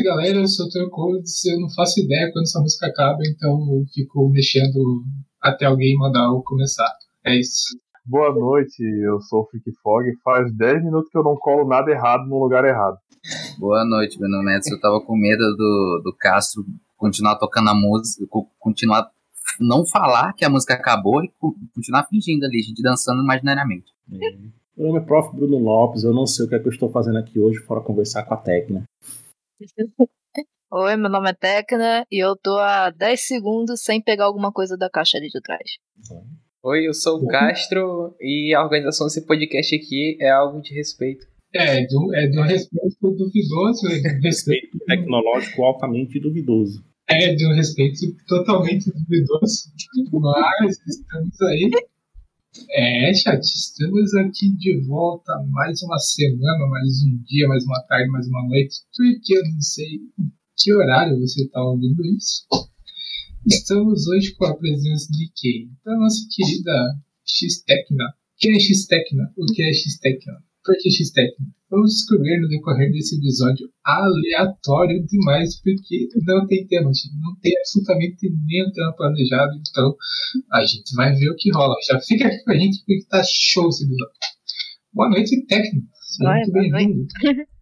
Galera. Eu sou o Teu Codes. Eu não faço ideia quando essa música acaba, então eu fico mexendo até alguém mandar eu começar. É isso. Boa noite, eu sou o Freak Fog. Faz 10 minutos que eu não colo nada errado no lugar errado. Boa noite, meu nome é Edson. Eu tava com medo do, do Castro continuar tocando a música, continuar não falar que a música acabou e continuar fingindo ali, a gente dançando imaginariamente. Meu nome é Prof. Bruno Lopes, eu não sei o que é que eu estou fazendo aqui hoje, fora conversar com a Tecna. Oi, meu nome é Tecna e eu tô há 10 segundos sem pegar alguma coisa da caixa ali de trás. Oi, eu sou o Castro e a organização desse podcast aqui é algo de respeito. É, de um, é de um respeito duvidoso. É de um respeito tecnológico altamente duvidoso. É, de um respeito totalmente duvidoso. Mas estamos aí. É, chat, estamos aqui de volta mais uma semana, mais um dia, mais uma tarde, mais uma noite. Porque eu não sei que horário você está ouvindo isso. Estamos hoje com a presença de quem? Da nossa querida X-Tecna. Quem é X-Tecna? O que é X-Tecna? Que X-Tecna? Vamos descobrir no decorrer desse episódio aleatório demais, porque não tem tema, gente. Não tem absolutamente nenhum tema planejado, então a gente vai ver o que rola. Já fica aqui com a gente porque tá show esse episódio. Boa noite, Tecno. Seja muito bem-vindo.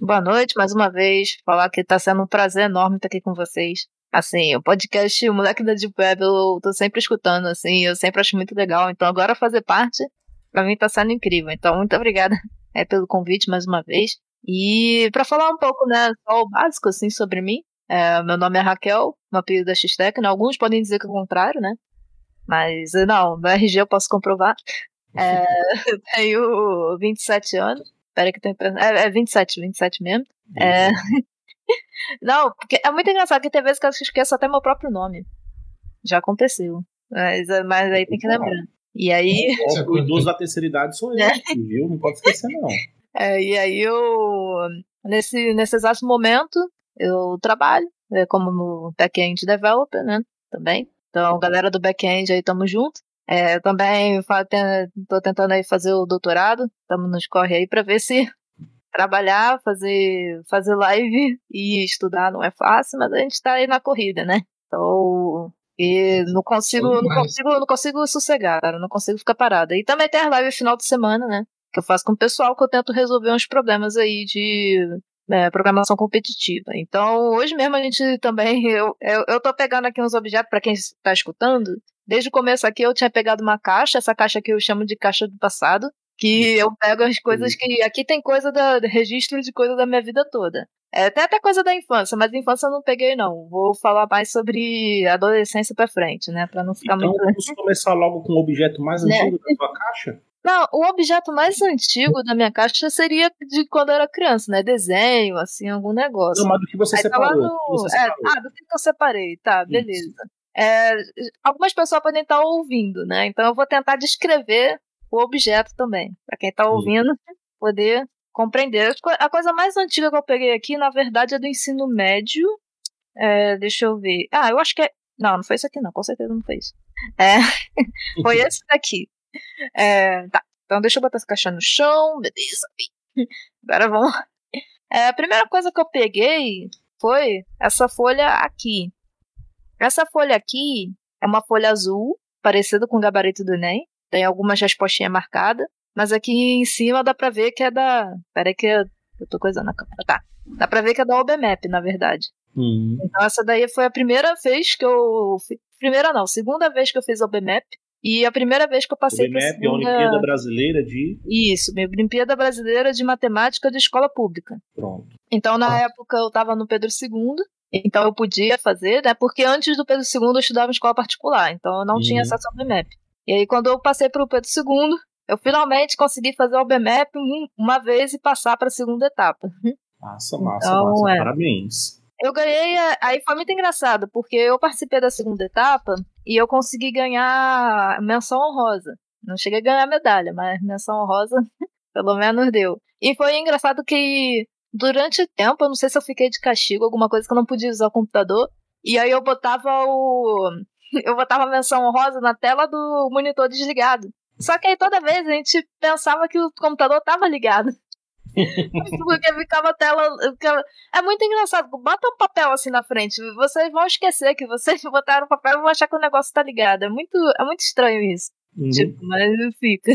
Boa noite, mais uma vez. Falar que tá sendo um prazer enorme estar aqui com vocês. Assim, o podcast O Moleque da Deep Web eu tô sempre escutando, assim, eu sempre acho muito legal. Então agora fazer parte, pra mim tá sendo incrível. Então, muito obrigada é, pelo convite mais uma vez. E para falar um pouco, né, só o básico, assim, sobre mim. É, meu nome é Raquel, meu apelido da X-Tech, né? Alguns podem dizer que é o contrário, né? Mas, não, no RG eu posso comprovar. É, tenho 27 anos. Peraí que tem. É, é 27, 27 mesmo. É. Não, porque é muito engraçado que tem vezes que eu esqueço até meu próprio nome. Já aconteceu. Mas, mas aí tem que lembrar. E aí. O idoso da terceira idade sou eu, é. viu? Não pode esquecer, não. É, e aí eu. Nesse, nesse exato momento, eu trabalho é, como back-end developer, né? Também. Então, galera do back-end aí, tamo junto. É, também estou tentando aí fazer o doutorado, estamos nos corre aí para ver se trabalhar, fazer, fazer live e estudar não é fácil, mas a gente está aí na corrida, né? Então, e não consigo, não consigo, não consigo sossegar, cara, não consigo ficar parada. E também tem a live final de semana, né? Que eu faço com o pessoal que eu tento resolver uns problemas aí de é, programação competitiva. Então, hoje mesmo a gente também. Eu, eu, eu tô pegando aqui uns objetos para quem está escutando. Desde o começo aqui eu tinha pegado uma caixa, essa caixa que eu chamo de caixa do passado, que eu pego as coisas que. Aqui tem coisa da registro de coisa da minha vida toda. É, tem até coisa da infância, mas da infância eu não peguei, não. Vou falar mais sobre adolescência pra frente, né? Pra não ficar então, muito. Vamos começar logo com o objeto mais né? antigo da sua caixa? Não, o objeto mais antigo da minha caixa seria de quando eu era criança, né? Desenho, assim, algum negócio. Não, mas do que você Aí tá separou. No... Você é, ah, do que eu separei, tá, beleza. É, algumas pessoas podem estar ouvindo, né? Então eu vou tentar descrever o objeto também, para quem está ouvindo poder compreender. A coisa mais antiga que eu peguei aqui, na verdade, é do ensino médio. É, deixa eu ver. Ah, eu acho que é. Não, não foi isso aqui, não. Com certeza não foi isso. É, foi esse daqui. É, tá, então deixa eu botar essa caixa no chão. Beleza. Agora vamos. É, a primeira coisa que eu peguei foi essa folha aqui. Essa folha aqui é uma folha azul, parecida com o gabarito do Enem. Tem algumas respostinhas marcadas. Mas aqui em cima dá pra ver que é da. Peraí que eu, tô coisando a câmera. Tá. Dá pra ver que é da OBMAP, na verdade. Uhum. Então essa daí foi a primeira vez que eu. Primeira não, segunda vez que eu fiz OBMAP. E a primeira vez que eu passei para segunda... a Olimpíada Brasileira de... Isso, minha Olimpíada Brasileira de Matemática de Escola Pública. Pronto. Então, na ah. época, eu estava no Pedro II, então eu podia fazer, né? Porque antes do Pedro II eu estudava em escola particular, então eu não uhum. tinha acesso ao BMAP. E aí, quando eu passei para o Pedro II, eu finalmente consegui fazer o BMAP uma vez e passar para a segunda etapa. Massa, massa, então, massa. É. Parabéns. Eu ganhei, aí foi muito engraçado, porque eu participei da segunda etapa e eu consegui ganhar menção honrosa. Não cheguei a ganhar medalha, mas menção honrosa pelo menos deu. E foi engraçado que durante o tempo, eu não sei se eu fiquei de castigo, alguma coisa que eu não podia usar o computador, e aí eu botava o. Eu botava a menção honrosa na tela do monitor desligado. Só que aí toda vez a gente pensava que o computador tava ligado. Porque ficava a tela. ficava- É muito engraçado. Bota um papel assim na frente. Vocês vão esquecer que vocês botaram o papel e vão achar que o negócio tá ligado. É muito, é muito estranho isso. Uhum. Tipo, mas fica.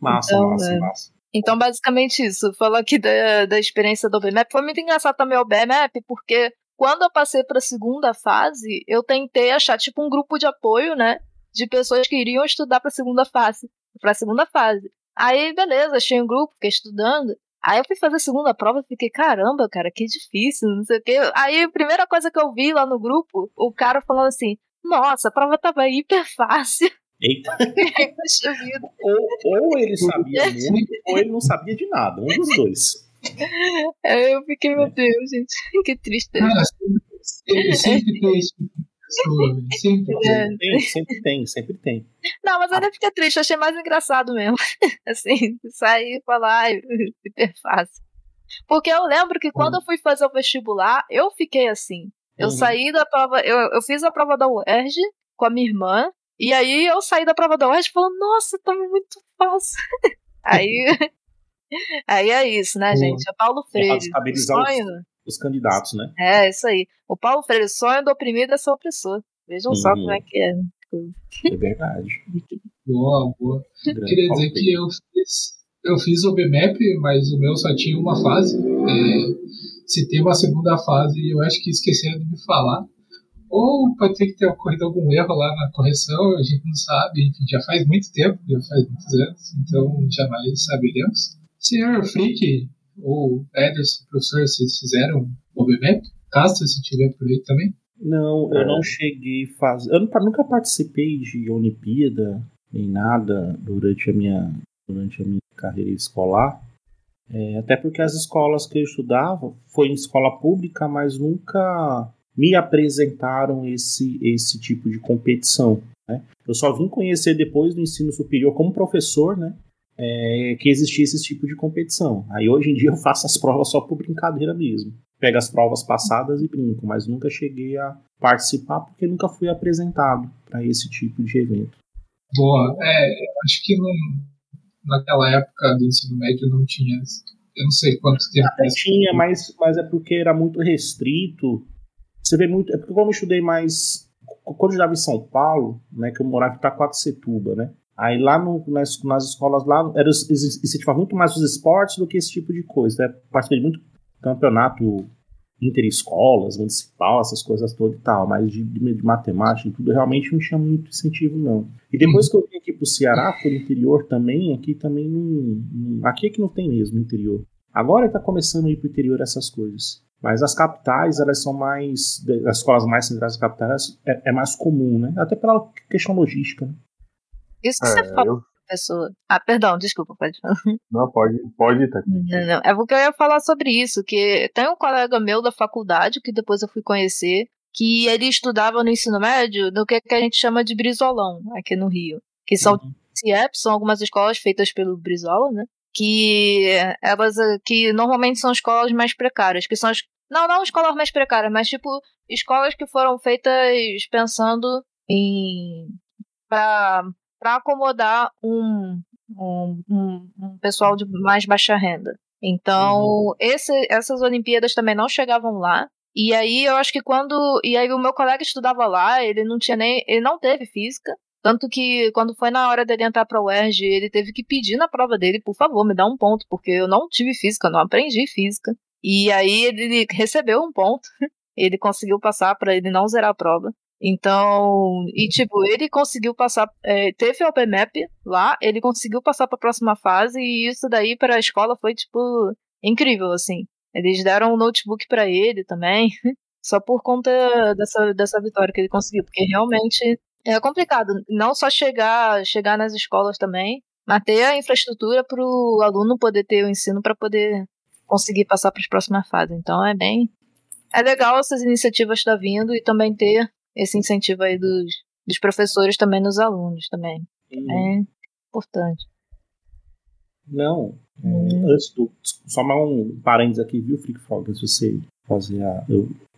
massa, então, massa, é. massa. Então, basicamente isso. Falou aqui da, da experiência do BMAP. Foi muito engraçado também o BMAP, porque quando eu passei pra segunda fase, eu tentei achar tipo um grupo de apoio, né? De pessoas que iriam estudar pra segunda fase. Pra segunda fase. Aí, beleza, achei um grupo, fiquei estudando. Aí eu fui fazer a segunda prova e fiquei, caramba, cara, que difícil, não sei o quê. Aí a primeira coisa que eu vi lá no grupo, o cara falando assim, nossa, a prova tava hiper fácil. Eita. Ou, ou ele sabia muito, ou ele não sabia de nada. Um dos dois. Aí eu fiquei, meu Deus, gente, que triste. Cara, sempre, sempre, sempre tem esse Sempre tem. É. Tem, sempre tem, sempre tem. Não, mas eu ainda fiquei triste, eu achei mais engraçado mesmo. assim, sair e falar, ai, hiper fácil. Porque eu lembro que quando eu fui fazer o vestibular, eu fiquei assim. Eu Uhum. saí da prova, eu, eu fiz a prova da UERJ com a minha irmã, e aí eu saí da prova da UERJ falando, nossa, tá muito fácil. aí, aí é isso, né, Boa. gente? É Paulo Freire. Estabilizar os- sonho, Os candidatos, né? é, isso aí. O Paulo Freire, o sonho do oprimido é ser opressor. Vejam só Uhum. como é que é. É verdade. Boa, boa. Grande Queria dizer que eu fiz, eu fiz o BMAP, mas o meu só tinha uma fase. É, se tem uma segunda fase, eu acho que esqueceram de me falar. Ou pode ter que ter ocorrido algum erro lá na correção, a gente não sabe. Enfim, já faz muito tempo, já faz muitos anos, então jamais saberemos. Senhor Frick ou Ederson, professor, vocês fizeram o BMAP? Castro, se tiver por aí também. Não, eu É. não cheguei a fazer. Eu nunca- nunca participei de Olimpíada nem nada durante a minha, durante a minha carreira escolar. É, até porque as escolas que eu estudava foi em escola pública, mas nunca me apresentaram esse, esse tipo de competição. né? Eu só vim conhecer depois do ensino superior como professor, né? É, que existia esse tipo de competição. Aí hoje em dia eu faço as provas só por brincadeira mesmo. Pego as provas passadas e brinco, mas nunca cheguei a participar porque nunca fui apresentado para esse tipo de evento. Boa. É, acho que não, naquela época do ensino médio não tinha. Eu não sei quanto tempo. Até tinha, mas, mas é porque era muito restrito. Você vê muito. É porque como eu estudei mais. Quando eu estava em São Paulo, né, que eu morava em Itacoaticetuba, né? Aí lá no, nas, nas escolas lá era, incentivava muito mais os esportes do que esse tipo de coisa. Né? Participei de muito campeonato interescolas, municipal, essas coisas todas e tal, mas de, de, matemática e tudo realmente não tinha muito incentivo, não. E depois que eu vim aqui pro Ceará, pro interior também, aqui também não. aqui é que não tem mesmo interior. Agora está começando a ir para o interior essas coisas. Mas as capitais, elas são mais. As escolas mais centrais das capitais é, é mais comum, né? Até pela questão logística. Né? Isso que você É, falou, eu, professor. Ah, perdão, desculpa, pode falar. não, pode, pode tá. Não, não. É porque eu ia falar sobre isso, que tem um colega meu da faculdade, que depois eu fui conhecer, que ele estudava no ensino médio no que, que a gente chama de Brizolão, aqui no Rio. Que são Uhum. CIEP, são algumas escolas feitas pelo Brizola, né? Que elas eh, que normalmente são escolas mais precárias, que são as, não, não escolas mais precárias, mas tipo escolas que foram feitas pensando em para acomodar um, um, um, um pessoal de mais baixa renda. Então, esse, essas Olimpíadas também não chegavam lá. E aí eu acho que quando. E aí o meu colega estudava lá, ele não tinha nem. Ele não teve física. Tanto que quando foi na hora dele entrar pra UERJ, ele teve que pedir na prova dele, por favor, me dá um ponto, porque eu não tive física, eu não aprendi física. E aí ele recebeu um ponto. Ele conseguiu passar pra ele não zerar a prova. Então, e tipo, ele conseguiu passar, é, teve o PMAP lá, ele conseguiu passar para a próxima fase e isso daí para a escola foi tipo incrível assim. Eles deram um notebook para ele também, só por conta dessa, dessa vitória que ele conseguiu, porque realmente é complicado, não só chegar, chegar nas escolas também, mas ter a infraestrutura para o aluno poder ter o ensino para poder conseguir passar para as próximas fases. Então é bem é legal essas iniciativas estar vindo e também ter esse incentivo aí dos, dos professores também nos alunos também. É importante. Não. é, Hum. Antes do. Só mais um parênteses aqui, viu, Freak Fog? Antes de você fazer a,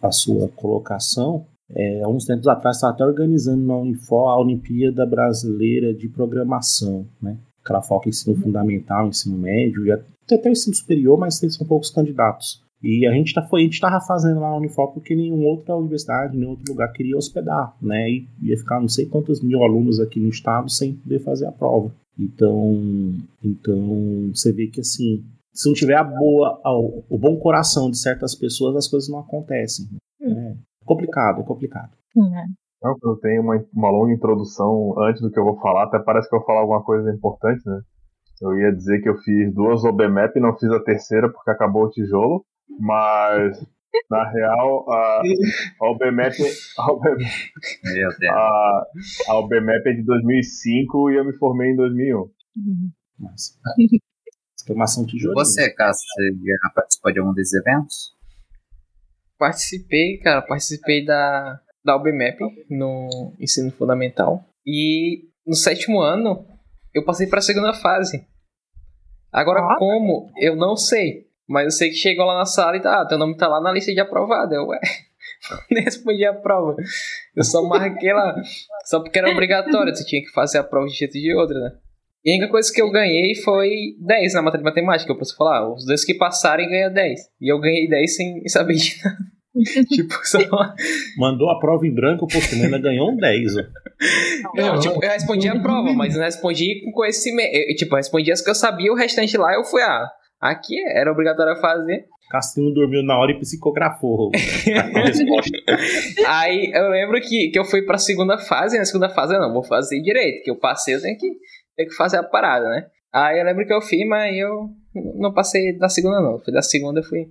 a sua colocação. É, há uns tempos atrás estava até organizando na Unifor a Olimpíada Brasileira de Programação, né? que ela foca em ensino fundamental, ensino médio, e até o ensino superior, mas tem são poucos candidatos. E a gente tá, foi, a gente estava fazendo lá na Unifor porque nenhuma outra universidade, nenhum outro lugar queria hospedar, né? E ia ficar não sei quantos mil alunos aqui no estado sem poder fazer a prova. Então, então você vê que assim, se não tiver a boa, o bom coração de certas pessoas, as coisas não acontecem. Né? É complicado, é complicado. Uhum. Eu tenho uma, uma longa introdução antes do que eu vou falar, até parece que eu vou falar alguma coisa importante, né? Eu ia dizer que eu fiz duas OBMAP e não fiz a terceira porque acabou o tijolo, mas na real a, a OBMAP, a, OBMAP, a, a OBMAP é de 2005 e eu me formei em 2001. Uhum. Nossa. Exclamação tijolo. Você, Cássio, você já participou de algum desses eventos? Participei, cara, participei da, da UBMAP no ensino fundamental. E no sétimo ano eu passei para a segunda fase. Agora, ah. como? Eu não sei. Mas eu sei que chegou lá na sala e tá, ah, teu nome tá lá na lista de aprovado. Eu, ué, nem respondi a prova. Eu só marquei lá. Só porque era obrigatório, tu tinha que fazer a prova de jeito de outra, né? E a única coisa que eu ganhei foi 10 na matéria de matemática. Eu posso falar, ah, os dois que passarem ganham 10. E eu ganhei 10 sem saber de nada. tipo, só... Mandou a prova em branco, pô, você ainda ganhou um 10. Não, tipo, eu respondi a prova, mas não respondi com conhecimento. Eu, tipo, eu respondi as que eu sabia, o restante lá eu fui, ah, aqui era obrigatório fazer. Castinho dormiu na hora e psicografou Aí eu lembro que, que eu fui pra segunda fase, na segunda fase eu não, vou fazer direito, que eu passei, eu tenho que, tenho que fazer a parada, né? Aí eu lembro que eu fiz, mas eu não passei da segunda não, fui da segunda eu fui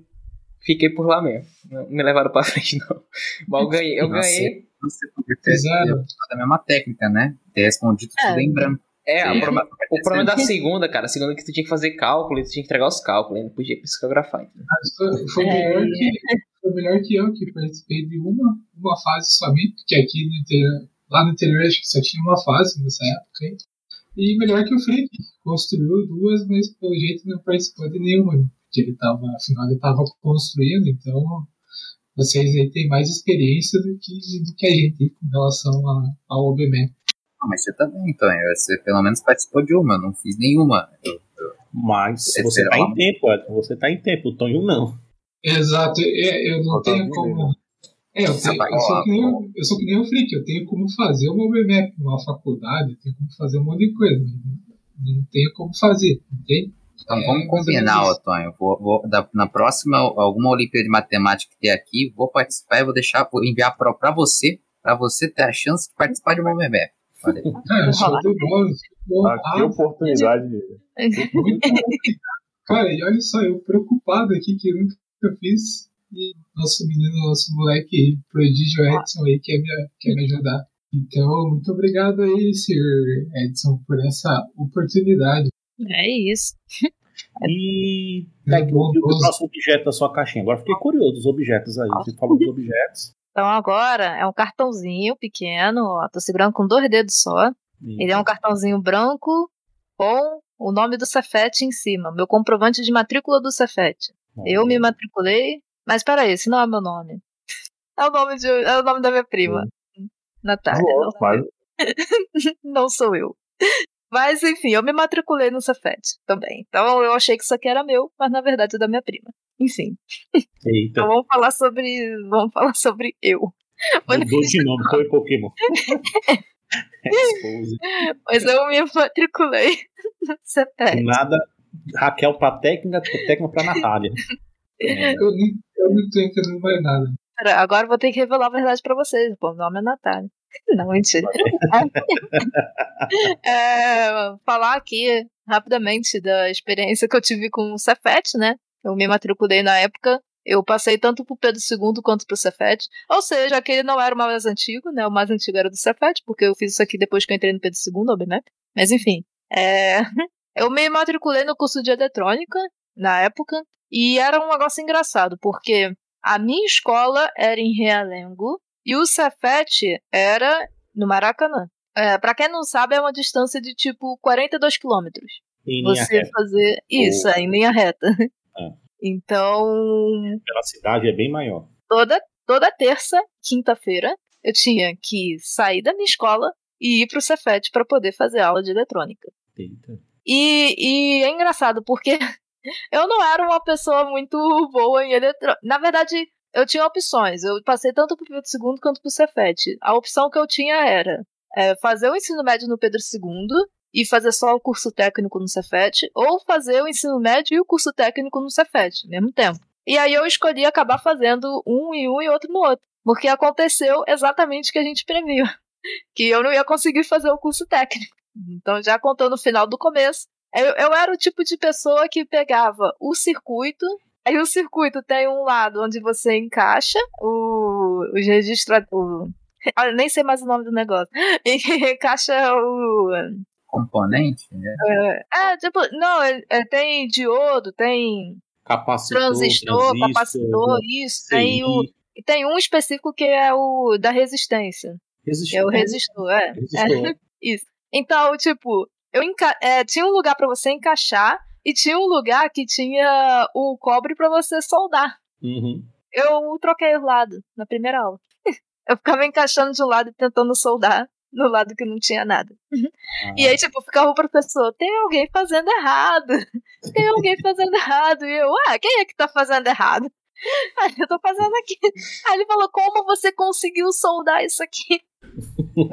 fiquei por lá mesmo. Não me levaram pra frente, não. Mas eu ganhei. Eu Nossa, ganhei. Você podia ter usado a mesma técnica, né? Ter respondido é. tudo em branco. É, o problema, o problema da segunda, cara, a segunda é que tu tinha que fazer cálculo, tu tinha que entregar os cálculos, não podia psicografar. Então. Foi, foi, melhor é. que, foi melhor que eu, que participei de uma, uma fase somente, porque aqui no interior, lá no interior acho que só tinha uma fase nessa época. Hein? E melhor que o Felipe, construiu duas, mas pelo jeito não participou de nenhuma. Né? que ele estava, afinal, ele estava construindo, então vocês aí têm mais experiência do que, do que a gente com relação ao OBME. Ah, mas você também, então, você pelo menos participou de uma, eu não fiz nenhuma. Eu, eu, mas você está em tempo, Edson, você está em tempo, o Tonho não. Exato, eu, eu não tenho como. É, eu, tenho, eu, sou que nem, eu sou que nem o Frick, eu tenho como fazer uma OBMEP numa faculdade, eu tenho como fazer um monte de coisa, mas não tenho como fazer, entende? Então é, vamos combinar, Otônio. Vou, vou, da, na próxima, alguma Olimpíada de Matemática que tem aqui, vou participar e vou deixar, vou enviar para você, para você ter a chance de participar de uma MMF. É, bola. que oportunidade. Cara, e olha só, eu preocupado aqui que eu nunca fiz. E nosso menino, nosso moleque prodígio Edson aí quer me, quer me ajudar. Então, muito obrigado aí, Sr. Edson, por essa oportunidade. É isso. E tá aqui, o próximo objeto da sua caixinha. Agora fiquei curioso dos objetos aí. Você falou dos objetos. Então agora é um cartãozinho pequeno, ó, tô segurando com dois dedos só. Ele é um cartãozinho branco com o nome do Cefete em cima, meu comprovante de matrícula do Cefete. Eu me matriculei, mas peraí, esse não é meu nome. É o nome, de, é o nome da minha prima, hum. Natália. Boa, não, não sou eu. Mas enfim, eu me matriculei no Cefet também. Então eu achei que isso aqui era meu, mas na verdade é da minha prima. Enfim. Eita. Então vamos falar sobre. Vamos falar sobre eu. De nome, foi Pokémon. mas eu me matriculei no Cefet. Nada. Raquel pra técnica, técnica pra Natália. É. Eu, não, eu não tô entendendo mais nada. Agora eu vou ter que revelar a verdade pra vocês. Pô, o nome é Natália. Não, mentira. é, falar aqui rapidamente da experiência que eu tive com o Cefet, né? Eu me matriculei na época. Eu passei tanto pro Pedro II quanto pro Cefet. Ou seja, aquele não era o mais antigo, né? O mais antigo era do Cefet, porque eu fiz isso aqui depois que eu entrei no Pedro II, obviamente. Mas enfim. É... Eu me matriculei no curso de eletrônica na época. E era um negócio engraçado, porque a minha escola era em Realengo e o Cefete era no Maracanã. É, para quem não sabe, é uma distância de tipo 42 quilômetros. Você reta. fazer isso, Ou... é, em linha reta. É. Então. Pela cidade é bem maior. Toda, toda terça, quinta-feira, eu tinha que sair da minha escola e ir pro Cefete para poder fazer aula de eletrônica. Eita. E, e é engraçado, porque eu não era uma pessoa muito boa em eletrônica. Na verdade, eu tinha opções. Eu passei tanto pro Pedro II quanto pro Cefet. A opção que eu tinha era é, fazer o ensino médio no Pedro II e fazer só o curso técnico no Cefet, ou fazer o ensino médio e o curso técnico no Cefet, ao mesmo tempo. E aí eu escolhi acabar fazendo um em um e outro no outro. Porque aconteceu exatamente o que a gente previu. Que eu não ia conseguir fazer o curso técnico. Então, já contando o final do começo, eu, eu era o tipo de pessoa que pegava o circuito Aí o circuito tem um lado onde você encaixa o, os registradores. Ah, nem sei mais o nome do negócio. encaixa o. Componente? Né? É, é, tipo, não, é, é, tem diodo, tem. Capacitor, transistor, capacitor, isso. Tem, o, tem um específico que é o da resistência. Resistor. É o resistor, é. Resistor. é isso. Então, tipo, eu é, tinha um lugar para você encaixar e tinha um lugar que tinha o cobre para você soldar. Uhum. Eu troquei o lado na primeira aula. eu ficava encaixando de um lado e tentando soldar no lado que não tinha nada. Ah. E aí, tipo, ficava o professor, tem alguém fazendo errado. Tem alguém fazendo errado. E eu, ah, quem é que tá fazendo errado? Aí eu tô fazendo aqui. Aí ele falou, como você conseguiu soldar isso aqui?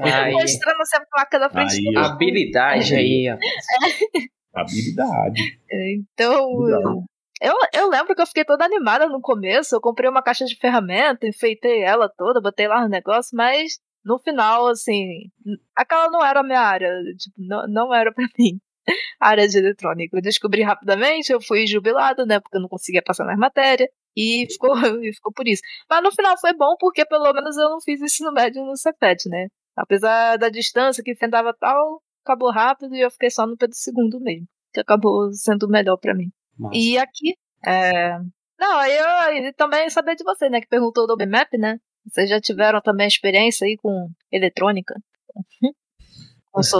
Aí. Mostrando essa placa da frente aí, do Habilidade aí, ó. Habilidade. Então, eu, eu lembro que eu fiquei toda animada no começo. Eu comprei uma caixa de ferramenta, enfeitei ela toda, botei lá no negócio, mas no final, assim, aquela não era a minha área. Tipo, não, não era pra mim. A área de eletrônica. Eu descobri rapidamente, eu fui jubilado, né? Porque eu não conseguia passar nas matérias. E ficou, e ficou por isso. Mas no final foi bom porque pelo menos eu não fiz ensino médio no CEPET, né? Apesar da distância que enfrentava tal, acabou rápido e eu fiquei só no Pedro II mesmo. Que acabou sendo melhor para mim. Nossa. E aqui, é... Não, eu, eu também saber de você, né? Que perguntou do BMAP, né? Vocês já tiveram também experiência aí com eletrônica?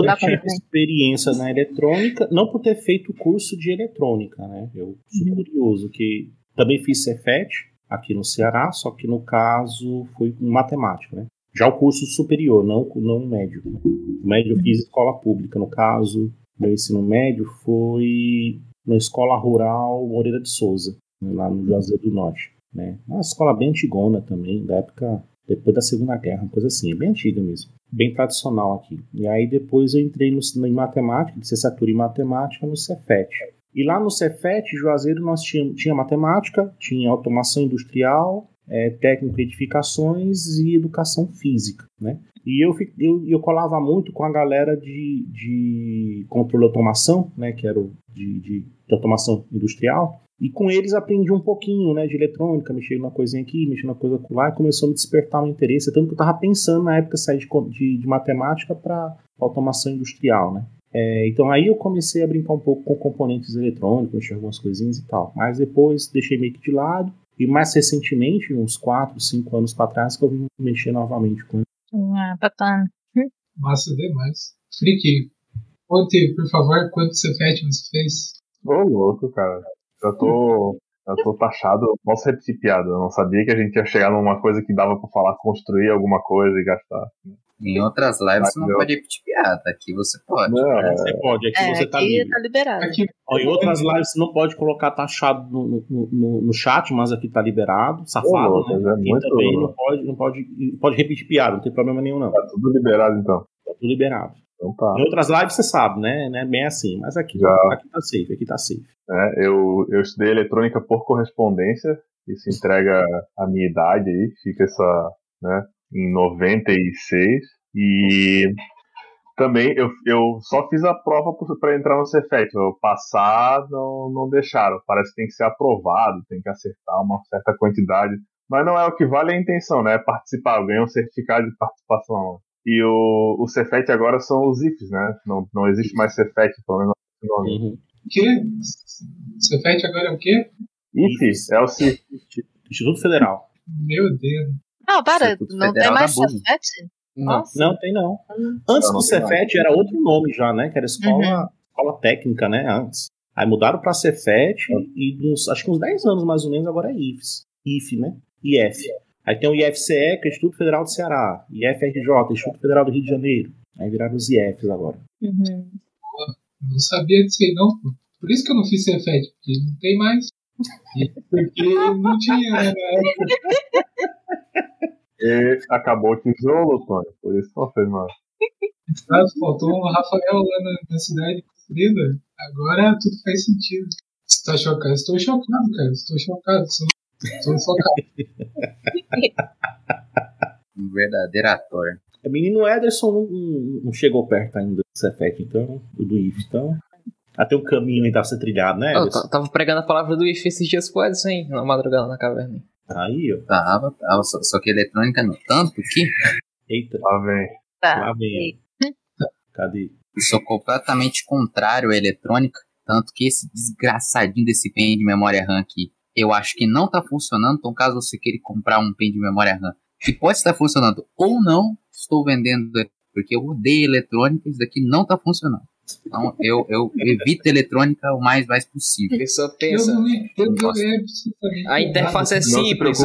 eu tive experiência na eletrônica, não por ter feito curso de eletrônica, né? Eu sou uhum. curioso, que também fiz Cefet aqui no Ceará, só que no caso foi com matemática, né? Já o curso superior, não não médio. O médio eu fiz escola pública, no caso, meu ensino médio foi na escola rural Moreira de Souza, lá no Juazeiro do Norte, né? Uma escola bem antigona também, da época depois da Segunda Guerra, uma coisa assim, bem antiga mesmo, bem tradicional aqui. E aí depois eu entrei no, em matemática, licenciatura em matemática no Cefet. E lá no Cefet, Juazeiro, nós tínhamos tinha matemática, tinha automação industrial, é, técnico edificações e educação física, né? E eu, eu, eu colava muito com a galera de, de controle de automação, né? Que era o de, de, de automação industrial. E com eles aprendi um pouquinho, né, de eletrônica, mexer numa coisinha aqui, mexer numa coisa lá, e começou a me despertar um interesse, tanto que eu estava pensando na época sair de, de, de matemática para automação industrial, né. É, então aí eu comecei a brincar um pouco com componentes eletrônicos, mexer algumas coisinhas e tal. Mas depois deixei meio que de lado. E mais recentemente, uns 4, 5 anos para trás, que eu vim mexer novamente com ele. Ah, bacana. Massa demais. Friki, conte, por favor, quanto você fez? Ô, louco, cara. Eu tô, eu tô taxado, posso repetir piada. Eu não sabia que a gente ia chegar numa coisa que dava pra falar, construir alguma coisa e gastar. Em outras lives você não pode repetir piada, aqui você pode. Não, é, você pode, aqui é, você tá aqui tá liberado. Aqui, ó, em outras lives você não pode colocar taxado no, no, no, no chat, mas aqui tá liberado, safado, Ô, né? É e também não pode, não pode, pode repetir piada, não tem problema nenhum não. Tá tudo liberado então. Tá tudo liberado. Então tá. Em outras lives você sabe, né? Não é bem assim, mas aqui, Já. aqui tá safe, aqui tá safe. É, eu, eu estudei eletrônica por correspondência, isso entrega a minha idade aí, fica essa, né, em 96. E também eu, eu só fiz a prova para entrar no Cefet. Eu passar não, não deixaram. Parece que tem que ser aprovado, tem que acertar uma certa quantidade. Mas não é o que vale a intenção, né? É participar. Eu ganhei um certificado de participação. E o, o Cefet agora são os IFs, né? Não, não existe mais Cefet, pelo menos nome. Uhum. O quê? Cefet agora é o quê? IFs, é o CIF. Instituto Federal. Meu Deus. Não, para, não tem mais Cefet? Não, não tem não. Antes não, do Cefet era outro nome já, né? Que era escola, uhum. escola técnica, né? Antes. Aí mudaram para Cefet uhum. e uns, acho que uns 10 anos mais ou menos agora é IFES. IF, né? IF. Aí tem o IFCE, que é o Instituto Federal do Ceará. IFRJ, Instituto Federal do Rio de Janeiro. Aí viraram os IFs agora. Uhum. não sabia disso aí não, pô. Por isso que eu não fiz Cefet, porque não tem mais. Porque não tinha, né. E acabou o tijolo, Tony. Por isso que não fez mais. Sabe, Faltou um Rafael lá na, na cidade construída. Agora tudo faz sentido. Você tá chocado? Estou chocado, cara. Estou chocado. Estou, chocado. Um verdadeiro ator. O menino Ederson não, não- não chegou perto ainda do Cefet, então, do do IF. Então, até um caminho ainda a ser trilhado, né, Eu Ederson? tava pregando a palavra do IF esses dias pro Edson, hein? Na madrugada na caverna. Aí, ó. Tava, tava. Só, só que eletrônica não. Tanto que Eita, Lá vem. Tá. lá vem. Cadê? eu sou completamente contrário à eletrônica. Tanto que esse desgraçadinho desse pen de memória RAM aqui, eu acho que não tá funcionando. Então, caso você queira comprar um pen de memória RAM que pode estar funcionando ou não, estou vendendo porque eu odeio eletrônica. Isso daqui não tá funcionando. Então, eu, eu evito eletrônica o mais, mais possível. A pessoa Eu pensa. não Nossa. é absolutamente A interface é. Não simples,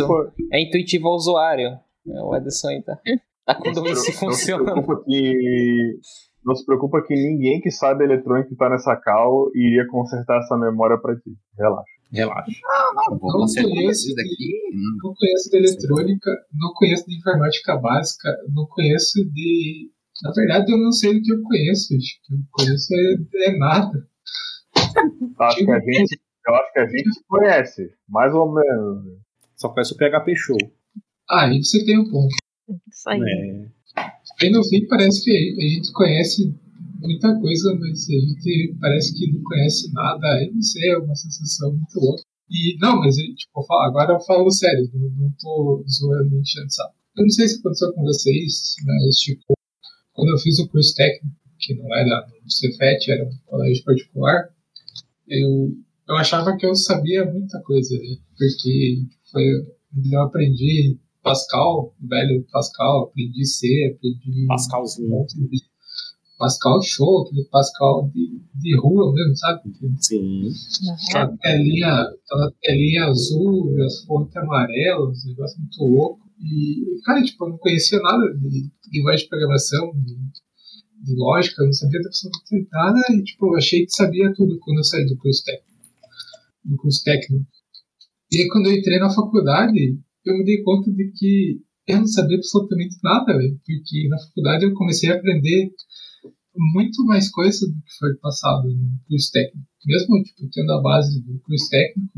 é intuitivo ao usuário. É, O Edson aí tá. Tá com dúvida se não se funciona. preocupa que. Não se preocupa que ninguém que sabe eletrônica e tá nessa cal iria consertar essa memória pra ti. Relaxa. Relaxa. Não, vou Não conheço isso daqui. hum, Não conheço de eletrônica, não conheço de informática básica, não conheço de. Na verdade, eu não sei do que eu conheço. Que eu conheço é, é nada. Acho que a gente, eu acho que a gente conhece, mais ou menos. Só conhece o PHP Show. Ah, aí você tem um ponto. Isso aí. É. Bem no fim, parece que a gente conhece muita coisa, mas a gente parece que não conhece nada. Eu não sei, é uma sensação muito louca. E não, mas tipo, agora eu falo sério, não, não tô zoando e enchendo saco. Eu não sei se aconteceu com vocês, mas tipo, quando eu fiz o curso técnico, que não era no Cefet, era um colégio particular, eu, eu achava que eu sabia muita coisa, né? porque foi, eu aprendi Pascal, velho Pascal, aprendi C, aprendi Pascalzinho. Pascal show, aquele Pascal de, de rua mesmo, sabe? Sim. Aquela telinha, aquela telinha azul, as fontes amarelas, um negócio muito louco. E, cara, tipo, eu não conhecia nada de linguagem de programação, de, de lógica, eu não sabia absolutamente nada, e, tipo, eu achei que sabia tudo quando eu saí do curso técnico. Do curso técnico. E aí, quando eu entrei na faculdade, eu me dei conta de que eu não sabia absolutamente nada, velho, porque na faculdade eu comecei a aprender muito mais coisa do que foi passado no curso técnico. Mesmo tipo, tendo a base do curso técnico,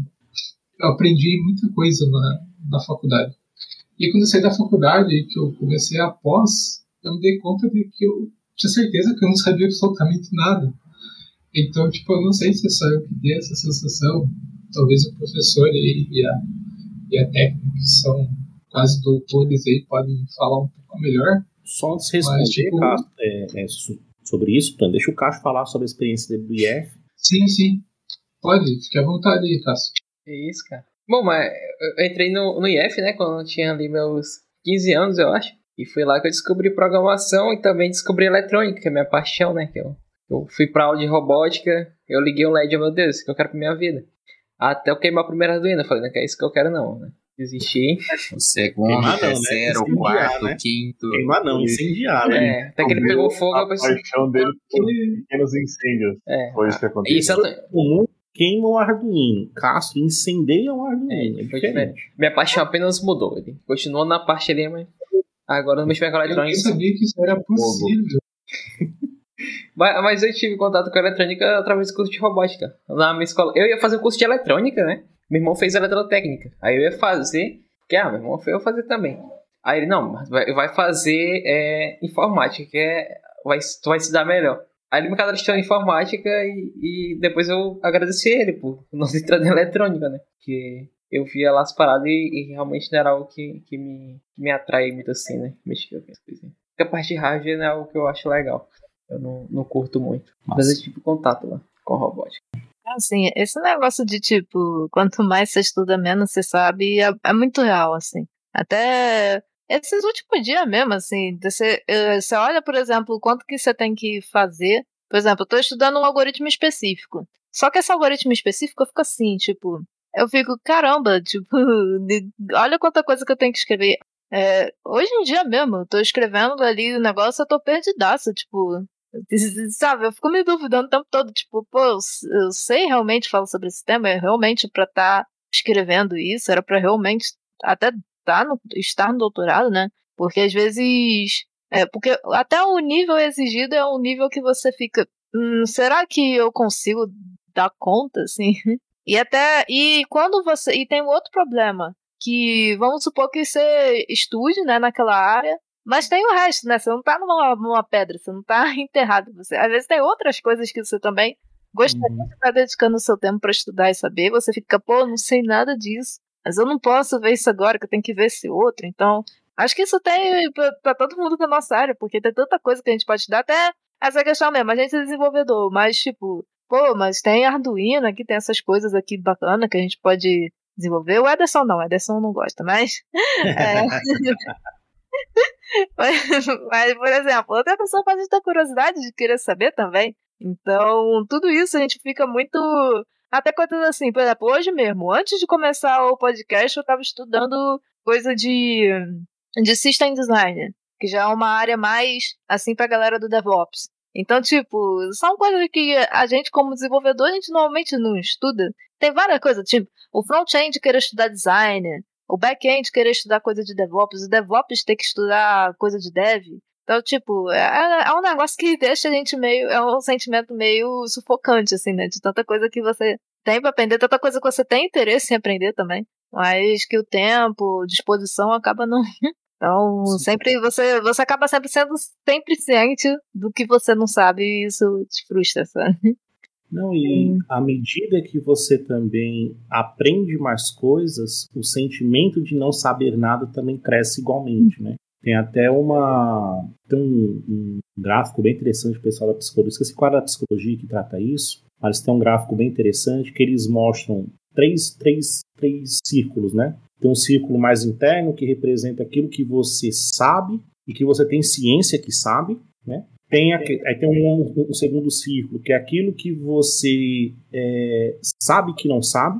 eu aprendi muita coisa na, na faculdade. E quando eu saí da faculdade e que eu comecei a pós, eu me dei conta de que eu tinha certeza que eu não sabia absolutamente nada. Então, tipo, eu não sei se é só eu que dei essa sensação. Talvez o professor aí e a, e a técnica, que são quase doutores aí, podem falar um pouco melhor. Só antes de responder, Mas, tipo- Cássio, é, é, so- sobre isso, então, deixa o Cássio falar sobre a experiência dele do IF. Sim, sim. Pode, fique à vontade aí, Cássio. É isso, cara. Bom, mas eu entrei no, no IF, né, quando eu tinha ali meus 15 anos, eu acho. E foi lá que eu descobri programação e também descobri eletrônica, que é minha paixão, né? Que eu, eu fui pra aula de robótica, eu liguei o LED, meu Deus, isso que eu quero pra minha vida. Até eu queimar a primeira Arduino, eu falei, não é isso que eu quero não, né? Desisti. O segundo, Queimar não, né? terceiro, o Incendiar, quarto, né? quinto. Queimar não, incendiar, né? É, até que ele pegou fogo, eu a pensei, paixão dele por pequenos incêndios. é. Foi isso que aconteceu. Isso, O mundo queima um Arduino. Cássio incendeia um Arduino. É, É, diferente. minha paixão apenas mudou. Ele continuou na parte ali, mas agora eu não mais com Eu nem eletrônica. sabia que isso era possível. Mas, mas eu tive contato com a eletrônica através do curso de robótica. Na minha escola. Eu ia fazer o curso de eletrônica, né? Meu irmão fez eletrotécnica. Aí eu ia fazer. Que, ah, meu irmão foi eu fazer também. Aí ele, não, mas vai, vai fazer é, informática, que é. Vai, tu vai se dar melhor. Aí ele me cadastrou em informática e, e depois eu agradeci ele por não ter entrado em eletrônica, né? Porque eu via lá as paradas e, e realmente não era algo que, que, me, que me atrai muito assim, né? Mexer com as coisinhas. Porque a parte de hardware não é algo que eu acho legal. Eu não, não curto muito. Mas eu tive contato lá com a robótica. Assim, esse negócio de tipo, quanto mais você estuda, menos você sabe, é, é muito real, assim. Até esses últimos dias mesmo, assim, você, eh, você olha, por exemplo, quanto que você tem que fazer. Por exemplo, eu tô estudando um algoritmo específico. Só que esse algoritmo específico eu fico assim, tipo, eu fico, caramba, tipo, olha quanta coisa que eu tenho que escrever. É, hoje em dia mesmo, eu tô escrevendo ali o negócio, eu tô perdidaça, tipo, Sabe, eu fico me duvidando o tempo todo, tipo, pô, eu, eu sei realmente falar sobre esse tema, é realmente para estar tá escrevendo isso, era para realmente até tá no, estar no doutorado, né? Porque às vezes. É, porque até o nível exigido é um nível que você fica. Hum, será que eu consigo dar conta, assim? E até. E quando você. E tem um outro problema. Que vamos supor que você estude, né, naquela área. Mas tem o resto, né? Você não tá numa, numa pedra, você não tá enterrado. Você, às vezes tem outras coisas que você também gostaria uhum. de estar dedicando o seu tempo para estudar e saber. Você fica, pô, não sei nada disso. Mas eu não posso ver isso agora, que eu tenho que ver esse outro. Então, acho que isso tem para todo mundo da nossa área, porque tem tanta coisa que a gente pode estudar. Até essa questão mesmo, a gente é desenvolvedor, mas tipo, pô, mas tem Arduino aqui, tem essas coisas aqui bacana que a gente pode desenvolver. O Ederson não, o Ederson não gosta, mas. É... mas, mas, por exemplo, outra pessoa pode ter curiosidade de querer saber também. Então, tudo isso a gente fica muito até coisas assim, por exemplo, hoje mesmo, antes de começar o podcast, eu estava estudando coisa de, de System Design, que já é uma área mais, assim, pra galera do DevOps. Então, tipo, são coisas que a gente, como desenvolvedor, a gente normalmente não estuda. Tem várias coisas, tipo, o front-end querer estudar design, o back-end querer estudar coisa de DevOps, o DevOps ter que estudar coisa de Dev. Então, tipo, é, é, um negócio que deixa a gente meio. É um sentimento meio sufocante, assim, né? De tanta coisa que você tem pra aprender, tanta coisa que você tem interesse em aprender também. Mas que o tempo, disposição acaba não. Então, Sim. sempre você, você acaba sempre sendo sempre ciente do que você não sabe e isso te frustra, sabe? Não, e à medida que você também aprende mais coisas, o sentimento de não saber nada também cresce igualmente, né? Tem até uma. Tem um, um gráfico bem interessante o pessoal da psicologia. Esqueci qual é a psicologia que trata isso, mas tem um gráfico bem interessante que eles mostram três, três, três círculos, né? Tem um círculo mais interno que representa aquilo que você sabe e que você tem ciência que sabe, né? Tem aqui, aí tem um, um, segundo círculo que é aquilo que você é, sabe que não sabe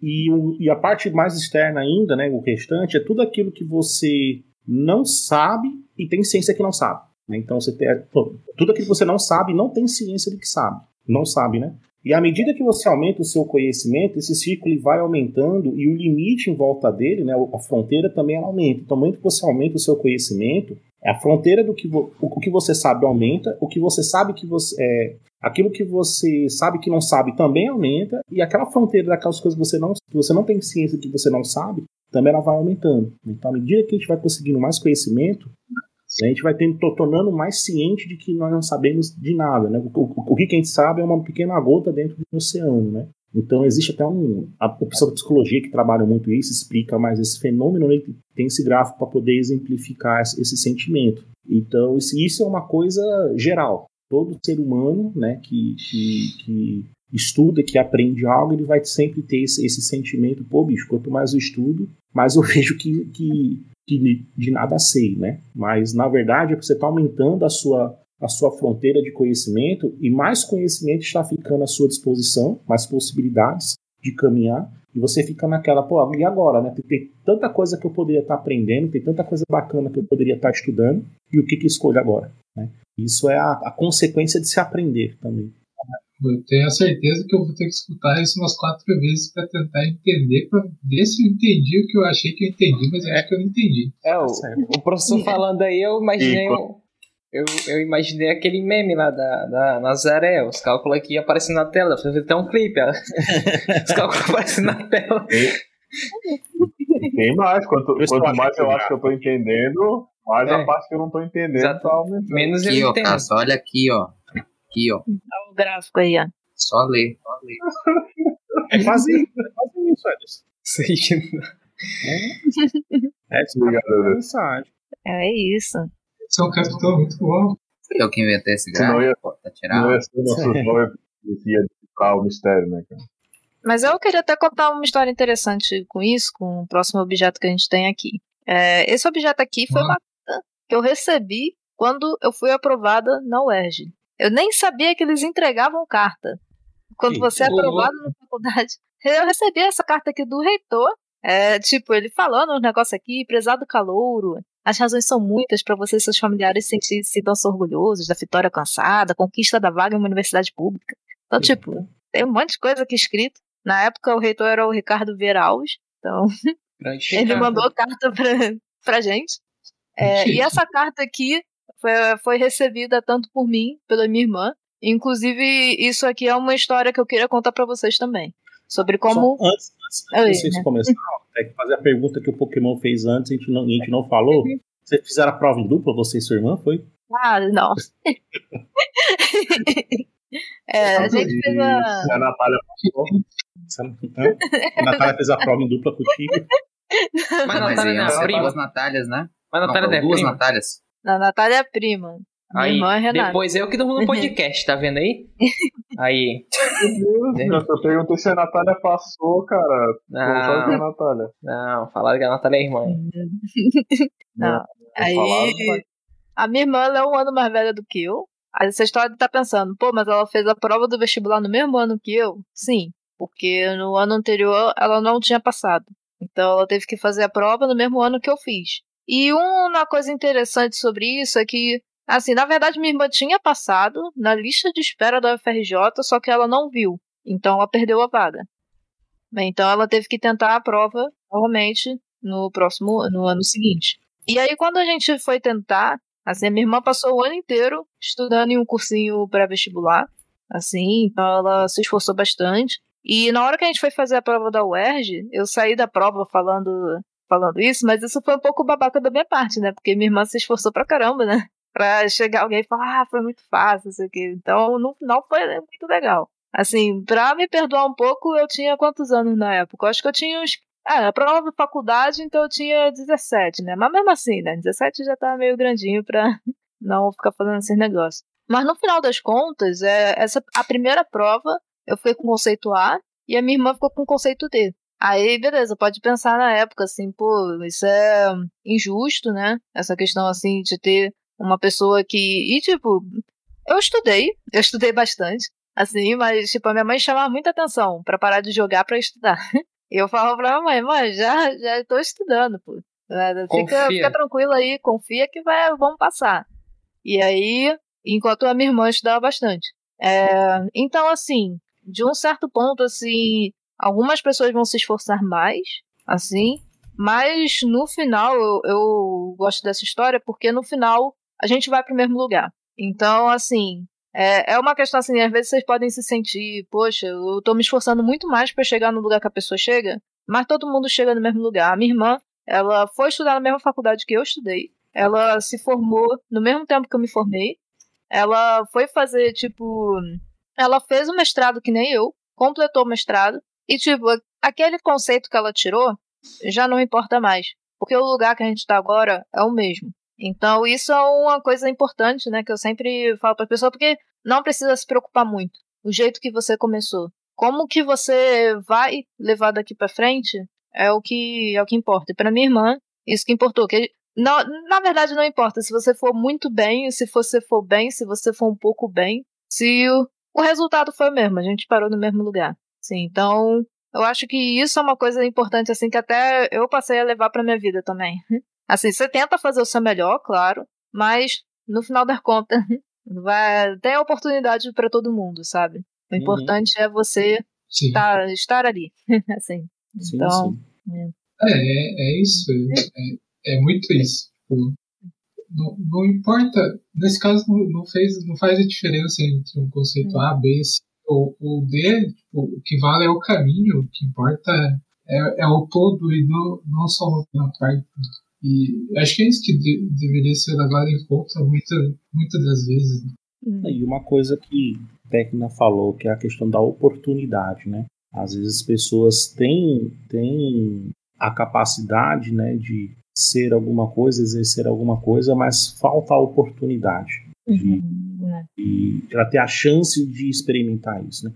e, o, e a parte mais externa ainda, né? O restante é tudo aquilo que você não sabe e tem ciência que não sabe. Né? Então você tem tudo aquilo que você não sabe não tem ciência de que sabe, não sabe, né? E à medida que você aumenta o seu conhecimento, esse círculo vai aumentando e o limite em volta dele, né, a fronteira também aumenta. Então, muito que você aumenta o seu conhecimento, a fronteira do que, o que você sabe aumenta, o que você sabe que você é, aquilo que você sabe que não sabe também aumenta e aquela fronteira daquelas coisas que você não, você não tem ciência que você não sabe, também ela vai aumentando. Então, à medida que a gente vai conseguindo mais conhecimento, a gente vai tendo, tornando mais ciente de que nós não sabemos de nada. Né? O, o, o, que a gente sabe é uma pequena gota dentro do oceano. Né? Então, existe até um. A pessoa da psicologia que trabalha muito isso explica mais esse fenômeno, né? tem esse gráfico para poder exemplificar esse, esse sentimento. Então, isso é uma coisa geral. Todo ser humano né, que, que, que estuda, que aprende algo, ele vai sempre ter esse, esse sentimento, pô, bicho, quanto mais eu estudo, mais eu vejo que, que, que de nada sei, né? Mas, na verdade, é você está aumentando a sua, a sua fronteira de conhecimento e mais conhecimento está ficando à sua disposição, mais possibilidades de caminhar, e você fica naquela, pô, e agora, né? Tem, tem tanta coisa que eu poderia estar tá aprendendo, tem tanta coisa bacana que eu poderia estar tá estudando, e o que que escolho agora, né? Isso é a, a consequência de se aprender também. Eu tenho a certeza que eu vou ter que escutar isso umas quatro vezes para tentar entender, para ver se eu entendi o que eu achei que eu entendi, mas eu acho que eu não entendi. É, o, tá o professor falando aí, eu imaginei. eu, eu imaginei aquele meme lá da, da Nazaré, os cálculos aqui aparecendo na tela. Fazer até um clipe, ó. os cálculos aparecendo na tela. Tem mais, quanto, quanto mais eu acho que eu tô entendendo, mais é. a parte que eu não tô entendendo Exato. tá aumentando. Menos aqui, eu entendo. Ó, olha aqui, ó aqui, ó. Olha o gráfico aí, ó. Só ler, só ler. É quase, é quase isso, Edson. Sei que não. É, é, obrigado. É isso. Você é um capitão muito bom. Fui eu que inventei esse gráfico. Não ia, tá tirado. Não ia ser nosso nome ia ficar o mistério, né, cara? Mas eu queria até contar uma história interessante com isso, com o próximo objeto que a gente tem aqui. É, esse objeto aqui foi uma que eu recebi quando eu fui aprovada na UERJ. Eu nem sabia que eles entregavam carta. Quando você é aprovado na faculdade. Eu recebi essa carta aqui do reitor. É, tipo, ele falando um negócio aqui, prezado calouro, as razões são muitas para você e seus familiares sentir se tão orgulhosos da vitória alcançada, conquista da vaga em uma universidade pública. Então, tipo, tem um monte de coisa aqui escrito. Na época, o reitor era o Ricardo Vieira Alves, então ele mandou carta pra, pra gente. É, e essa carta aqui foi, foi recebida tanto por mim, pela minha irmã. Inclusive, isso aqui é uma história que eu queria contar para vocês também. Sobre como. Só antes, antes de vocês né? começarem, é que fazer a pergunta que o Pokémon fez antes, a gente não, a gente não falou. Vocês fizeram a prova em dupla, você e sua irmã, foi? Ah, não. é, a gente fez a. A Natália a Natália fez a prova em dupla contigo. Mas, mas Natália é prima. Duas Natálias, né? Mas a Natália não, é duas prima. Natálias. A Natália é prima. Minha aí, irmã é Renata. depois eu que durmo no podcast, tá vendo aí? Aí. Meu Deus, eu perguntei se a Natália passou, cara. Não, a Natália. não, falaram que a Natália é irmã. Não. Aí, a minha irmã ela é um ano mais velha do que eu. Aí você história tá pensando, pô, mas ela fez a prova do vestibular no mesmo ano que eu? Sim, porque no ano anterior ela não tinha passado. Então ela teve que fazer a prova no mesmo ano que eu fiz. E uma coisa interessante sobre isso é que, assim, na verdade minha irmã tinha passado na lista de espera da UFRJ, só que ela não viu. Então ela perdeu a vaga. Então ela teve que tentar a prova novamente no próximo, no ano seguinte. E aí quando a gente foi tentar, assim, a minha irmã passou o ano inteiro estudando em um cursinho pré-vestibular, assim, então ela se esforçou bastante. E na hora que a gente foi fazer a prova da UERJ, eu saí da prova falando falando isso, mas isso foi um pouco babaca da minha parte, né? Porque minha irmã se esforçou pra caramba, né? Pra chegar alguém e falar, ah, foi muito fácil, isso aqui. Então, no final foi muito legal. Assim, pra me perdoar um pouco, eu tinha quantos anos na época? Eu acho que eu tinha uns. Ah, a prova de faculdade, então eu tinha 17, né? Mas mesmo assim, né? 17 já tá meio grandinho pra não ficar fazendo esses negócios. Mas no final das contas, é, essa, a primeira prova eu fiquei com conceito A e a minha irmã ficou com conceito D. Aí, beleza, pode pensar na época, assim, pô, isso é injusto, né? Essa questão, assim, de ter uma pessoa que. E, tipo, eu estudei, eu estudei bastante, assim, mas, tipo, a minha mãe chamava muita atenção para parar de jogar para estudar. E eu falava pra minha mãe, mãe, já, já tô estudando, pô. Fica, fica tranquila aí, confia que vai, vamos passar. E aí, enquanto a minha irmã estudava bastante. É, então, assim, de um certo ponto, assim, algumas pessoas vão se esforçar mais, assim, mas no final eu, eu gosto dessa história porque no final a gente vai para o mesmo lugar. Então, assim, é, é uma questão assim, às vezes vocês podem se sentir, poxa, eu tô me esforçando muito mais para chegar no lugar que a pessoa chega, mas todo mundo chega no mesmo lugar. A minha irmã, ela foi estudar na mesma faculdade que eu estudei, ela se formou no mesmo tempo que eu me formei, ela foi fazer, tipo, ela fez o mestrado que nem eu, completou o mestrado, e, tipo, aquele conceito que ela tirou já não importa mais. Porque o lugar que a gente está agora é o mesmo. Então, isso é uma coisa importante, né? Que eu sempre falo para a pessoa, porque não precisa se preocupar muito. O jeito que você começou. Como que você vai levar daqui para frente é o que é o que importa. E para minha irmã, isso que importou. Que na verdade, não importa se você for muito bem, se você for bem, se você for um pouco bem, se o, o resultado foi o mesmo, a gente parou no mesmo lugar. Sim, então eu acho que isso é uma coisa importante assim que até eu passei a levar para minha vida também. Assim, você tenta fazer o seu melhor, claro, mas no final das contas vai tem oportunidade para todo mundo, sabe? O uhum. importante é você tá, estar ali, assim. Sim, então, sim. É. é, é isso, é, é muito isso. Tipo, não, não importa, nesse caso não, não, fez, não faz a diferença entre um conceito A, B, C o, o D, tipo, o que vale é o caminho, o que importa é, é o todo e não, não só uma parte. E acho que é isso que de, deveria ser levado em conta muita, muitas das vezes. Né? E uma coisa que a Tecna falou, que é a questão da oportunidade, né? Às vezes as pessoas têm, têm a capacidade né, de ser alguma coisa, exercer alguma coisa, mas falta a oportunidade de, uhum, é. De, de ela ter a chance de experimentar isso, né?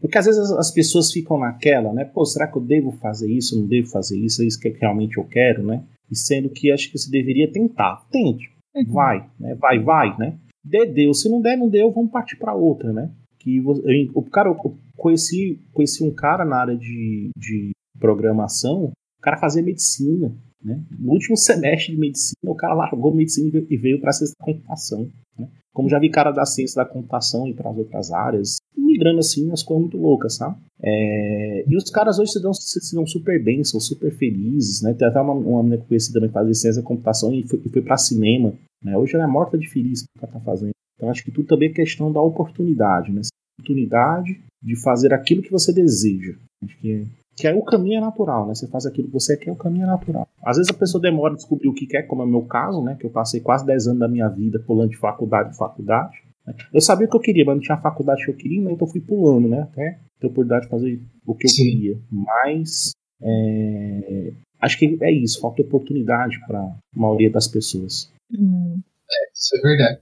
Porque às vezes as pessoas ficam naquela, né? Pô, será que eu devo fazer isso? Não devo fazer isso? É isso que realmente eu quero, né? E sendo que acho que você deveria tentar. Tente. Uhum. Vai, né? Vai, vai, né? Dê, deu. Se não der, não deu, vamos partir para outra, né? Que eu, o cara, eu conheci, conheci um cara na área de, de programação, o cara fazia medicina. Né? No último semestre de medicina, o cara largou medicina e veio para a ciência da computação. Né? Como já vi cara da ciência da computação e para as outras áreas, migrando assim, umas coisas muito loucas, sabe? É... E os caras hoje se dão, se dão super bem, são super felizes, né? Tem até uma, uma menina conheci também que faz ciência da computação e foi, foi para cinema. Né? Hoje ela é morta de feliz que ela tá fazendo. Então acho que tudo também é questão da oportunidade, né? Oportunidade de fazer aquilo que você deseja. Acho que é que aí o caminho é natural, né? Você faz aquilo que você quer, o caminho é natural. Às vezes a pessoa demora a descobrir o que quer, como é o meu caso, né? Que eu passei quase 10 anos da minha vida pulando de faculdade em faculdade. Né? Eu sabia o que eu queria, mas não tinha a faculdade que eu queria, né? então eu fui pulando, né? Até ter oportunidade de fazer o que eu Sim. queria. Mas é... acho que é isso, falta oportunidade para a maioria das pessoas. Hum. É, isso é verdade.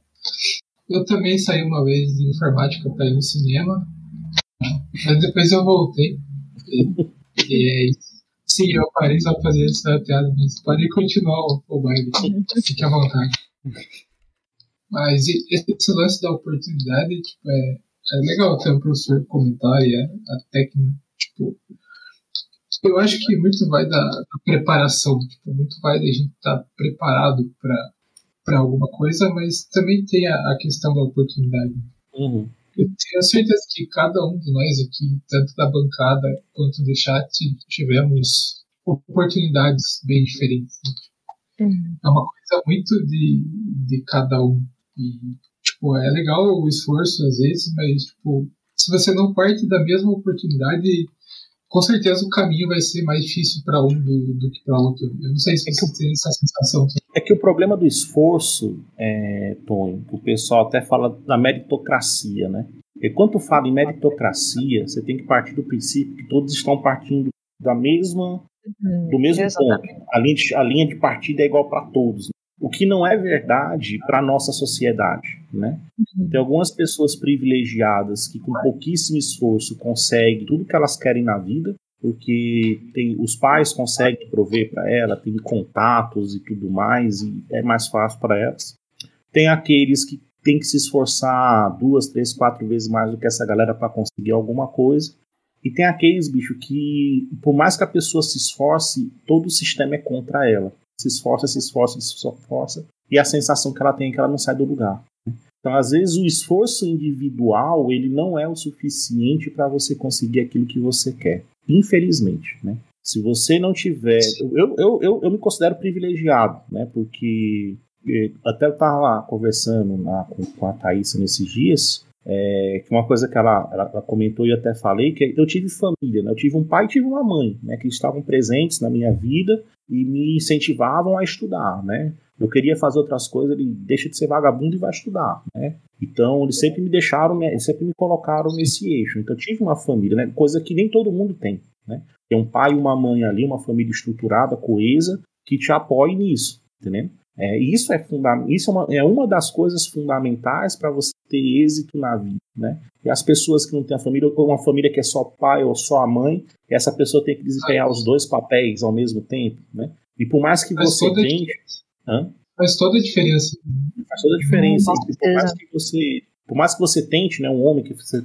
Eu também saí uma vez de informática para ir no cinema, mas depois eu voltei. É Sim, eu parei só pra fazer essa piada, mas pode continuar o, o baile. Fique à vontade. Mas esse lance da oportunidade, tipo, é, é legal ter um professor comentar e a, a técnica, tipo, eu acho que muito vai da, da preparação, tipo, muito vai da gente estar tá preparado para alguma coisa, mas também tem a, a questão da oportunidade. Uhum. Eu tenho certeza que cada um de nós aqui, tanto da bancada quanto do chat, tivemos oportunidades bem diferentes. Né? Uhum. É uma coisa muito de, de cada um. E, tipo, é legal o esforço às vezes, mas, tipo, se você não parte da mesma oportunidade, com certeza o caminho vai ser mais difícil para um do, do que para outro. Eu não sei se é você tem essa sensação. É que o problema do esforço, é, Tony, o pessoal até fala da meritocracia, né? E quando fala em meritocracia, você tem que partir do princípio que todos estão partindo da mesma, uhum, do mesmo exatamente. ponto. A linha, de, a linha de partida é igual para todos. O que não é verdade para a nossa sociedade. Né? Uhum. Tem algumas pessoas privilegiadas que, com pouquíssimo esforço, conseguem tudo que elas querem na vida, porque tem, os pais conseguem prover para ela, tem contatos e tudo mais, e é mais fácil para elas. Tem aqueles que têm que se esforçar duas, três, quatro vezes mais do que essa galera para conseguir alguma coisa. E tem aqueles, bicho, que por mais que a pessoa se esforce, todo o sistema é contra ela se esforça, se esforça, se esforça, e a sensação que ela tem é que ela não sai do lugar. Então, às vezes, o esforço individual ele não é o suficiente para você conseguir aquilo que você quer. Infelizmente, né? Se você não tiver. Eu, eu, eu, eu me considero privilegiado, né? Porque eh, até eu estava lá conversando na, com, com a Thaís nesses dias. É, uma coisa que ela, ela, ela, comentou e até falei, que eu tive família, né? eu tive um pai e tive uma mãe, né? que estavam presentes na minha vida e me incentivavam a estudar, né? Eu queria fazer outras coisas, ele deixa de ser vagabundo e vai estudar, né? Então eles sempre me deixaram, eles sempre me colocaram nesse eixo. Então eu tive uma família, né? Coisa que nem todo mundo tem, né? Tem um pai e uma mãe ali, uma família estruturada, coesa, que te apoie nisso, entendeu? É, isso é, funda isso é, uma, é uma das coisas fundamentais para você ter êxito na vida, né? E as pessoas que não têm a família, ou uma família que é só pai ou só a mãe, essa pessoa tem que desempenhar os dois papéis ao mesmo tempo, né? E por mais que Faz você tente... Faz toda a diferença. Faz toda a diferença. por mais que você... Por mais que você tente, né, um homem que você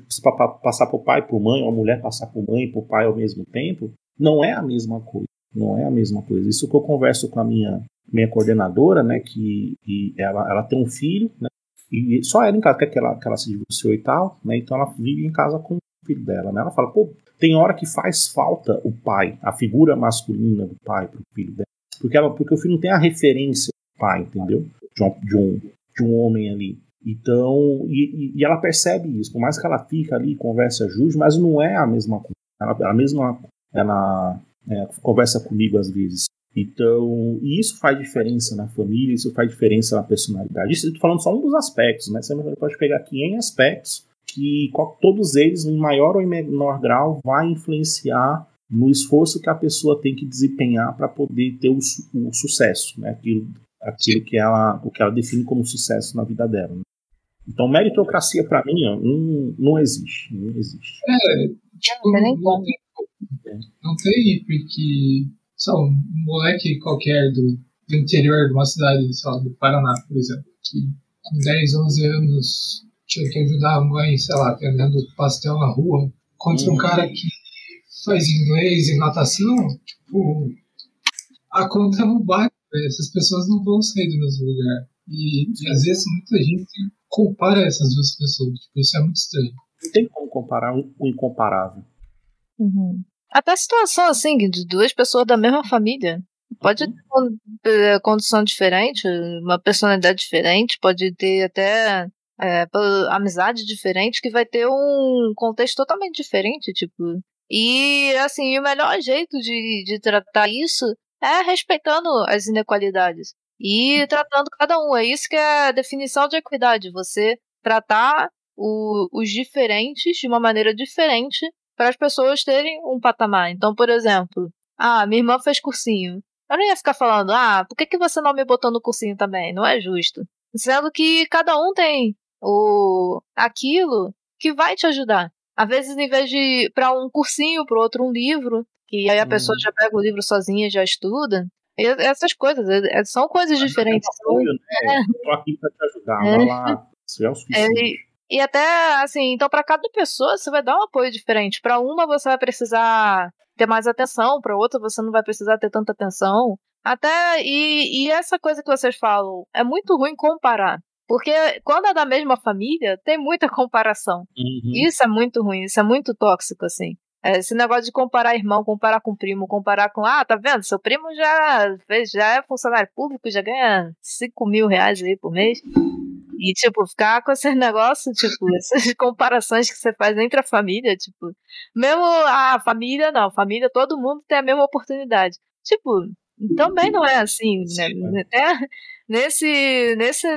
passar por pai, por mãe, ou uma mulher passar por mãe e por pai ao mesmo tempo, não é a mesma coisa. Não é a mesma coisa. Isso que eu converso com a minha minha coordenadora, né, que ela, ela tem um filho, né, e só ela em casa, que ela, que ela se divorciou e tal, né, então ela vive em casa com o filho dela, né, ela fala, pô, tem hora que faz falta o pai, a figura masculina do pai pro filho dela, porque, ela, porque o filho não tem a referência do pai, entendeu, de um, de um, de um homem ali, então, e, e, ela percebe isso, por mais que ela fica ali conversa justo, mas não é a mesma coisa, ela, ela mesma, ela é, conversa comigo às vezes, então, e isso faz diferença na família, isso faz diferença na personalidade. Isso, estou falando só um dos aspectos, né? Você pode pegar aqui em aspectos que todos eles, em maior ou em menor grau, vai influenciar no esforço que a pessoa tem que desempenhar para poder ter o, o, sucesso, né? Aquilo, aquilo que ela, o que ela define como sucesso na vida dela. Né? Então, meritocracia para mim ó, não, não existe, não existe. É, tipo, não, não, tem, não tem, porque sei lá, um moleque qualquer do, do interior de uma cidade, sei lá, do Paraná, por exemplo, que com 10, 11 anos tinha que ajudar a mãe, sei lá, vendendo pastel na rua, contra uhum. um cara que faz inglês e natação, tipo, a conta não bate, essas pessoas não vão sair do mesmo lugar. E, e às vezes muita gente compara essas duas pessoas, tipo, isso é muito estranho. Não tem como comparar um- o incomparável. Uhum. Até situação assim, de duas pessoas da mesma família. Pode ter con- eh, condição diferente, uma personalidade diferente, pode ter até é, amizade diferente, que vai ter um contexto totalmente diferente, tipo. E assim, o melhor jeito de, de tratar isso é respeitando as inequalidades e tratando cada um. É isso que é a definição de equidade. Você tratar o- os diferentes de uma maneira diferente para as pessoas terem um patamar. Então, por exemplo, ah, minha irmã fez cursinho. Eu não ia ficar falando, ah, por que, que você não me botou no cursinho também? Não é justo. Sendo que cada um tem o aquilo que vai te ajudar. Às vezes, em vez de para um cursinho, para outro um livro, que aí a Hum. pessoa já pega o livro sozinha e já estuda. E essas coisas, é- é- são coisas diferentes. Apoio, né? Eu tô aqui pra te ajudar. É. Vai lá. Isso é o É, suficiente. e, e até assim, então para cada pessoa você vai dar um apoio diferente. Para uma você vai precisar ter mais atenção, para outra você não vai precisar ter tanta atenção. Até e, e essa coisa que vocês falam é muito ruim comparar, porque quando é da mesma família tem muita comparação. Uhum. Isso é muito ruim, isso é muito tóxico assim. É, Esse negócio de comparar irmão, comparar com primo, comparar com. Ah, tá vendo? Seu primo já, já é funcionário público, já ganha 5 mil reais aí por mês. E, tipo, ficar com esses negócios, tipo, essas comparações que você faz entre a família, tipo, mesmo a família, não, família, todo mundo tem a mesma oportunidade. Tipo, também não é assim, né? Sim, Até nesse, nesse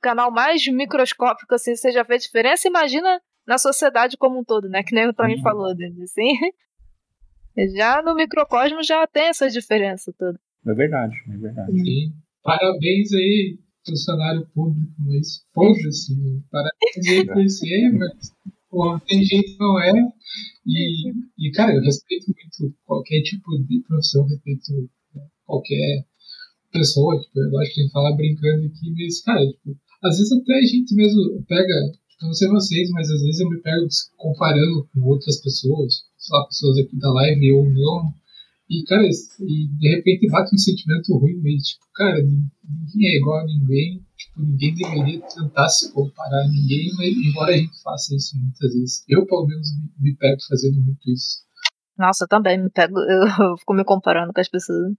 canal mais microscópico, assim, você já vê diferença, imagina na sociedade como um todo, né? Que nem o Tony Uhum. falou, né? assim. Já no microcosmo já tem essas diferenças todas. É verdade, é verdade. E parabéns aí, funcionário público, mas foda-se, né? parabéns aí por ser, mas porra, tem gente que não é. E, e, cara, eu respeito muito qualquer tipo de profissão, respeito né, qualquer pessoa, tipo, eu acho que a gente fala brincando aqui, mas, cara, tipo, às vezes até a gente mesmo pega, tipo, não sei vocês, mas às vezes eu me pego comparando com outras pessoas, sei lá, pessoas aqui da live ou não, e, cara, e de repente bate um sentimento ruim meio, tipo, cara, ninguém é igual a ninguém, tipo, ninguém deveria tentar se comparar a ninguém, mas, embora a gente faça isso muitas vezes. Eu, pelo menos, me, me pego fazendo muito isso. Nossa, eu também me pego, eu fico me comparando com as pessoas.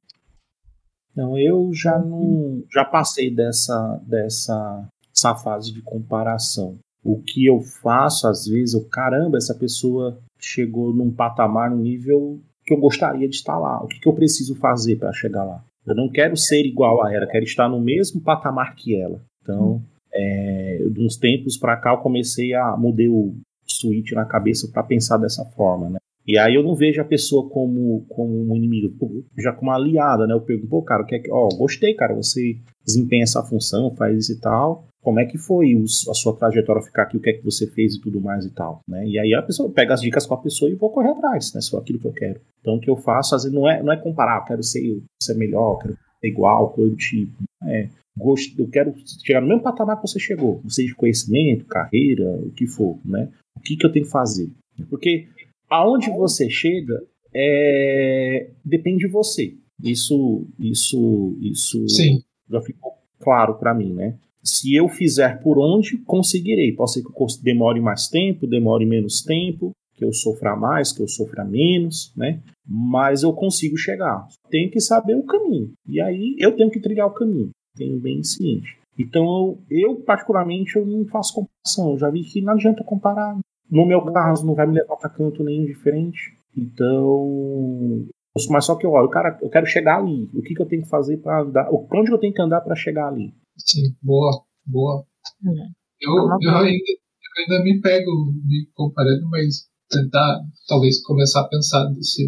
Não, eu já não. Já passei dessa, dessa essa fase de comparação. O que eu faço, às vezes, eu, caramba, essa pessoa chegou num patamar, num nível que eu gostaria de estar lá. O que, que eu preciso fazer para chegar lá? Eu não quero ser igual a ela, quero estar no mesmo patamar que ela. Então, é, de uns tempos para cá, eu comecei a mudei o switch na cabeça para pensar dessa forma, né? E aí eu não vejo a pessoa como, como um inimigo, já como aliada, né? Eu pergunto, pô, cara, o que é que. Ó, gostei, cara, você desempenha essa função, faz isso e tal. Como é que foi os- a sua trajetória ficar aqui, o que é que você fez e tudo mais e tal, né? E aí a pessoa pega as dicas com a pessoa e vou correr atrás, né? For aquilo que eu quero. Então o que eu faço, às vezes, não é, não é comparar, eu quero ser, ser melhor, quero ser igual, coisa do tipo. É, gosto, eu quero chegar no mesmo patamar que você chegou, seja de conhecimento, carreira, o que for, né? O que, que eu tenho que fazer? Porque aonde você chega é, depende de você. Isso, isso, isso Sim. já ficou claro para mim, né? Se eu fizer por onde, conseguirei. Pode ser que eu demore mais tempo, demore menos tempo, que eu sofra mais, que eu sofra menos, né? Mas eu consigo chegar. Tenho que saber o caminho. E aí eu tenho que trilhar o caminho. Tenho bem ciente. Então eu, particularmente, eu não faço comparação. Eu já vi que não adianta comparar. No meu caso, não vai me levar para canto nenhum diferente. Então, mas só que eu olho, cara, eu quero chegar ali. O que, que eu tenho que fazer para andar? Onde eu tenho que andar para chegar ali? Sim, boa, boa. Uhum. Eu, Uma eu, ainda, eu ainda me pego me comparando, mas tentar talvez começar a pensar desse,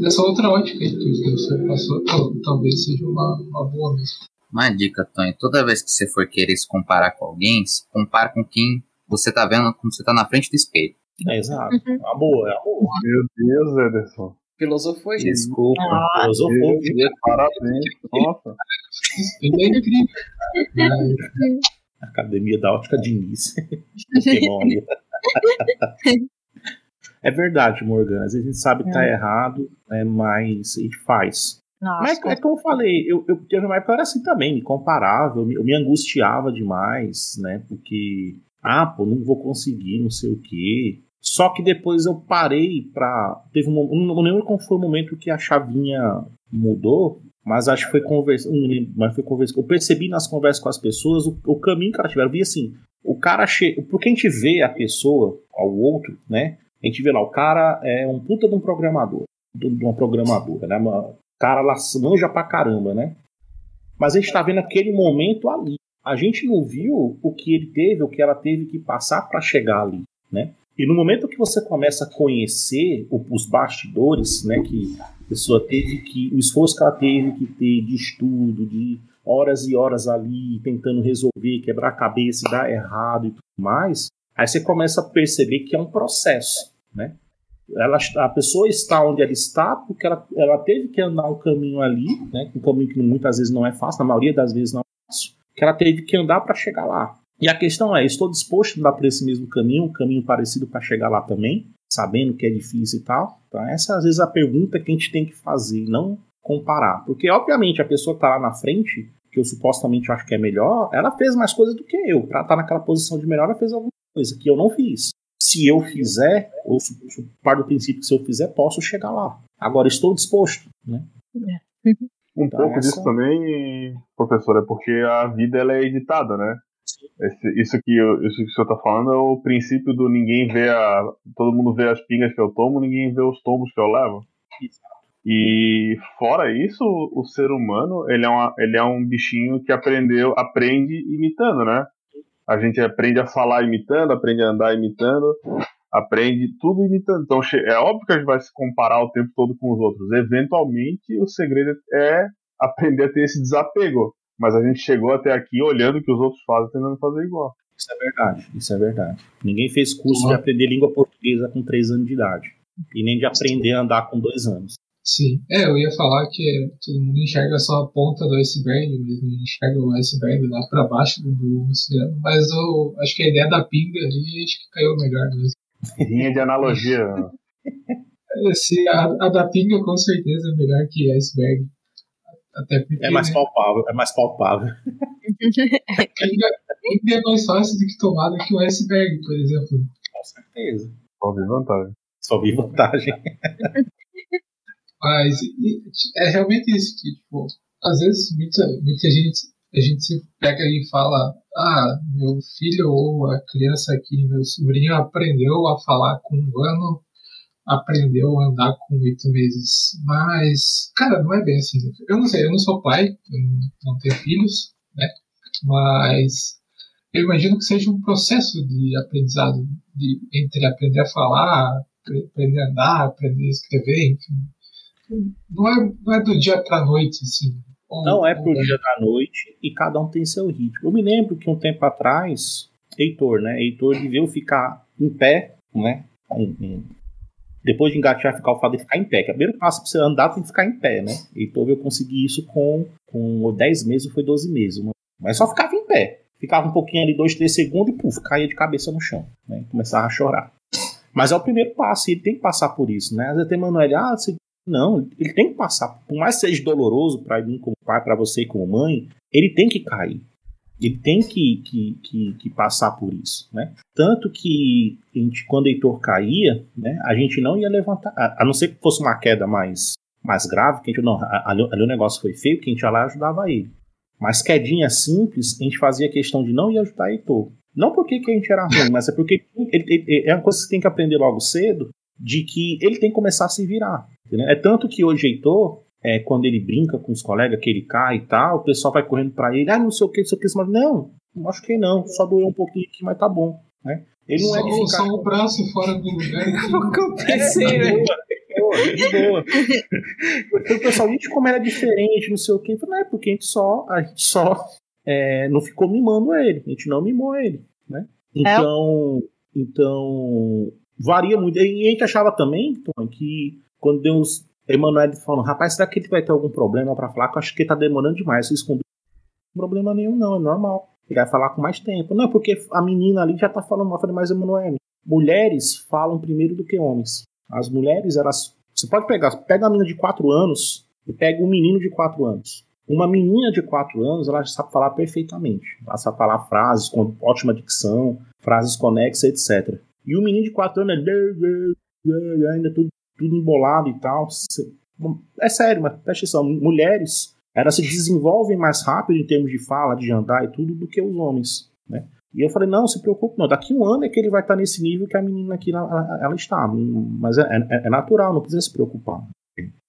dessa outra ótica que, que você passou, tal- talvez seja uma, uma boa mesmo. Uma dica, Tony. Toda vez que você for querer se comparar com alguém, se compara com quem você tá vendo como você tá na frente do espelho. É exato. É uma boa, é uma boa. Meu Deus, Ederson. Filosofou aí. Desculpa. Ah, Filosofou. Parabéns. Nossa. É incrível. Academia da Ótica Diniz. Pokémon ali. É verdade, Morgana. Às vezes a gente sabe que tá errado, né, mas a gente faz. Nossa, Mas é como eu falei, eu, eu teve uma época era assim também, me comparava, eu me, eu me angustiava demais, né? Porque, ah, pô, não vou conseguir, não sei o quê. Só que depois eu parei pra. Teve um. Não lembro qual foi o momento que a chavinha mudou, mas acho que foi conversa. Mas foi conversa. Eu percebi nas conversas com as pessoas o, o caminho que elas tiveram. Eu vi assim, o cara chega. Porque a gente vê a pessoa, ao outro, né? A gente vê lá, o cara é um puta de um programador, de uma programadora, né? Uma, cara lá manja pra caramba, né? Mas a gente tá vendo aquele momento ali. A gente não viu o que ele teve, o que ela teve que passar para chegar ali, né? E no momento que você começa a conhecer os bastidores, né, que a pessoa teve que, o esforço que ela teve que ter de estudo, de horas e horas ali tentando resolver, quebrar a cabeça dar errado e tudo mais, aí você começa a perceber que é um processo, né? Ela, a pessoa está onde ela está porque ela, ela teve que andar um caminho ali, né, um caminho que muitas vezes não é fácil, na maioria das vezes não é fácil, que ela teve que andar para chegar lá. E a questão é, estou disposto a andar por esse mesmo caminho, um caminho parecido para chegar lá também, sabendo que é difícil e tal? Então essa às vezes é a pergunta que a gente tem que fazer, não comparar. Porque obviamente a pessoa que está lá na frente, que eu supostamente acho que é melhor, ela fez mais coisas do que eu. Para estar naquela posição de melhor, ela fez alguma coisa que eu não fiz. Se eu fizer, ou par do princípio que se eu fizer, posso chegar lá. Agora estou disposto, né? Um Então, pouco essa- disso também, professor, é porque a vida ela é editada, né? Esse- isso, que eu- isso que o senhor está falando é o princípio do ninguém vê a. Todo mundo vê as pingas que eu tomo, ninguém vê os tombos que eu levo. E fora isso, o ser humano ele é, uma, ele é um bichinho que aprendeu, aprende imitando, né? A gente aprende a falar imitando, aprende a andar imitando, aprende tudo imitando. Então é óbvio que a gente vai se comparar o tempo todo com os outros. Eventualmente, o segredo é aprender a ter esse desapego. Mas a gente chegou até aqui olhando o que os outros fazem, tentando fazer igual. Isso é verdade, isso é verdade. Ninguém fez curso de aprender língua portuguesa com 3 anos de idade. E nem de aprender a andar com 2 anos. Sim. É, eu ia falar que todo mundo enxerga só a ponta do iceberg, mesmo enxerga o iceberg lá pra baixo do oceano. Mas eu acho que a ideia da pinga ali acho que caiu melhor mesmo. Linha de analogia. É, Se a, a da pinga com certeza é melhor que iceberg. Até porque É mais né, palpável, é mais palpável. pinga, pinga é mais fácil do que tomada que o iceberg, por exemplo. Com certeza. Só vi vantagem. Só vi vantagem. Mas é realmente isso que, tipo, às vezes muita, muita gente, a gente se pega e fala, ah, meu filho ou a criança aqui, meu sobrinho aprendeu a falar com um ano, aprendeu a andar com oito meses. Mas, cara, não é bem assim. Eu não sei, eu não sou pai, eu não, tenho filhos, né? Mas eu imagino que seja um processo de aprendizado, de, entre aprender a falar, apre- aprender a andar, aprender a escrever, enfim. Não é, não é do dia pra noite, assim. Ou- Não é pro dia da noite e cada um tem seu ritmo. Eu me lembro que um tempo atrás, Heitor, né? Heitor devia ficar em pé, né? em- em- depois de engatear, ficar o fato de ficar em pé. Que é o primeiro passo pra você andar tem que ficar em pé, né? Heitor eu consegui isso com, com 10 meses foi 12 meses. Mas só ficava em pé. Ficava um pouquinho ali, 2, 3 segundos e puf, caía de cabeça no chão. Né? Começava a chorar. Mas é o primeiro passo, e ele tem que passar por isso, né? Às vezes tem Manuel, ah, você não, ele tem que passar. Por mais que seja doloroso para mim como pai, para você como mãe, ele tem que cair. Ele tem que, que, que, que passar por isso, né? Tanto que gente, quando o Heitor caía, né, a gente não ia levantar, a, a não ser que fosse uma queda mais, mais grave, que a gente não, ali, ali o negócio foi feio, que a gente ia lá e ajudava ele. Mas quedinha simples, a gente fazia questão de não ir ajudar Heitor. Não porque que a gente era ruim, mas é porque ele- ele- é uma coisa que você tem que aprender logo cedo, de que ele tem que começar a se virar. entendeu? É tanto que hoje Heitor, é, quando ele brinca com os colegas, que ele cai e tal, o pessoal vai correndo pra ele, ah, não sei o que, não sei o que, mas não, não acho que não, só doeu um pouquinho aqui, mas tá bom. Né? Ele não é de só, ficar. só o braço fora do lugar. aqui. O que eu pensei, né? boa, de boa. Então, o pessoal, gente, como era diferente, não sei o quê. Eu falei, Não é porque a gente só, a gente só é, não ficou mimando ele. A gente não mimou ele, né? Então, então varia muito. E a gente achava também, Tom, que quando Deus, Emanuel falando, rapaz, será que ele vai ter algum problema pra falar? Que eu acho que tá demorando demais. Isso com problema nenhum, não, é normal. Ele vai falar com mais tempo. Não, porque a menina ali já tá falando mal. Falei, mas Emanuel, mulheres falam primeiro do que homens. As mulheres, elas. Você pode pegar, pega uma menina de 4 anos, E pega um menino de 4 anos. Uma menina de 4 anos, ela sabe falar perfeitamente. Ela sabe falar frases com ótima dicção, frases conexas, etc. E o menino de 4 anos é ainda tudo, tudo embolado e tal. É sério, mas presta atenção. Mulheres, elas se desenvolvem mais rápido em termos de fala, de andar e tudo, do que os homens, né? E eu falei, não, se preocupe, não. Daqui um ano é que ele vai estar nesse nível que a menina aqui ela, ela está. Mas é, é, é, natural, não precisa se preocupar.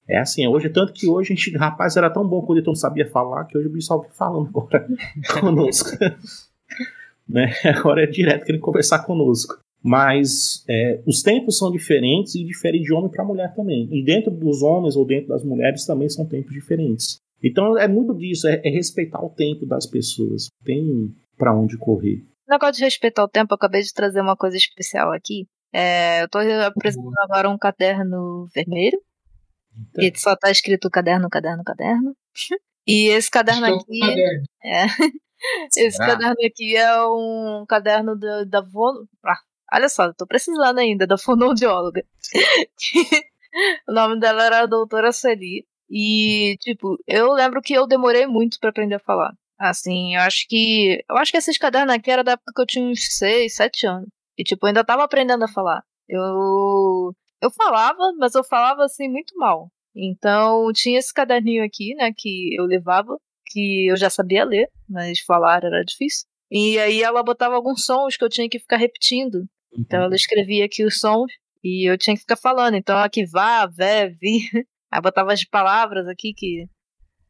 É assim, hoje, tanto que hoje a gente, rapaz, era tão bom quando ele não sabia falar, que hoje o está falando agora conosco. né? Agora é direto querendo conversar conosco. Mas é, os tempos são diferentes e diferem de homem para mulher também. E dentro dos homens ou dentro das mulheres também são tempos diferentes. Então é muito disso, é, é respeitar o tempo das pessoas. Tem para onde correr. O negócio de respeitar o tempo, eu acabei de trazer uma coisa especial aqui. É, eu tô apresentando agora um caderno vermelho. Eita. E só tá escrito caderno, caderno, caderno. E esse caderno Estou aqui. Caderno. É, esse ah. caderno aqui é um caderno da, da ah, olha só, eu tô precisando ainda da fonoaudióloga. o nome dela era a doutora Celi. E, tipo, eu lembro que eu demorei muito para aprender a falar. Assim, eu acho que. Eu acho que esses cadernos aqui era da época que eu tinha uns 6, 7 anos. E, tipo, eu ainda tava aprendendo a falar. Eu. Eu falava, mas eu falava assim muito mal. Então, tinha esse caderninho aqui, né, que eu levava, que eu já sabia ler, mas falar era difícil. E aí ela botava alguns sons que eu tinha que ficar repetindo. Então ela escrevia aqui os sons e eu tinha que ficar falando. Então aqui vá, vé, vi. Aí botava as palavras aqui que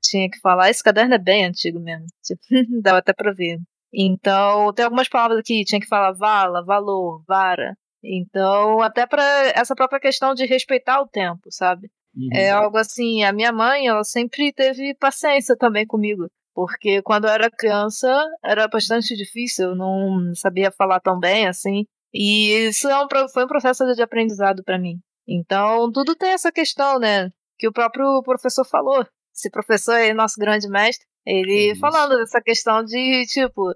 tinha que falar. Esse caderno é bem antigo mesmo. Tipo, dava até pra ver. Então, tem algumas palavras aqui, tinha que falar vala, valor, vara. Então, até para essa própria questão de respeitar o tempo, sabe? Uhum. É algo assim, a minha mãe, ela sempre teve paciência também comigo. Porque quando eu era criança, era bastante difícil, eu não sabia falar tão bem assim. E isso é um, foi um processo de aprendizado para mim. Então, tudo tem essa questão, né? Que o próprio professor falou esse professor aí, nosso grande mestre, ele Isso. falando dessa questão de, tipo,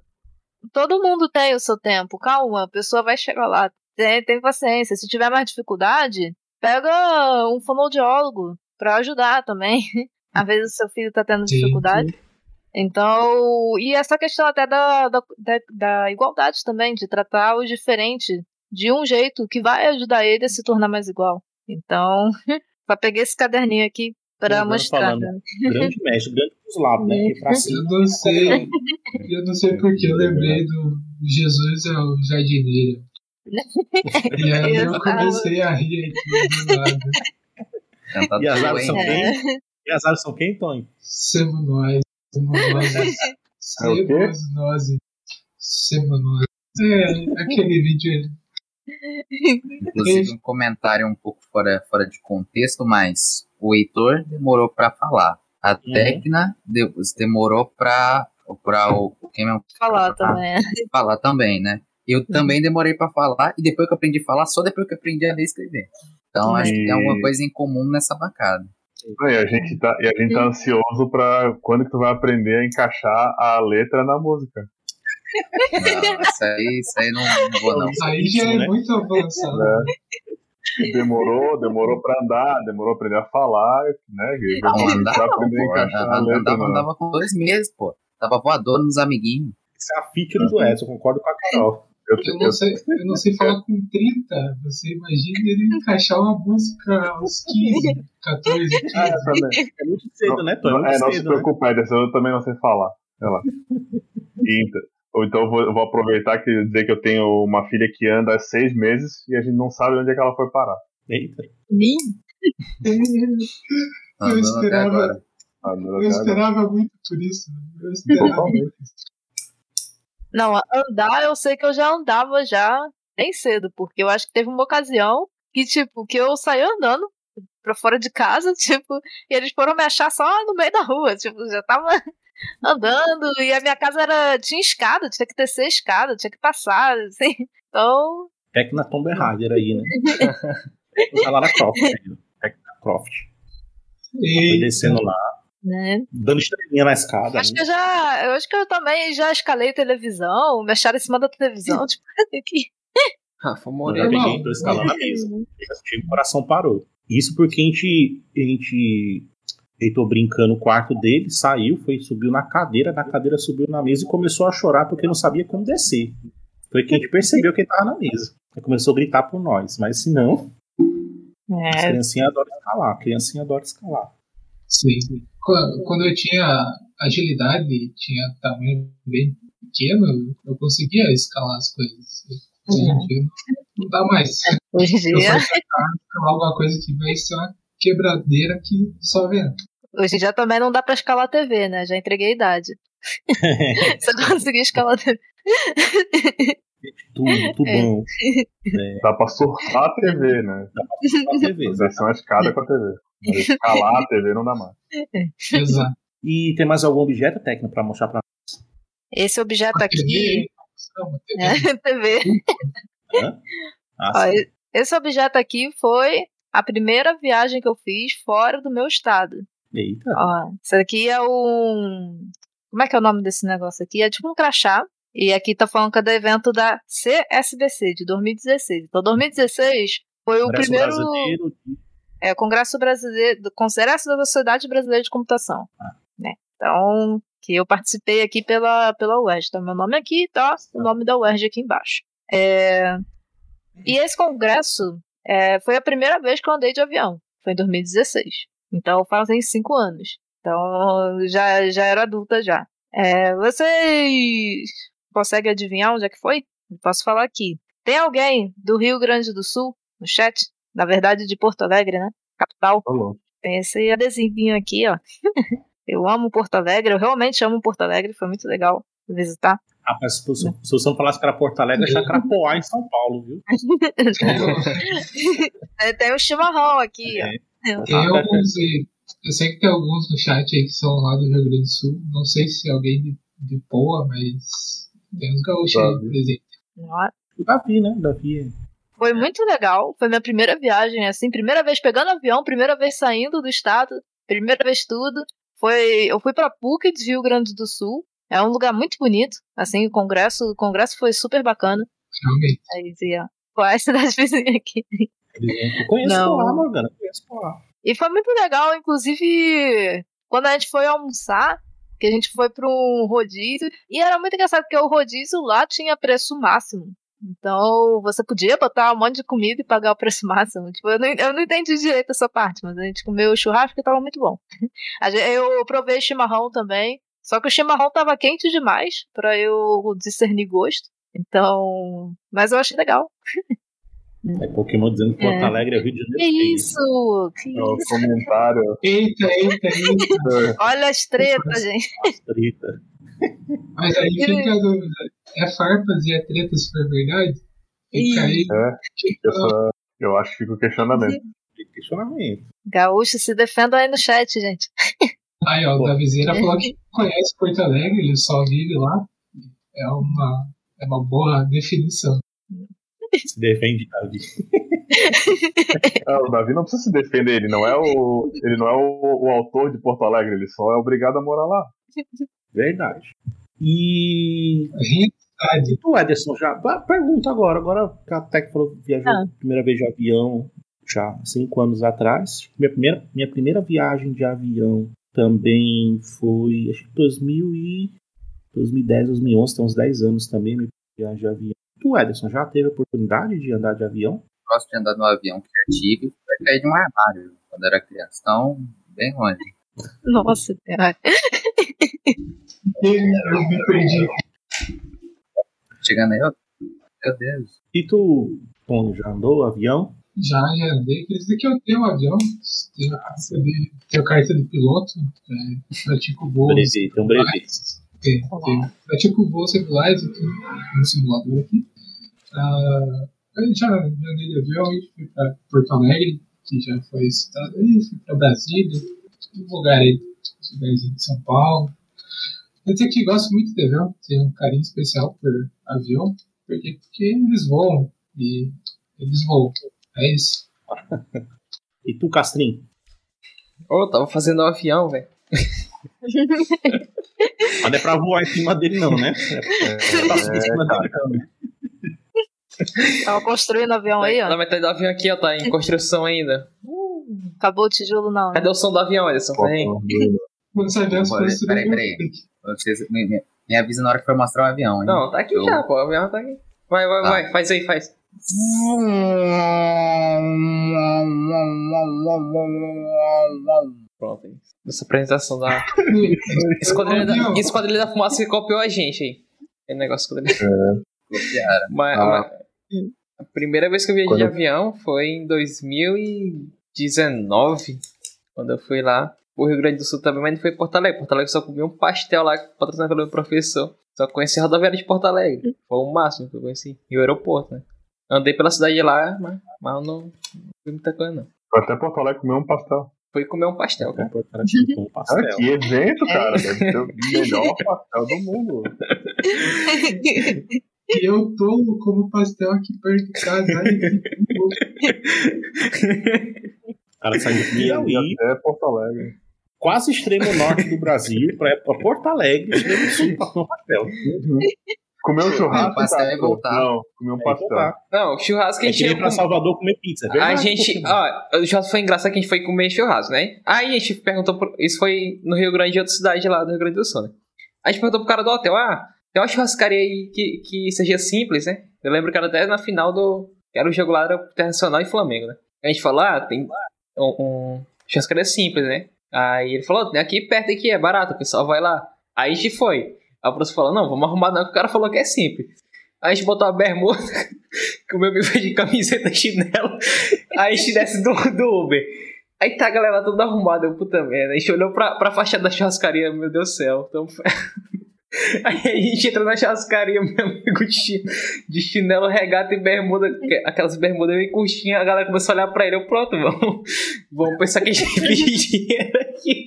todo mundo tem o seu tempo, calma, a pessoa vai chegar lá, tem, tem paciência. Se tiver mais dificuldade, pega um fonoaudiólogo para ajudar também. Às vezes o seu filho tá tendo dificuldade. Sim, sim. Então, e essa questão até da, da, da, da, igualdade também, de tratar o diferente de um jeito que vai ajudar ele a se tornar mais igual. Então, só peguei esse caderninho aqui para mostrar. Falando, grande mestre, grande dos lados, né? eu não sei, eu não sei porque eu lembrei do Jesus é o jardineiro. e aí eu comecei a rir aqui do lado. E as aves são quem? E as aves são quem, Tony? Somos Somos nós. Somos nós. É, aquele vídeo aí. Inclusive um comentário um pouco fora, fora de contexto, mas o Heitor demorou para falar. A uhum. Tecna demorou para para o quem é falar pra, também. Falar também, né? Eu uhum. também demorei para falar e depois que eu aprendi a falar, só depois que eu aprendi a ler e escrever. Então acho que tem alguma coisa em comum nessa bancada. E a gente tá, e a gente tá uhum. ansioso para quando que tu vai aprender a encaixar a letra na música. Não, isso aí, isso aí não, não vou não. Aí já é né? muito avançado. É. Demorou, demorou pra andar, demorou pra aprender a falar, né? Não, andava, aprender pô, a encaixar a letra, andava, andava com dois meses, pô. Tava voador nos amiguinhos. Isso é a feature do Edson, concordo com a Carol. Eu, eu, não sei, eu não sei falar com 30. Você imagina ele encaixar uma música aos 15, 14, 15. Ah, é muito cedo, né, Tony? É, não se né? preocupe, né? eu também não sei falar. Olha lá. Então, ou então eu vou, vou aproveitar e dizer que eu tenho uma filha que anda há seis meses e a gente não sabe onde é que ela foi parar. Eita. eu esperava, eu esperava muito por isso. Eu esperava muito. Não, andar eu sei que eu já andava já bem cedo, porque eu acho que teve uma ocasião que, tipo, que eu saí andando pra fora de casa, tipo, e eles foram me achar só no meio da rua, tipo, já tava andando, e a minha casa era, tinha escada, tinha que descer escada, tinha que passar, assim, então... Tecna Tomb Raider aí, né? a Lara Croft, Tecna Croft. E... Foi descendo lá, né? Dando estrelinha na escada. Acho né? que eu já. Eu acho que eu também já escalei televisão, me acharam em cima da televisão, tipo, aqui. Rafa Moreira. Eu peguei, tô escalando a mesa. O coração parou. Isso porque a gente, a gente Deitou brincando no quarto dele, saiu, foi, subiu na cadeira, na cadeira subiu na mesa e começou a chorar porque não sabia como descer. Foi que a gente percebeu que ele tava na mesa. Ele começou a gritar por nós, mas se não, as É, criancinhas adoram escalar. A criancinha adora escalar. Sim. Qu- Quando eu tinha agilidade, tinha tamanho bem pequeno, eu conseguia escalar as coisas. Hoje em dia não- dá mais. hoje em Eu dia, tentar escalar alguma coisa que vai ser uma quebradeira que só vendo. hoje em dia também não dá pra escalar a TV, né? Já entreguei a idade. Você conseguir escalar a TV. Tudo, tudo É. bom. Dá pra surfar a TV, né? Na TV, Descer uma escada com a TV. Mas escalar a TV não dá mais. Exato. E tem mais algum objeto técnico pra mostrar pra Esse objeto aqui. TV. É, TV. nós? Ah, Ó, esse objeto aqui foi a primeira viagem que eu fiz fora do meu estado. Eita. Ó, isso aqui é um. Como é que é o nome desse negócio aqui? É tipo um crachá. E aqui tá falando que é do evento da CSBC de 2016. Então, 2016 foi o Congresso primeiro. Brasileiro de- É, Congresso Brasileiro. do Congresso da Sociedade Brasileira de Computação. Né? Então, que eu participei aqui pela, pela UERJ. Então, meu nome aqui tá o nome da UERJ aqui embaixo. É, e esse congresso é, foi a primeira vez que eu andei de avião. Foi em 2016. Então, fazem cinco anos. Então, já, já era adulta já. É, vocês conseguem adivinhar onde é que foi? Posso falar aqui. Tem alguém do Rio Grande do Sul no chat? Na verdade, de Porto Alegre, né? Capital. Louco. Tem esse adesivinho aqui, ó. eu amo Porto Alegre, eu realmente amo Porto Alegre, foi muito legal visitar. Rapaz, se se você não falasse que era Porto Alegre, eu achava que era Poá em São Paulo, viu? É, tem o chimarrão aqui, ó. Tem alguns aí. Eu sei que tem alguns no chat aí que são lá do Rio Grande do Sul. Não sei se alguém de, de Poa, mas tem uns gaúchos aí O Davi, né? O Davi. Foi muito legal, foi minha primeira viagem, assim, primeira vez pegando avião, primeira vez saindo do estado, primeira vez tudo. Foi, eu fui pra PUC de Rio Grande do Sul. É um lugar muito bonito, assim, o congresso, o congresso foi super bacana. Realmente. Aí dizia, qual é a cidade vizinha aqui? Eu conheço Não. Poá, Morgana. eu Conheço Poá. E foi muito legal, inclusive, quando a gente foi almoçar, que a gente foi para um rodízio, e era muito engraçado, porque o rodízio lá tinha preço máximo. Então, você podia botar um monte de comida e pagar o preço máximo. Tipo, eu não, eu não entendi direito essa parte, mas a gente comeu churrasco e tava muito bom. Eu provei chimarrão também, só que o chimarrão tava quente demais para eu discernir gosto. Então, mas eu achei legal. É Pokémon dizendo que Porto É. Alegre é o Rio de Janeiro. Que isso? Que É o isso? comentário. Eita, eita, eita. Olha as tretas, gente. Treta. Mas aí fica a dúvida. É farpas e é treta se for verdade? Fica aí. É, essa, eu acho que fica o questionamento. Questionamento. Gaúcho se defenda aí no chat, gente. Aí, ó, o Pô. Davizeira falou que conhece Porto Alegre, ele só vive lá. É uma, é uma boa definição. Se defende, Davi. É, o Davi não precisa se defender, ele não é o. Ele não é o, o autor de Porto Alegre, ele só é obrigado a morar lá. Verdade. E. Realidade. E tu, Ederson, já. Pergunta agora. Agora que a Tec falou que viajou Ah. a primeira vez de avião já há cinco anos atrás. Minha primeira, minha primeira viagem de avião também foi. Acho que 2000 e 2010, 2011, tem uns 10 anos também. Minha viagem de avião. Tu, Ederson, já teve a oportunidade de andar de avião? gosto de andar no avião que já tive, foi cair de um armário quando era criança. Então, bem longe. Nossa, cara. Eu me perdi. Chegando aí, ó. Meu Deus. E tu, Tony, já andou avião? Já, já andei. Quer dizer que eu tenho um avião, tenho carta de, tenho carta de piloto, é, pratico voos Brevet, tem um regulares. Tem, tem. Pratico voos regulares aqui no simulador aqui. Ah, eu já, já andei de avião e fui para Porto Alegre, que já foi citado aí, fui para Brasília, lugar aí, um lugarzinho de São Paulo. Eu dizer que gosto muito de avião, tenho um carinho especial por avião, porque, porque eles voam e eles voam. É isso. E tu, Castrinho? Ô, eu tava fazendo um avião, velho. Mas não é pra voar em cima dele, não, né? É, Tá em cima dele, não, né? Tava construindo avião aí, Na ó. metade do avião aqui, ó, tá em construção ainda. Uh, Acabou o tijolo, não. Cadê o som do avião, Ederson? Vem. Peraí, coisas. peraí. Vocês, me, me, me avisa na hora que for mostrar o avião, hein? Não, tá aqui Eu- já, pô. O avião tá aqui. Vai, vai, Tá. vai. Faz aí, faz. Pronto. Essa apresentação da. Esquadrilha da, Esquadrilha da Fumaça que copiou a gente aí. Aquele negócio esquadrilha. Copiaram. Mas, Ah. mas- a primeira vez que eu viajei Quando- de avião foi em 2019, quando eu fui lá pro Rio Grande do Sul também, mas não foi em Porto Alegre. Porto Alegre só comi um pastel lá, patrocinado pelo meu professor. Só conheci a rodoviária de Porto Alegre. Foi o máximo que eu conheci. E o aeroporto, né? Andei pela cidade lá, mas, mas eu não, não fui muita coisa, não. Foi até Porto Alegre comer um pastel. Fui comer um pastel, cara. O cara chutou um pastel. que evento, cara. Deve ser o melhor pastel do mundo. E eu tô como pastel aqui perto de casa. Cara saiu do Piauí, Até Porto Alegre. quase extremo norte do Brasil, pra, pra Porto Alegre, extremo sul, pra comer um pastel. Comeu um churrasco, pastel cara? e voltar. Não, comi um Aí, pastel. tá. Não, churrasco que a A gente ia veio pra Salvador comer pizza, é A verdade? gente. Ó, o churrasco foi engraçado que a gente foi comer churrasco, né? Aí a gente perguntou. Pro, isso foi no Rio Grande, outra cidade lá do Rio Grande do Sul, né? A gente perguntou pro cara do hotel: ah, tem uma churrascaria aí que, que seja simples, né? Eu lembro que era até na final do. Era o jogo lá era Internacional e Flamengo, né? A gente falou: ah, tem um, um churrascaria simples, né? Aí ele falou: tem aqui perto aqui, é barato, o pessoal vai lá. Aí a gente foi. Aí o professor falou: não, vamos arrumar não, que o cara falou que é simples. Aí a gente botou a bermuda, que o meu foi de camiseta chinelo. Aí a gente desce do, do Uber. Aí tá a galera toda arrumada, eu, puta merda. A gente olhou pra, pra fachada da churrascaria, meu Deus do céu. Então, aí a gente entra na churrascaria, meu amigo de, chi- de chinelo, regata e bermuda, que- aquelas bermudas bem curtinhas, a galera começou a olhar pra ele, eu, pronto, vamos, vamos pensar que a gente pediu dinheiro aqui.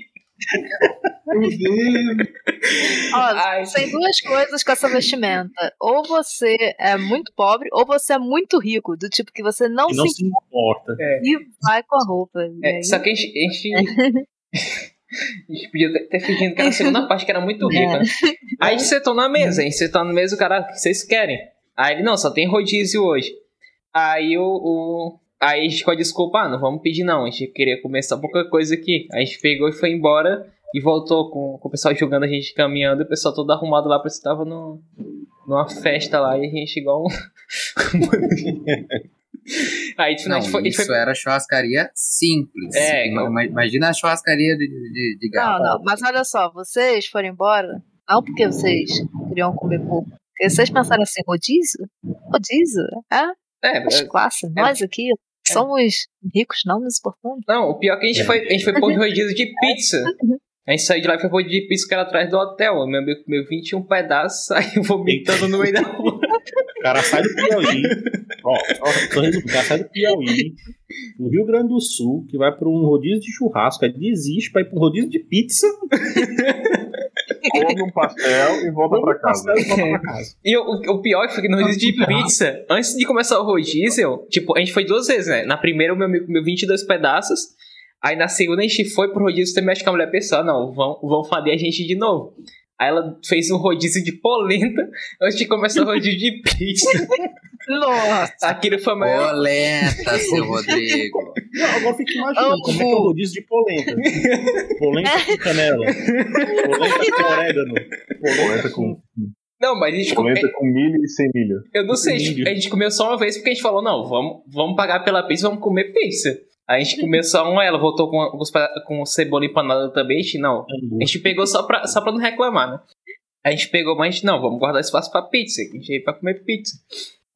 Ó, tem duas coisas com essa vestimenta. Ou você é muito pobre, ou você é muito rico, do tipo que você não, não se se importa. e vai com a roupa. É, aí- só que a gente. A gente, a gente podia ter, ter fingido que era a segunda parte, que era muito rica. né? Aí a gente sentou na mesa, a gente sentou na mesa, o cara, o que vocês querem? Aí ele, não, só tem rodízio hoje. Aí o. o aí a gente a desculpa, ah, não vamos pedir não, a gente queria comer só pouca coisa aqui. Aí a gente pegou e foi embora e voltou com, com o pessoal julgando a gente caminhando, e o pessoal todo arrumado lá, parecia que tava no, numa festa lá, e a gente igual um. aí final a Não, gente foi. A gente isso foi era churrascaria simples. É, ima- Imagina a churrascaria de, de, de Não, gato. não, mas olha só, vocês foram embora, não porque vocês queriam comer pouco. Porque vocês pensaram assim, rodízio? Rodízio? É? é, As é, classes, nós aqui somos ricos, não nos importantes. Não, o pior é que a gente foi, a gente foi pôr rodízio de pizza. A gente saiu de lá e foi pôr de pizza que era atrás do hotel. O meu amigo comeu 21 pedaços, saiu vomitando no meio da rua. O cara sai do Piauí. ó, o cara sai do Piauí, do Rio Grande do Sul, que vai pra um rodízio de churrasco, aí desiste pra ir pra um rodízio de pizza, Come um pastel e volta um casa. pastel e volta pra casa. E o, o pior foi que no rodízio de pizza, antes de começar o rodízio, tipo, a gente foi duas vezes, né? Na primeira o meu amigo comeu 22 pedaços. Aí na segunda a gente foi pro rodízio também, acho que a mulher pensou, não, vão, vão fazer a gente de novo. Aí ela fez um rodízio de polenta antes de começar o rodízio de pizza. Nossa! Aquilo foi maior. Polenta, seu Rodrigo. Não, agora fica imaginando como é que é o rodízio de polenta. Polenta com canela. Polenta com orégano. Polenta com, Não, mas a gente comeu. polenta com milho e sem milho. Eu não sei, a gente, Milho. a gente comeu só uma vez porque a gente falou, não, vamos, vamos pagar pela pizza, vamos comer pizza. Aí a gente comeu só uma, ela voltou com, com, cebola empanada também, a gente, não. A gente pegou só pra, só pra não reclamar, né? A gente pegou, mas a gente, não, vamos guardar espaço pra pizza, que a gente veio pra comer pizza.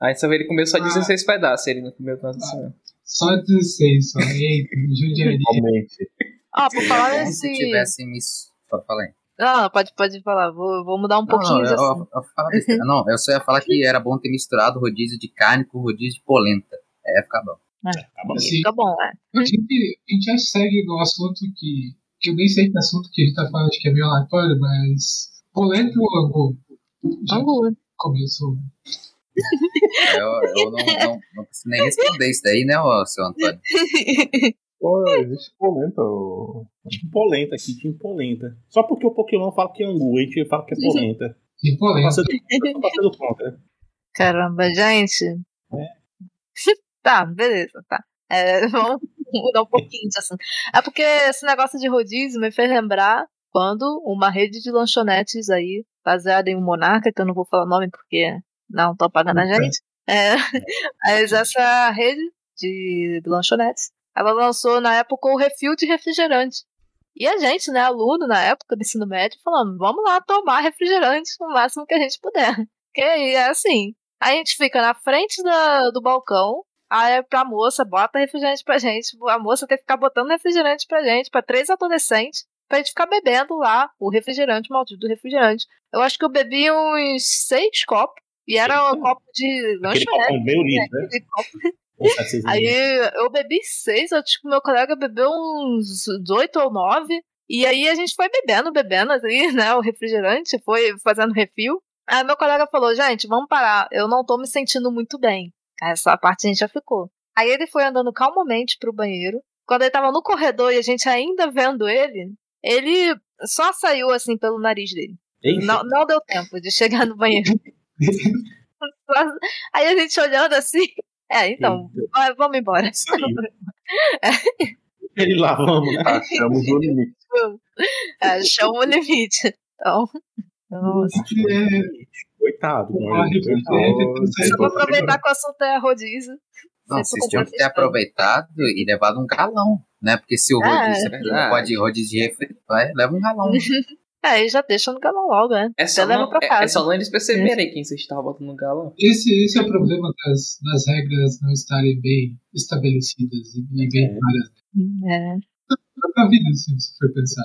Aí só ele comeu só 16 pedaços, ele não comeu tanto assim, não. Só 16, só. Eita, judiaria. Realmente. Ah, por falar nesse. se tivesse me. Fala aí. Não, não, pode, pode falar. Vou, vou mudar um Não, pouquinho não, eu, assunto. eu, eu não, eu só ia falar que era bom ter misturado rodízio de carne com rodízio de polenta. É, fica bom. Acaba Assim, Fica bom, é. a gente, a gente já segue no assunto que, que eu nem sei que assunto que a gente tá falando, acho que é meio aleatório, mas polenta ou angu? Angu. começou. Eu, eu não, não, não preciso nem responder isso daí, né, ô, seu Antônio? Pô, existe polenta. Tinha polenta aqui, tinha polenta. Só porque o Pokémon fala que é angu, a gente fala que é polenta. De polenta. Passando passando conta. Caramba, gente. É. Tá, beleza, tá. É, vamos, mudar um pouquinho assim. É porque esse negócio de rodízio me fez lembrar quando uma rede de lanchonetes aí, baseada em um monarca, que eu não vou falar o nome porque não estão pagando a gente. É, mas essa rede de lanchonetes, ela lançou na época o refil de refrigerante. E a gente, né, aluno na época do ensino médio, falando, vamos lá tomar refrigerante o máximo que a gente puder. Que é assim, a gente fica na frente da, do balcão, aí pra moça, bota refrigerante pra gente, a moça tem que ficar botando refrigerante pra gente, pra três adolescentes, pra gente ficar bebendo lá o refrigerante, o maldito refrigerante. Eu acho que eu bebi uns seis copos, e era um copo de lanchonete. meio litro, né? sete, seis Aí eu bebi seis, eu acho que meu colega bebeu uns oito ou nove. E aí a gente foi bebendo, bebendo ali, né? O refrigerante, foi fazendo refil. Aí meu colega falou, gente, vamos parar, eu não tô me sentindo muito bem. Essa parte a gente já ficou. Aí ele foi andando calmamente pro banheiro. Quando ele tava no corredor e a gente ainda vendo ele, ele só saiu assim pelo nariz dele. Não, não deu tempo de chegar no banheiro. Aí a gente olhando assim. É, então, vamos embora. saiu. Ele lá, vamos? Achamos o limite. É, chama o limite. Então, nossa. É, Coitado. vou aproveitar que o assunto é rodízio. Não, Vocês vocês tinham que ter aproveitado e levado um galão, né? Porque se o Ah, rodízio é verdade. pode rodízio de refri, vai, leva um galão. É, e já deixa no galão logo, né? É só, não, pra é, casa. é só não eles perceberem quem você estava botando no galão. Esse, esse é o problema das, das regras não estarem bem estabelecidas e, bem É. claras. É. Pra vida, se você for pensar.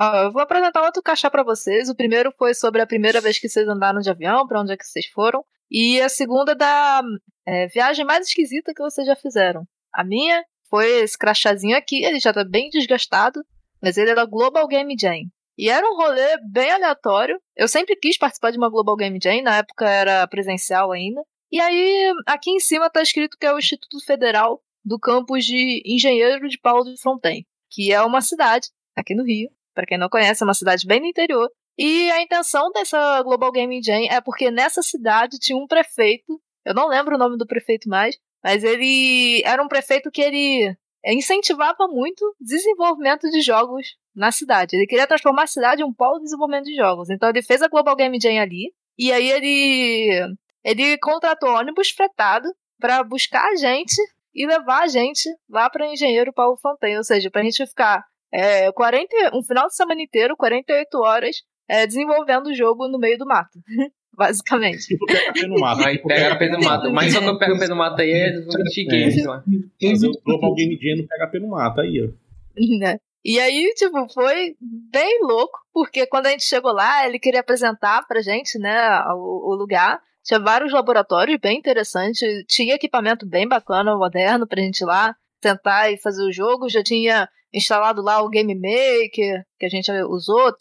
Ó, eu vou apresentar outro cachá pra vocês. O primeiro foi sobre a primeira vez que vocês andaram de avião, pra onde é que vocês foram. E a segunda da é, viagem mais esquisita que vocês já fizeram. A minha foi esse crachazinho aqui, ele já tá bem desgastado, mas ele é da Global Game Jam. E era um rolê bem aleatório. Eu sempre quis participar de uma Global Game Jam, na época era presencial ainda. E aí, aqui em cima tá escrito que é o Instituto Federal do campus de Engenheiro de Paulo de Fronten, que é uma cidade aqui no Rio. Para quem não conhece, é uma cidade bem no interior. E a intenção dessa Global Gaming Jam é porque nessa cidade tinha um prefeito, eu não lembro o nome do prefeito mais, mas ele era um prefeito que ele incentivava muito o desenvolvimento de jogos na cidade. Ele queria transformar a cidade em um polo de desenvolvimento de jogos. Então ele fez a Global Game Jam ali, e aí ele ele contratou ônibus fretado para buscar a gente e levar a gente lá para Engenheiro Paulo Fontaine, ou seja, para a gente ficar é, 40, um final de semana inteiro, 48 horas, é, desenvolvendo o jogo no meio do mato. Basicamente. Tipo, pega mato. Aí pega pé no mato. Mas só que eu pego pé no mato aí é do Games lá. O Global Game Jam no pega pé no mato. Aí, ó. né? E aí, tipo, foi bem louco, porque quando a gente chegou lá, ele queria apresentar pra gente, né, o, o lugar. Tinha vários laboratórios bem interessantes, tinha equipamento bem bacana, moderno, pra gente ir lá tentar e fazer o jogo. Já tinha instalado lá o Game Maker, que a gente usou,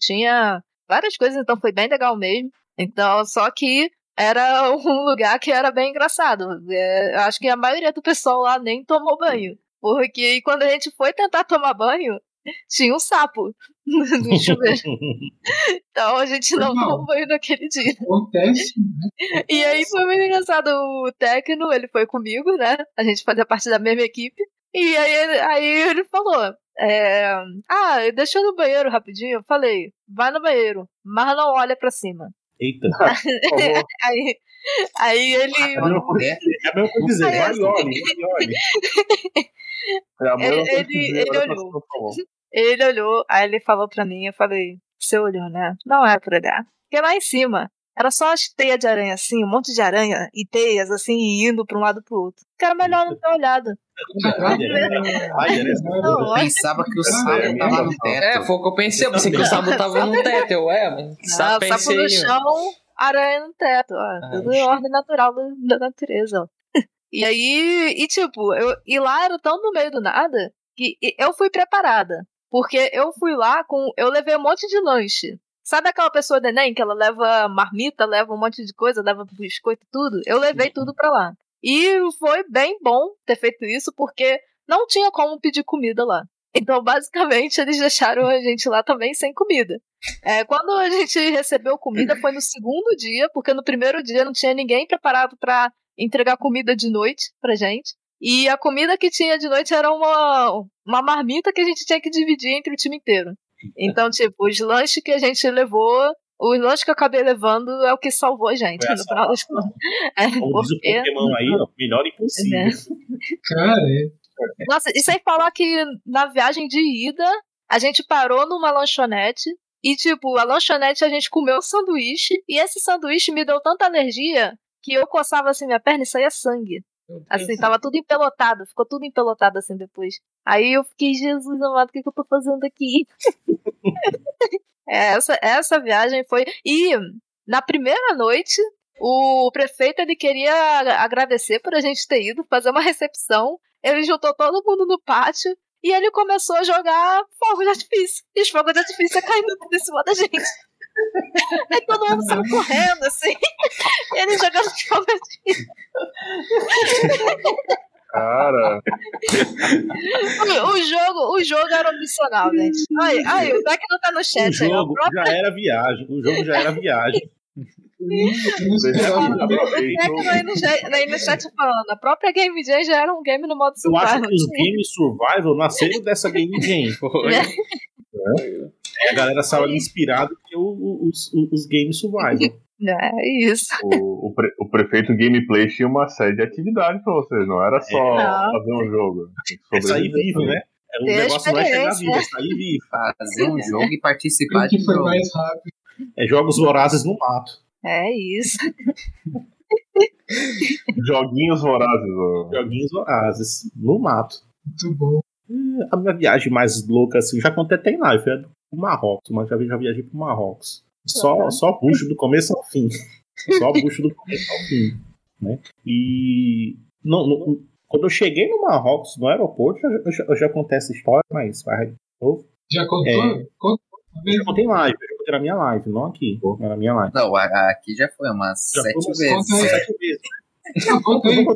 tinha, várias coisas, então foi bem legal mesmo. Então, só que era um lugar que era bem engraçado. É, acho que a maioria do pessoal lá nem tomou banho. Porque quando a gente foi tentar tomar banho, tinha um sapo no chuveiro. Então a gente não tomou banho naquele dia. Acontece, né? E aí foi muito engraçado. O Tecno, ele foi comigo, né? A gente fazia parte da mesma equipe. E aí, ele- aí ele falou: é, Ah, deixa eu no banheiro rapidinho. Eu falei: Vai no banheiro, mas não olha pra cima. Eita. Aí, aí ele. Pé. É a mesma coisa dizer. Aí, Vai assim, e olhe, vai e olhe. É Ele- ele- dizer, ele olhou. Ele olhou, aí ele falou pra mim, eu falei, você olhou, né? Não é pra olhar. Porque lá em cima, era só as teias de aranha, assim, um monte de aranha e teias, assim, indo pra um lado pro outro. Que era melhor não ter olhado. É. É. Eu pensava que o sapo É, tava no É, teto. foi o que eu pensei. Eu pensei que o sapo tava no teto. Eu, é, mas sapo no chão, aranha no teto, ó. Tudo Ai. ordem natural da, da natureza, ó. E aí, e tipo, eu, e lá era tão no meio do nada que eu fui preparada. Porque eu fui lá com. Eu levei um monte de lanche. Sabe aquela pessoa do Enem que ela leva marmita, leva um monte de coisa, leva biscoito tudo? Eu levei tudo pra lá. E foi bem bom ter feito isso, porque não tinha como pedir comida lá. Então, basicamente, eles deixaram a gente lá também sem comida. É, quando a gente recebeu comida foi no segundo dia, porque no primeiro dia não tinha ninguém preparado pra entregar comida de noite pra gente. E a comida que tinha de noite era uma, uma marmita que a gente tinha que dividir entre o time inteiro. Então, tipo, os lanches que a gente levou, os lanches que eu acabei levando é o que salvou a gente, no final das contas. É, Como diz o Pokémon aí, ó, melhor impossível. É. Cara, é. Nossa, e sem falar que na viagem de ida, a gente parou numa lanchonete e, tipo, a lanchonete a gente comeu um sanduíche e esse sanduíche me deu tanta alergia que eu coçava assim minha perna e saía sangue. Assim, tava tudo empelotado, ficou tudo empelotado assim depois. Aí eu fiquei, Jesus amado, o que, que eu tô fazendo aqui? É, essa, essa viagem foi. E na primeira noite, o prefeito ele queria agradecer por a gente ter ido fazer uma recepção. Ele juntou todo mundo no pátio e ele começou a jogar fogo de artifício. E os fogos de artifício caindo tudo em cima da gente. Aí todo mundo saiu correndo, assim. E ele jogando de artifício. Cara, O, o jogo, o jogo era opcional, gente. Aí, aí o Beck não tá no O chat aí. jogo O próprio já era viagem. O jogo já era viagem. Eu não esperava O nada. Beck aí no, chat- aí no chat falando, a própria Game Jam já era um game no modo Eu acho survival. que os Game Survival nasceram dessa Game Jam. Foi. A galera saiu ali inspirada porque o- o- os, os Game Survival. É isso. o, o, pre- o prefeito Gameplay tinha uma série de atividade pra vocês, não era só Não. fazer um jogo. Que É sair vivo, né? É, o negócio não é chegar vivo, é sair vivo. Fazer um jogo e participar O que de foi jogo. mais rápido? É jogos vorazes no mato. É isso. Joguinhos vorazes. ó. Joguinhos vorazes no mato. Muito bom. E A minha viagem mais louca, assim, já contei até em live, é do Marrocos, mas já, vi- já viajei pro Marrocos. Só, Uhum. só bucho do começo ao fim. Só bucho do começo ao fim. Né? E não, não- quando eu cheguei no Marrocos, no aeroporto, eu, já- eu já, eu já contei essa história, mas vai. Eu Já contou? É. Conta já contei em live, eu já contei na minha live, não aqui, na minha live. Não, aqui já foi umas Já sete foi umas vezes. É. Sete vezes. Não, conta aí.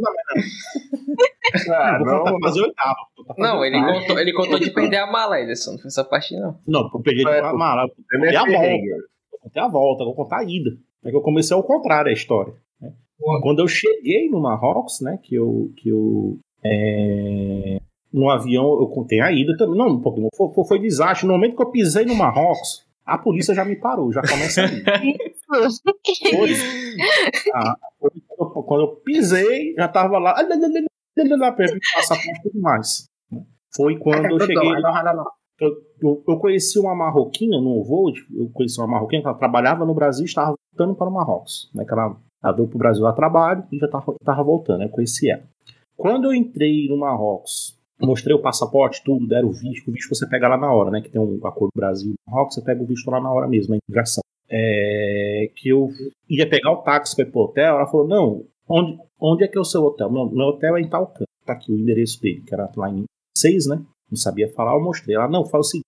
Ah, Eu não, ele contou, ele contou de perder a mala, Ederson. Não foi essa parte, não. Não, eu peguei de É, uma mala, eu contei é a volta. Eu contei a volta, eu vou contar a ida. É que eu comecei ao contrário a história. né? Quando eu cheguei no Marrocos, né, que eu, que eu é, no avião eu contei a ida também. Não, Pokémon, foi, foi, foi desastre. No momento que eu pisei no Marrocos, a polícia já me parou, já começa aí. Isso. Ah, quando, eu, pisei, já tava lá, o passaporte e tudo mais. né? Foi quando eu cheguei eu, eu, eu conheci uma marroquina no voo, tipo, eu conheci uma marroquina que ela trabalhava no Brasil e estava voltando para o Marrocos. Né, que ela, ela veio para o Brasil a trabalho e já estava voltando, né, eu conheci ela. Quando eu entrei no Marrocos, mostrei o passaporte, tudo, deram o visto, o visto você pega lá na hora, né, que tem um acordo Brasil e Marrocos, você pega o visto lá na hora mesmo, na imigração. É, que eu ia pegar o táxi para ir pro hotel, ela falou, não, onde, onde é que é o seu hotel? Meu, meu hotel é em tal canto, tá aqui o endereço dele, que era lá em seis, né? não sabia falar, eu mostrei. Ela, não, fala o seguinte: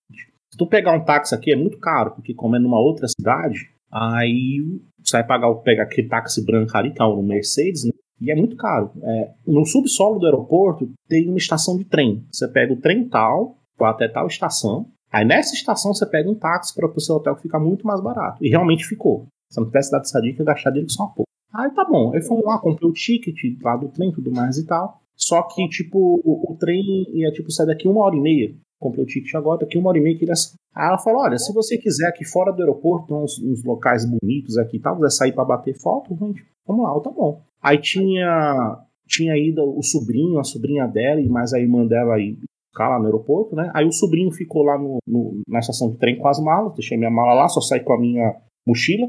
se tu pegar um táxi aqui é muito caro, porque como é numa outra cidade, aí você vai pagar, pegar aquele táxi branco ali, que é um Mercedes, né? E é muito caro. É, no subsolo do aeroporto tem uma estação de trem. Você pega o trem tal, vai até tal estação. Aí nessa estação você pega um táxi para o seu hotel que fica muito mais barato. E realmente ficou. Se eu não tivesse dado essa dica, eu gastar só um pouco. Aí tá bom. Aí fomos lá, comprei o ticket lá do trem e tudo mais e tal. Só que, tipo, o, o trem ia, tipo, sair daqui uma hora e meia. Comprei o ticket agora, daqui uma hora e meia que ele ia... Aí ela falou, olha, se você quiser aqui fora do aeroporto, tem uns, uns locais bonitos aqui e tal, quiser sair pra bater foto, gente, vamos lá, tá bom. Aí tinha, tinha ido o sobrinho, a sobrinha dela e mais a irmã dela aí ficar lá no aeroporto, né? Aí o sobrinho ficou lá no, no- na estação de trem com as malas, deixei minha mala lá, só saí com a minha mochila,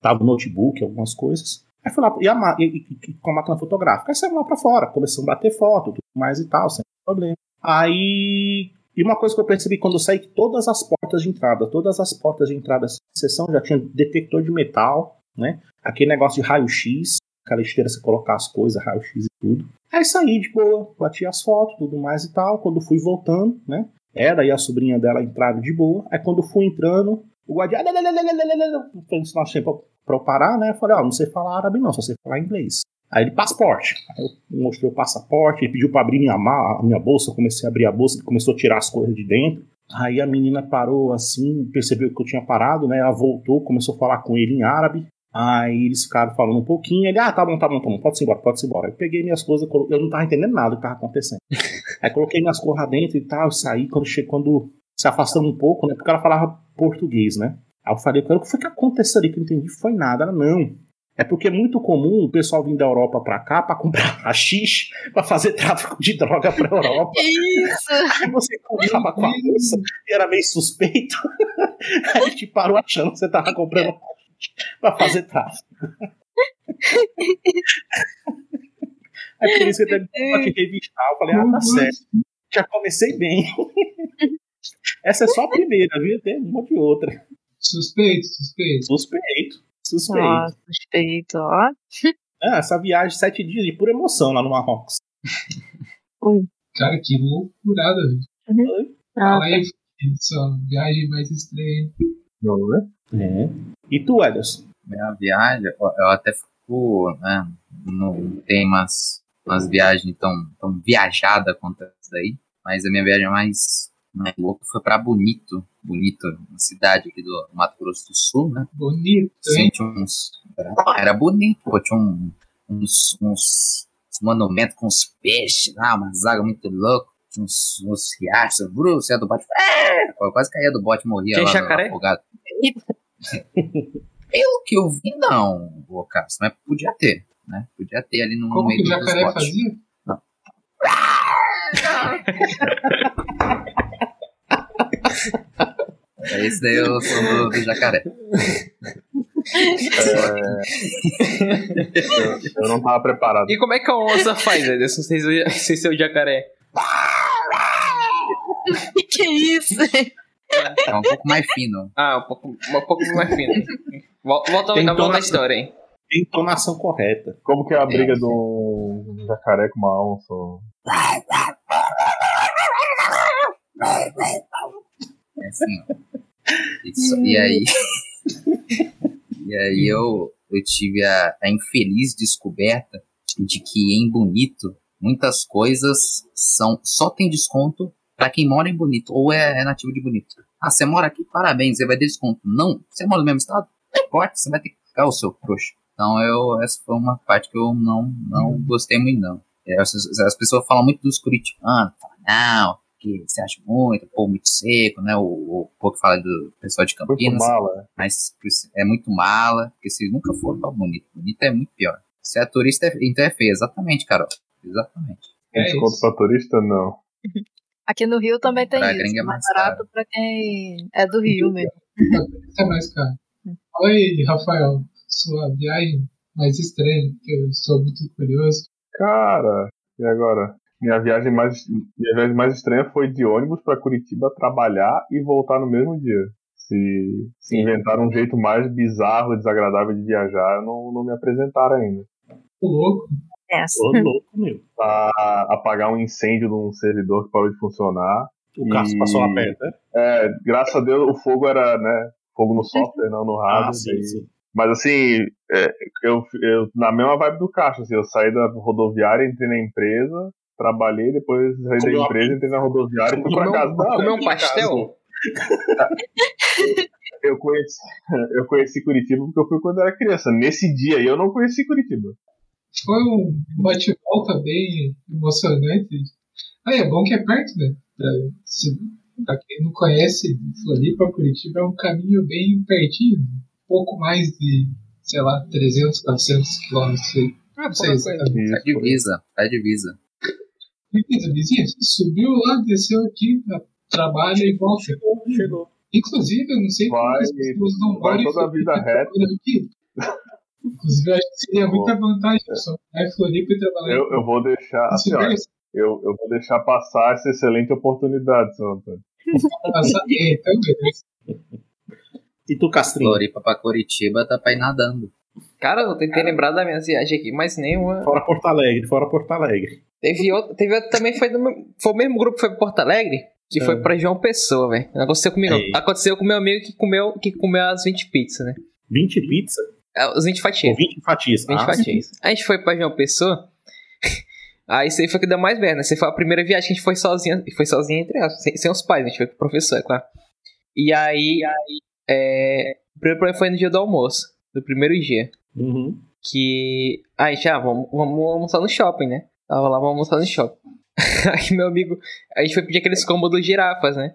tava notebook, algumas coisas. Aí fui lá, e, a, e, e- com a máquina fotográfica. Aí saímos lá pra fora, começamos a bater foto, tudo mais e tal, sem problema. Aí. E uma coisa que eu percebi quando eu saí, que todas as portas de entrada, todas as portas de entrada dessa sessão já tinha detector de metal, né? Aquele negócio de raio-x, aquela esteira você colocar as coisas, raio-x e tudo. Aí saí de boa, bati as fotos, tudo mais e tal. Quando fui voltando, né? Ela e a sobrinha dela entraram de boa. Aí quando fui entrando, o guardião. Sempre pra eu parar, né? Eu falei, ó, não sei falar árabe não, só sei falar inglês. Aí ele, passaporte. Aí eu mostrei o passaporte, ele pediu pra abrir minha, minha bolsa, eu comecei a abrir a bolsa, ele começou a tirar as coisas de dentro. Aí a menina parou assim, percebeu que eu tinha parado, né? Ela voltou, começou a falar com ele em árabe. Aí eles ficaram falando um pouquinho. Ele, ah, tá bom, tá bom, tá bom, pode ir embora, pode ir embora. Eu peguei minhas coisas, eu não tava entendendo nada do que tava acontecendo. Aí coloquei minhas coisas lá dentro e tal, saí. Quando chegou, quando se afastando um pouco, né? Porque ela falava português, né? Aí eu falei ela, o que foi que aconteceu ali? Que eu não entendi, foi nada. Ela, não. É porque é muito comum o pessoal vir da Europa pra cá pra comprar rachixe, pra fazer tráfico de droga pra Europa. Isso! Aí você comprava com a moça e era meio suspeito. Aí a gente parou achando que você tava comprando pra fazer tráfico. Aí por isso que eu até te revistar. Eu falei, ah, tá certo. Já comecei bem. Essa é só a primeira, viu? Tem uma de outra. Suspeito, suspeito. Suspeito. Suspeito. Ó, suspeito, ó. Ah, essa viagem, sete dias de pura emoção lá no Marrocos. Cara, que loucurada, velho. Ah, Fala aí, sua viagem mais estranha. Não, né? É. E tu, Ederson? Minha viagem, eu até fico, né, não tem umas, umas viagens tão, tão viajada quanto essa daí, mas a minha viagem mais, mais louca foi pra Bonito, Bonito, uma cidade aqui do Mato Grosso do Sul, né, Bonito, hein? Sim, uns, era, bonito, pô, tinha um- uns, uns, uns monumentos com uns peixes lá, umas águas muito loucas, tinha uns, uns riachos, você do bote, é, eu quase caía do bote e morria Tinha lá no jacaré? afogado. Pelo que eu vi, não, Cássio, mas podia ter, né? Podia ter ali no Como meio que o dos jacaré botes. fazia? É Esse daí eu sou do, do jacaré. Eu não tava preparado. E como é que a onça faz, sem ser sem ser o jacaré? que isso? É um pouco mais fino. Ah, um pouco, um pouco mais fino. Vol- Volta, Tem volta entonação. história, hein? Tem entonação correta. Como que é a briga de um jacaré com uma onça? É assim, ó. Isso, e aí. e aí eu, eu tive a, a infeliz descoberta de que em Bonito muitas coisas são só tem desconto pra quem mora em Bonito ou é, é nativo de Bonito. Ah, você mora aqui? Parabéns, você vai ter desconto. Não, você mora no mesmo estado? Não importa, você vai ter que ficar o seu trouxa. Então eu, essa foi uma parte que eu não, não gostei muito, não. É, As, as pessoas falam muito dos curitibanos, falam, não, que você acha muito, pô, muito seco, né? O, o povo que fala do pessoal de Muito Campinas, mala. mas é muito mala, porque vocês nunca foram pra Bonito. Bonito é muito pior. Se é turista, é- então é feio. Exatamente, Carol. Exatamente. É desconto isso. pra turista? Não. Aqui no Rio também tem Pra isso. gringa é mais barato pra quem é do Rio mesmo. Tá mais caro. Fala aí, Rafael, sua viagem mais estranha, que eu estou muito curioso. Cara, e agora? Minha viagem mais, minha viagem mais estranha foi de ônibus pra Curitiba trabalhar e voltar no mesmo dia. Se, se inventaram um jeito mais bizarro e desagradável de viajar, não, não me apresentaram ainda. Tô louco. Essa. Ô, louco, meu. Pra apagar um incêndio de um servidor que parou de funcionar. O Cássio E- passou lá perto, né? É, graças a Deus o fogo era, né? Fogo no software, não no hardware. Ah, sim, daí- sim. Mas assim, é, eu, eu na mesma vibe do caixa, assim, eu saí da rodoviária, entrei na empresa, trabalhei, depois saí Comeu da uma empresa, entrei na rodoviária e fui pra Comeu, casa. Não, comeu eu um pastel? Eu conheci, eu conheci Curitiba porque eu fui quando era criança. Nesse dia aí eu não conheci Curitiba. Foi um bate-volta bem emocionante. Ah, é bom que é perto, né? Pra, se, pra quem não conhece, Floripa, Curitiba é um caminho bem pertinho. Um pouco mais de, sei lá, 300, 400 quilômetros. aí. Ah, Não sei exatamente. Tá divisa, tá divisa. Fez, vizinha, subiu lá, desceu aqui, trabalha e volta. Chegou. Inclusive, eu não sei como Vai- as pessoas não vai toda a vida reta. aqui. Inclusive, eu acho que seria muita vantagem só morar em Floripa e trabalhar Eu, eu vou deixar, assim, ó, eu, eu vou deixar passar essa excelente oportunidade, seu Antônio. É, então. E tu, Castrinho? Floripa pra Curitiba tá pra ir nadando. Cara, eu tentei lembrar da minha viagem aqui, mas nenhuma. Fora Porto Alegre, fora Porto Alegre. Teve outro, teve outro também, foi, do foi o mesmo grupo que foi pra Porto Alegre, que foi É. pra João Pessoa, velho. Aconteceu comigo. Ei. Aconteceu com meu amigo que comeu, que comeu as 20 pizzas, né? 20 pizza? É, Os 20 Ou fatias. 20 fatias? 20 Ah, fatias. A gente foi pra João Pessoa. Aí isso aí foi o que deu mais merda. Essa foi a primeira viagem que a gente foi sozinha. Foi sozinha entre aspas, sem, sem os pais, a gente foi com o professor, é claro. E aí. É, o primeiro problema foi no dia do almoço. Do primeiro dia. Uhum. Que. Aí já, vamos, vamos almoçar no shopping, né? Tava lá, vamos almoçar no shopping. Aí meu amigo. A gente foi pedir aqueles combos dos girafas, né?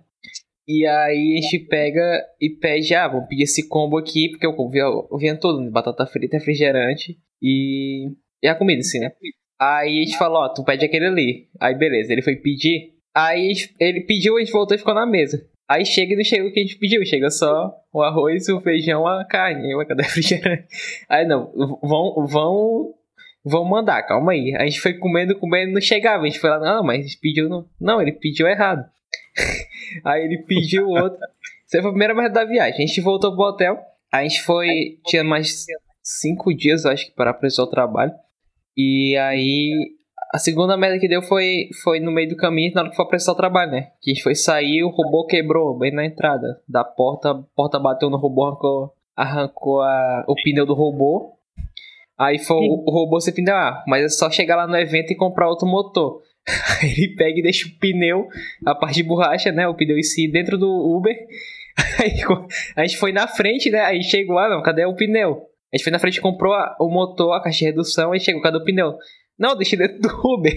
E aí a gente pega e pede, ah, vamos pedir esse combo aqui, porque eu vi o vinha todo, né? batata frita, refrigerante e. E a comida, assim, né? Aí a gente falou, ó, tu pede aquele ali. Aí beleza, ele foi pedir. Aí ele pediu, a gente voltou e ficou na mesa. Aí chega e não chega o que a gente pediu, chega só o arroz, o feijão, a carne. Eu, cadê refrigerante? Aí não, vão, vão, vão mandar, calma aí. A gente foi comendo, comendo, não chegava. A gente foi lá, não, mas a gente pediu, não, não ele pediu errado. Aí ele pediu outro. Essa foi a primeira vez da viagem. A gente voltou pro hotel. A gente foi. Tinha mais cinco dias, acho que, para apressar o trabalho. E aí. A segunda merda que deu foi, foi no meio do caminho, na hora que foi apressar o trabalho, né? Que a gente foi sair, o robô quebrou bem na entrada da porta. A porta bateu no robô, arrancou, arrancou a, o pneu do robô. Aí foi o, o robô se pneu, ah, mas é só chegar lá no evento e comprar outro motor. Aí ele pega e deixa o pneu, a parte de borracha, né? O pneu em si dentro do Uber. Aí a gente foi na frente, né? Aí chegou, lá, não, cadê o pneu? A gente foi na frente, comprou a, o motor, a caixa de redução, aí chegou, cadê o pneu? Não, deixei dentro do Uber.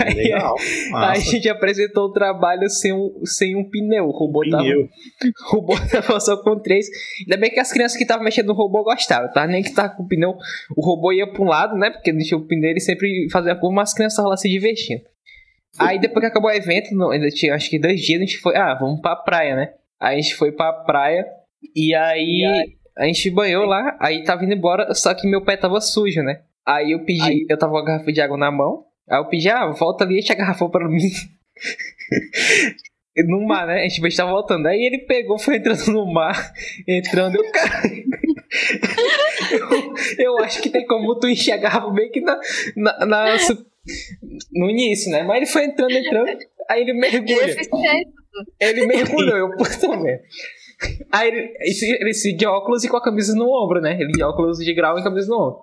Aí, Legal. a gente apresentou o trabalho sem um, sem um pneu. O robô Pneu. tava. O robô tava só com três. Ainda bem que as crianças que estavam mexendo no robô gostavam, tá? Nem que tava com o pneu. O robô ia pra um lado, né? Porque não tinha o pneu, ele sempre fazia curva, mas as crianças estavam lá se divertindo. Aí depois que acabou o evento, ainda tinha acho que dois dias, a gente foi. Ah, vamos pra praia, né? Aí a gente foi pra praia. E aí. A gente banhou lá, aí tava indo embora, só que meu pé tava sujo, né? Aí eu pedi, eu tava com a garrafa de água na mão. Aí eu pedi, ah, volta ali e enche a garrafa pra mim. no mar, né? A gente tava voltando. Aí ele pegou, foi entrando no mar, entrando, eu, cara. eu, eu acho que tem como tu encher a garrafa bem que na, na, na- no início, né? Mas ele foi entrando, entrando. Aí ele mergulha. Ele mergulhou, eu puta merda. Aí ele, ele se de óculos e com a camisa no ombro, né? Ele de óculos de grau e camisa no ombro.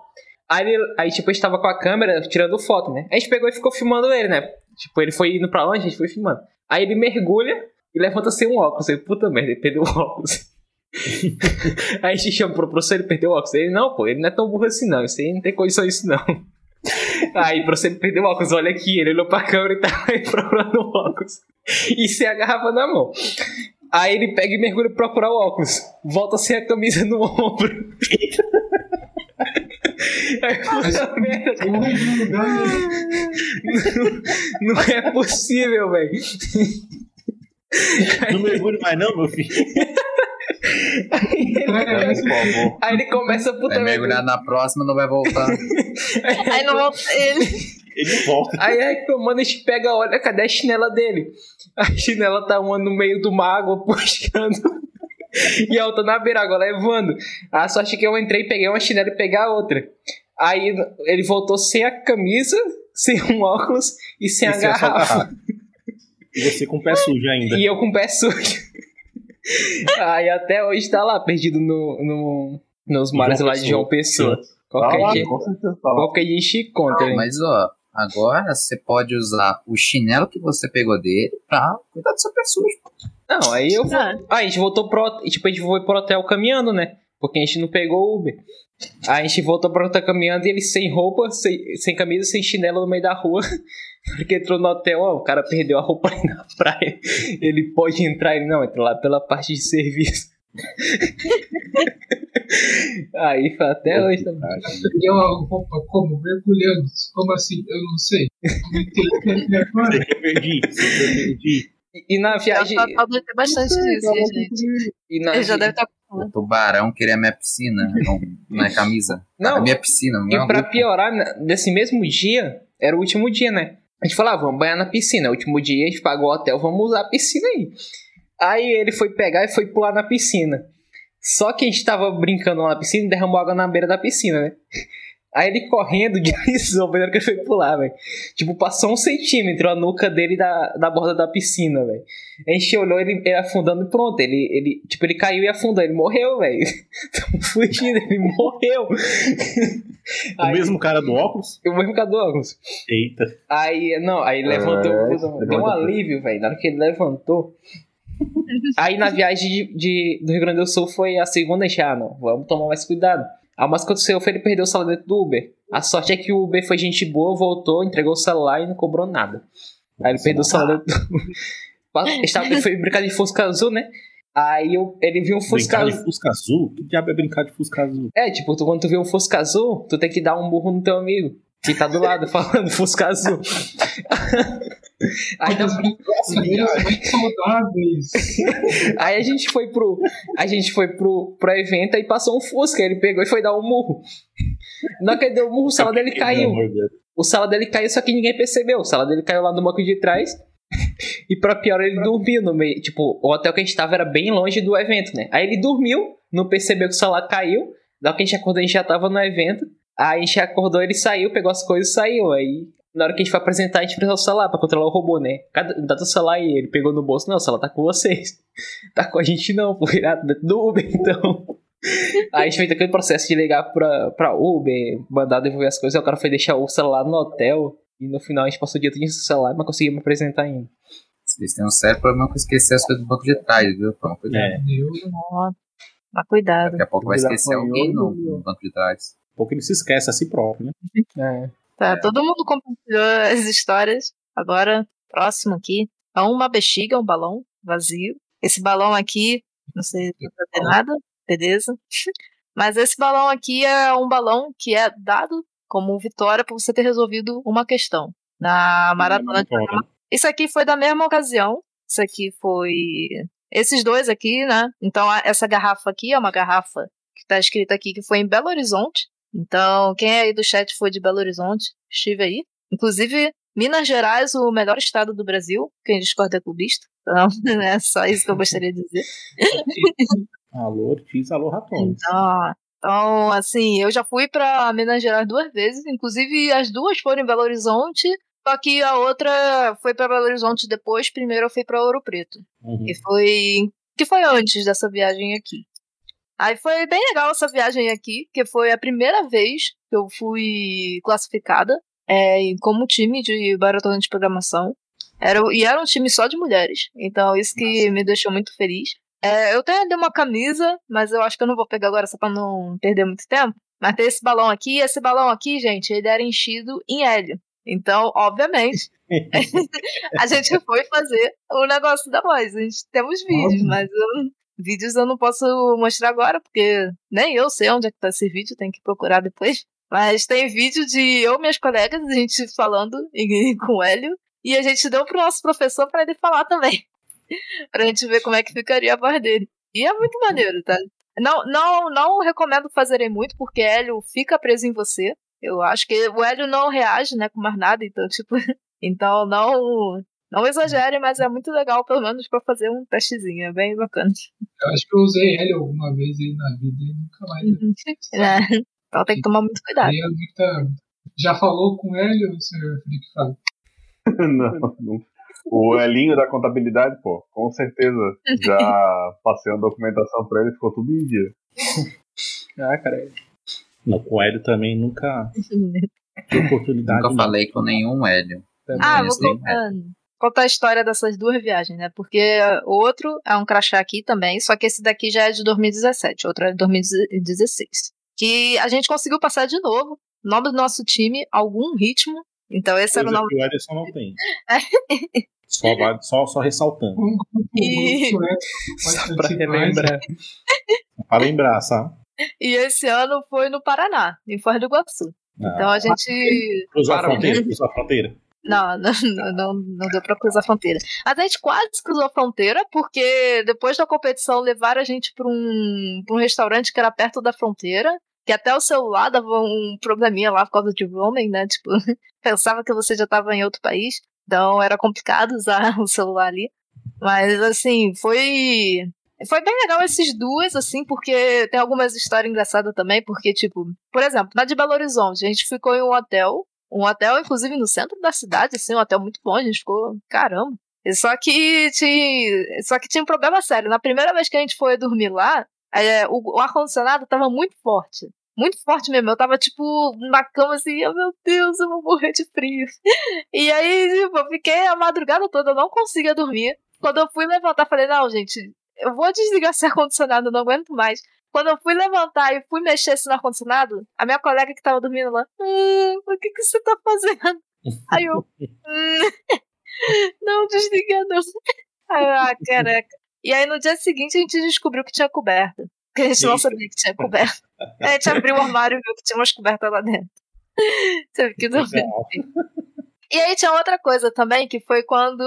Aí, ele, aí, tipo, a gente tava com a câmera tirando foto, né? A gente pegou e ficou filmando ele, né? Tipo, ele foi indo pra longe, a gente foi filmando. Aí ele mergulha e levanta sem um óculos. Eu, puta merda, ele perdeu o óculos. aí a gente chamou pro professor, ele perdeu o óculos. Ele, não, pô, ele não é tão burro assim, não. Isso aí não tem condição isso, não. Aí, o professor ele perdeu o óculos, olha aqui. Ele olhou pra câmera e tava aí procurando o óculos. E sem a garrafa na mão. Aí ele pega e mergulha pra procurar o óculos. Volta sem a camisa no ombro. Aí, puta merda, cara. não, não é possível, velho. Não mergulho mais não, meu filho. Aí ele, favor. aí ele começa a puta Vai mergulhar na próxima, não vai voltar. Aí não volta ele. Ele volta. Aí, aí, mano, a gente pega, olha, cadê a chinela dele? A chinela tá uma no meio uma água puxando. E a outra na beira, água levando. A sorte que eu entrei, peguei uma chinela e peguei a outra. Aí ele voltou sem a camisa, sem um óculos e sem E a garrafa. E você com o pé sujo ainda. E eu com o pé sujo. Aí até hoje tá lá, perdido no, no, nos mares lá de João Pessoa. Tá Qualquer lá, dia, tá lá. qualquer dia a gente encontra. hein? Mas, ó, agora você pode usar o chinelo que você pegou dele pra cuidar do seu pé sujo. Não, aí eu. Ah. Ah, a gente voltou pro. Tipo, a gente foi pro hotel caminhando, né? Porque a gente não pegou o Uber. Aí a gente voltou pro hotel caminhando e ele sem roupa, sem, sem camisa, sem chinelo no meio da rua. Porque entrou no hotel, ó, o cara perdeu a roupa aí na praia. Ele pode entrar, ele não, entra lá pela parte de serviço. aí foi até hoje também. E eu, roupa, como? Mergulhando. Como assim? Eu não sei. Não entendi agora. Eu perdi. Eu perdi. E, e na viagem. Ela deve ter bastante disso, gente. E na, Ele já deve estar. O tubarão queria minha piscina, não, não é camisa. Não. A minha piscina, não é E pra roupa. piorar, né, desse mesmo dia, era o último dia, né? A gente falou, ah, vamos banhar na piscina. O último dia a gente pagou o hotel, vamos usar a piscina aí. Aí ele foi pegar e foi pular na piscina. Só que a gente tava brincando lá na piscina e derramou água na beira da piscina, né? Aí ele correndo de na hora que ele foi pular, velho. Tipo, passou um centímetro a nuca dele da, da borda da piscina, velho. A gente olhou ele, ele afundando e pronto. Ele, ele, tipo, ele caiu e afundou. Ele morreu, velho. Tamo fugindo, ele morreu. O Aí- mesmo cara do óculos? o mesmo cara do óculos. Eita. Aí, não, aí ele levantou. É, deu um alívio, velho. Na hora que ele levantou, Aí na viagem de, de- do Rio Grande do Sul foi a segunda, gente, ah, não, vamos tomar mais cuidado. Mais que aconteceu foi ele perder o celular dentro do Uber. A sorte é que o Uber foi gente boa, voltou, entregou o celular e não cobrou nada. Aí ele perdeu o celular dentro do Ele estava- ele foi brincar de Fusca Azul, né? Aí eu- ele viu um Fusca Brincar Azul. de Fusca Azul? Que diabo é brincar de Fusca Azul? É, tipo, tu, quando tu vê um Fusca Azul, tu tem que dar um burro no teu amigo. Que tá do lado falando Fusca Azul. Aí, As brincadeiras muito saudáveis. aí a gente foi pro. A gente foi pro, pro evento e passou um Fusca. Ele pegou e foi dar um murro. Na hora que ele deu o murro, o celular dele caiu. O celular dele caiu, só que ninguém percebeu. O celular dele caiu lá no banco de trás. E pra pior, ele dormiu no meio. Tipo, o hotel que a gente tava era bem longe do evento, né? Aí ele dormiu, não percebeu que o celular caiu. Na hora que a gente acordou, a gente já tava no evento. Aí a gente acordou, ele saiu, pegou as coisas e saiu. Aí, na hora que a gente foi apresentar, a gente precisou do celular pra controlar o robô, né? Cada, dá teu celular aí. Ele pegou no bolso. Não, o celular tá com vocês. Tá com a gente não, pô. Do Uber, então. Aí a gente fez aquele processo de ligar pra, pra Uber, mandar devolver as coisas. Aí o cara foi deixar o celular no hotel. E no final a gente passou o dia todo sem celular, mas conseguimos apresentar ainda. Vocês têm um sério problema com esquecer as coisas do banco de trás, viu? Toma cuidado. É, Mas cuidado. Daqui a pouco vai esquecer alguém no, no banco de trás. pouco ele se esquece a si próprio, né? É. Tá, todo mundo compartilhou as histórias. Agora, próximo aqui. É uma bexiga, um balão vazio. Esse balão aqui, não sei se vai ter nada, beleza. Mas esse balão aqui é um balão que é dado como vitória por você ter resolvido uma questão. Na maratona de né? Isso aqui foi da mesma ocasião. Isso aqui foi. Esses dois aqui, né? Então, essa garrafa aqui é uma garrafa que tá escrita aqui que foi em Belo Horizonte. Então, quem aí do chat foi de Belo Horizonte, estive aí. Inclusive, Minas Gerais, o melhor estado do Brasil. Quem discorda é clubista. Então, é só isso que eu gostaria de dizer. Alô, Ortiz, alô, Ratones. Então, então, assim, eu já fui pra Minas Gerais duas vezes, inclusive as duas foram em Belo Horizonte, só que a outra foi pra Belo Horizonte depois, primeiro eu fui pra Ouro Preto, Uhum. que foi que foi antes dessa viagem aqui. Aí foi bem legal essa viagem aqui, que foi a primeira vez que eu fui classificada é, como time de maratona de programação. Era, e era um time só de mulheres. Então, isso que me deixou muito feliz. É, eu tenho ali uma camisa, mas eu acho que eu não vou pegar agora só pra não perder muito tempo. Mas tem esse balão aqui, e esse balão aqui, gente, ele era enchido em hélio. Então, obviamente, a gente foi fazer o negócio da voz. A gente temos vídeos, mas eu- vídeos eu não posso mostrar agora, porque nem eu sei onde é que tá esse vídeo, tem que procurar depois. Mas tem vídeo de eu e minhas colegas, a gente falando com o Hélio, e a gente deu pro nosso professor para ele falar também. pra gente ver como é que ficaria a voz dele. E é muito maneiro, tá? Não, não, não recomendo fazerem muito, porque Hélio fica preso em você. Eu acho que o Hélio não reage, né, com mais nada, então, tipo, então não, não exagere, mas é muito legal, pelo menos, pra fazer um testezinho, é bem bacana. eu acho que eu usei ele alguma vez aí na vida e nunca mais. É, Então tem que tomar muito cuidado. É muita... Já falou com ele, o senhor Felipe Fábio? não, não. O Elinho da contabilidade, pô, com certeza. Já passei uma documentação pra ele, ficou tudo em dia. Ah, cara. Não, com o Hélio também nunca tive oportunidade. Nunca falei com nenhum Hélio. Ah, Conheço vou nenhum Hélio. Contar, a história dessas duas viagens, né? Porque o outro é um crachá aqui também, só que esse daqui já é de 2017, outro é de 2016. Que a gente conseguiu passar de novo. Nome do nosso time, algum ritmo. Então esse era o Coisa nome. que o Ederson não tem. Só, vai- só, só ressaltando. Um E- sueco, Só pra relembrar. Pra lembrar, sabe? E esse ano foi no Paraná, em Foz do Iguaçu. Então Ah, a gente. cruzou a fronteira, cruzou a fronteira. Não, não, não, não, deu pra cruzar a fronteira. Mas a gente quase cruzou a fronteira, porque depois da competição levaram a gente pra um, pra um restaurante que era perto da fronteira, que até o celular dava um probleminha lá por causa de roaming, né? Tipo, pensava que você já tava em outro país, então era complicado usar o celular ali. Mas assim, foi. Foi bem legal esses duas, assim, porque tem algumas histórias engraçadas também, porque, tipo, por exemplo, na de Belo Horizonte, a gente ficou em um hotel, um hotel, inclusive, no centro da cidade, assim, um hotel muito bom, a gente ficou, caramba. Só que tinha, só que tinha um problema sério. Na primeira vez que a gente foi dormir lá, é, o, o ar-condicionado tava muito forte. Muito forte mesmo. Eu tava, tipo, na cama assim, oh, meu Deus, eu vou morrer de frio. E aí, tipo, eu fiquei a madrugada toda, não conseguia dormir. quando eu fui levantar, falei, não, gente, eu vou desligar esse ar-condicionado, não aguento mais. Quando eu fui levantar e fui mexer assim no ar-condicionado, a minha colega que tava dormindo lá, hum, o que que você tá fazendo? Aí eu, hum, não, desliga não. Aí eu, ah, caraca. E aí no dia seguinte a gente descobriu que tinha coberta. Porque a gente não sabia que tinha coberta. A gente abriu o armário e viu que tinha umas cobertas lá dentro. Teve que dormir. E aí tinha outra coisa também, que foi quando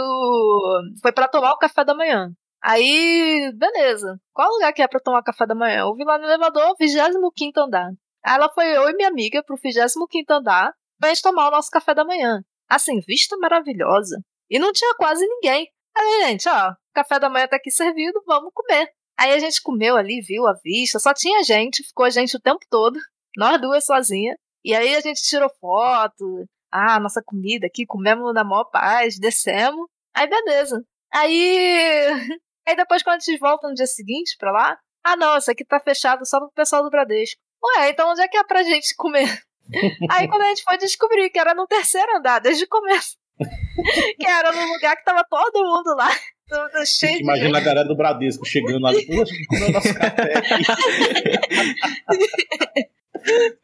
foi para tomar o café da manhã. Aí, beleza. Qual lugar que é pra tomar café da manhã? Eu vi lá no elevador, 25 andar. Aí ela foi eu e minha amiga pro 25 andar pra gente tomar o nosso café da manhã. Assim, vista maravilhosa. E não tinha quase ninguém. Aí, gente, ó, café da manhã tá aqui servido, vamos comer. Aí a gente comeu ali, viu a vista, só tinha gente, ficou a gente o tempo todo, nós duas sozinhas. E aí a gente tirou foto, ah, nossa comida aqui, comemos na maior paz, descemos. Aí beleza. Aí. Aí depois, quando a gente volta no dia seguinte pra lá, ah não, isso aqui tá fechado só pro pessoal do Bradesco. Ué, então onde é que é pra gente comer? Aí quando a gente foi descobrir que era no terceiro andar, desde o começo. que era no lugar que tava todo mundo lá. Tudo cheio Imagina a galera do Bradesco chegando ali, poxa, comeu nosso café aqui.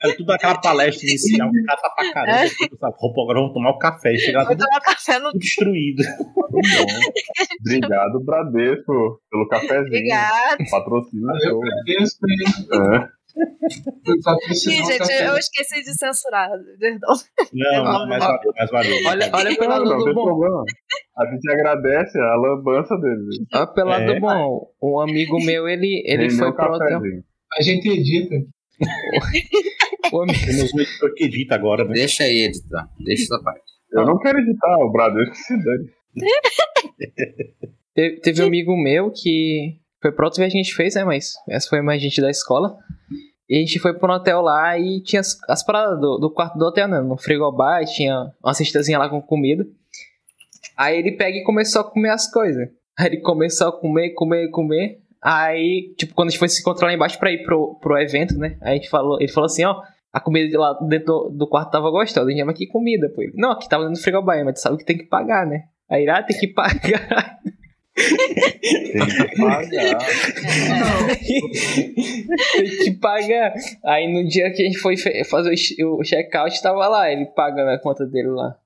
Era tudo aquela palestra inicial, o cara tá pra caramba. É. "Opa, agora vamos tomar o café. E chega lá Vou tudo tomar café no. destruído. Obrigado, Bradesco, pelo cafezinho. Obrigada. Patrocina Eu show. agradeço, hein? É. O gente, café. eu esqueci de censurar. Perdão. Não, Não, mas valeu, mas valeu. Olha, olha pelo Não, lado não do bom. problema. A gente agradece a lambança dele. Olha pelo lado É. do bom. Um amigo meu, ele, ele foi um pro hotel. A gente edita. O um editor que edita agora, né? Deixa aí, editor. Deixa essa parte. Eu não quero editar, o Bradesco se dane. Teve, teve um amigo meu que foi pro outro que a gente fez, né? Mas essa foi mais gente da escola. E a gente foi pro hotel lá e tinha as, as paradas do, do quarto do hotel, né? No frigobar, e tinha uma cestazinha lá com comida. Aí ele pega e começou a comer as coisas. Aí ele começou a comer, comer, comer. Aí, tipo, quando a gente foi se encontrar lá embaixo pra ir pro, pro evento, né? Aí a gente falou, ele falou assim, ó, a comida lá dentro do, quarto tava gostosa. A gente, mas que comida, pô? Não, aqui tava dentro do frigobar, mas tu sabe que tem que pagar, né? Aí, ah, tem que pagar. Tem que pagar. tem que pagar. Aí no dia que a gente foi fazer o check-out, tava lá, ele pagando a conta dele lá.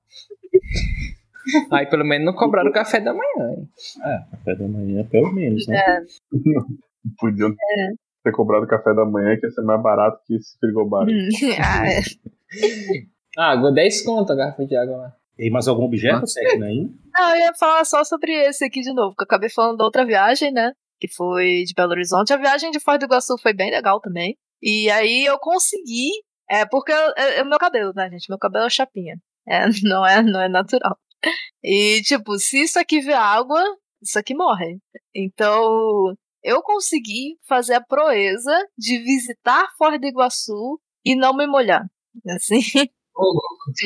Aí pelo menos não cobraram o café da manhã. hein? Café da manhã, pelo menos, né? É, Podiam ter cobrado café da manhã, que ia ser mais barato que esse frigobar. ah, é. Ah, água 10 conto a garrafa de água lá. Tem mais algum objeto, Sec, né? Não, eu ia falar só sobre esse aqui de novo, que eu acabei falando da outra viagem, né? Que foi de Belo Horizonte. A viagem de Foz do Iguaçu foi bem legal também. E aí eu consegui. É porque é, é o meu cabelo, né, gente? Meu cabelo é chapinha. É, não é, não é natural. E, tipo, se isso aqui vê água, isso aqui morre. Então, eu consegui fazer a proeza de visitar Foz do Iguaçu e não me molhar. Assim,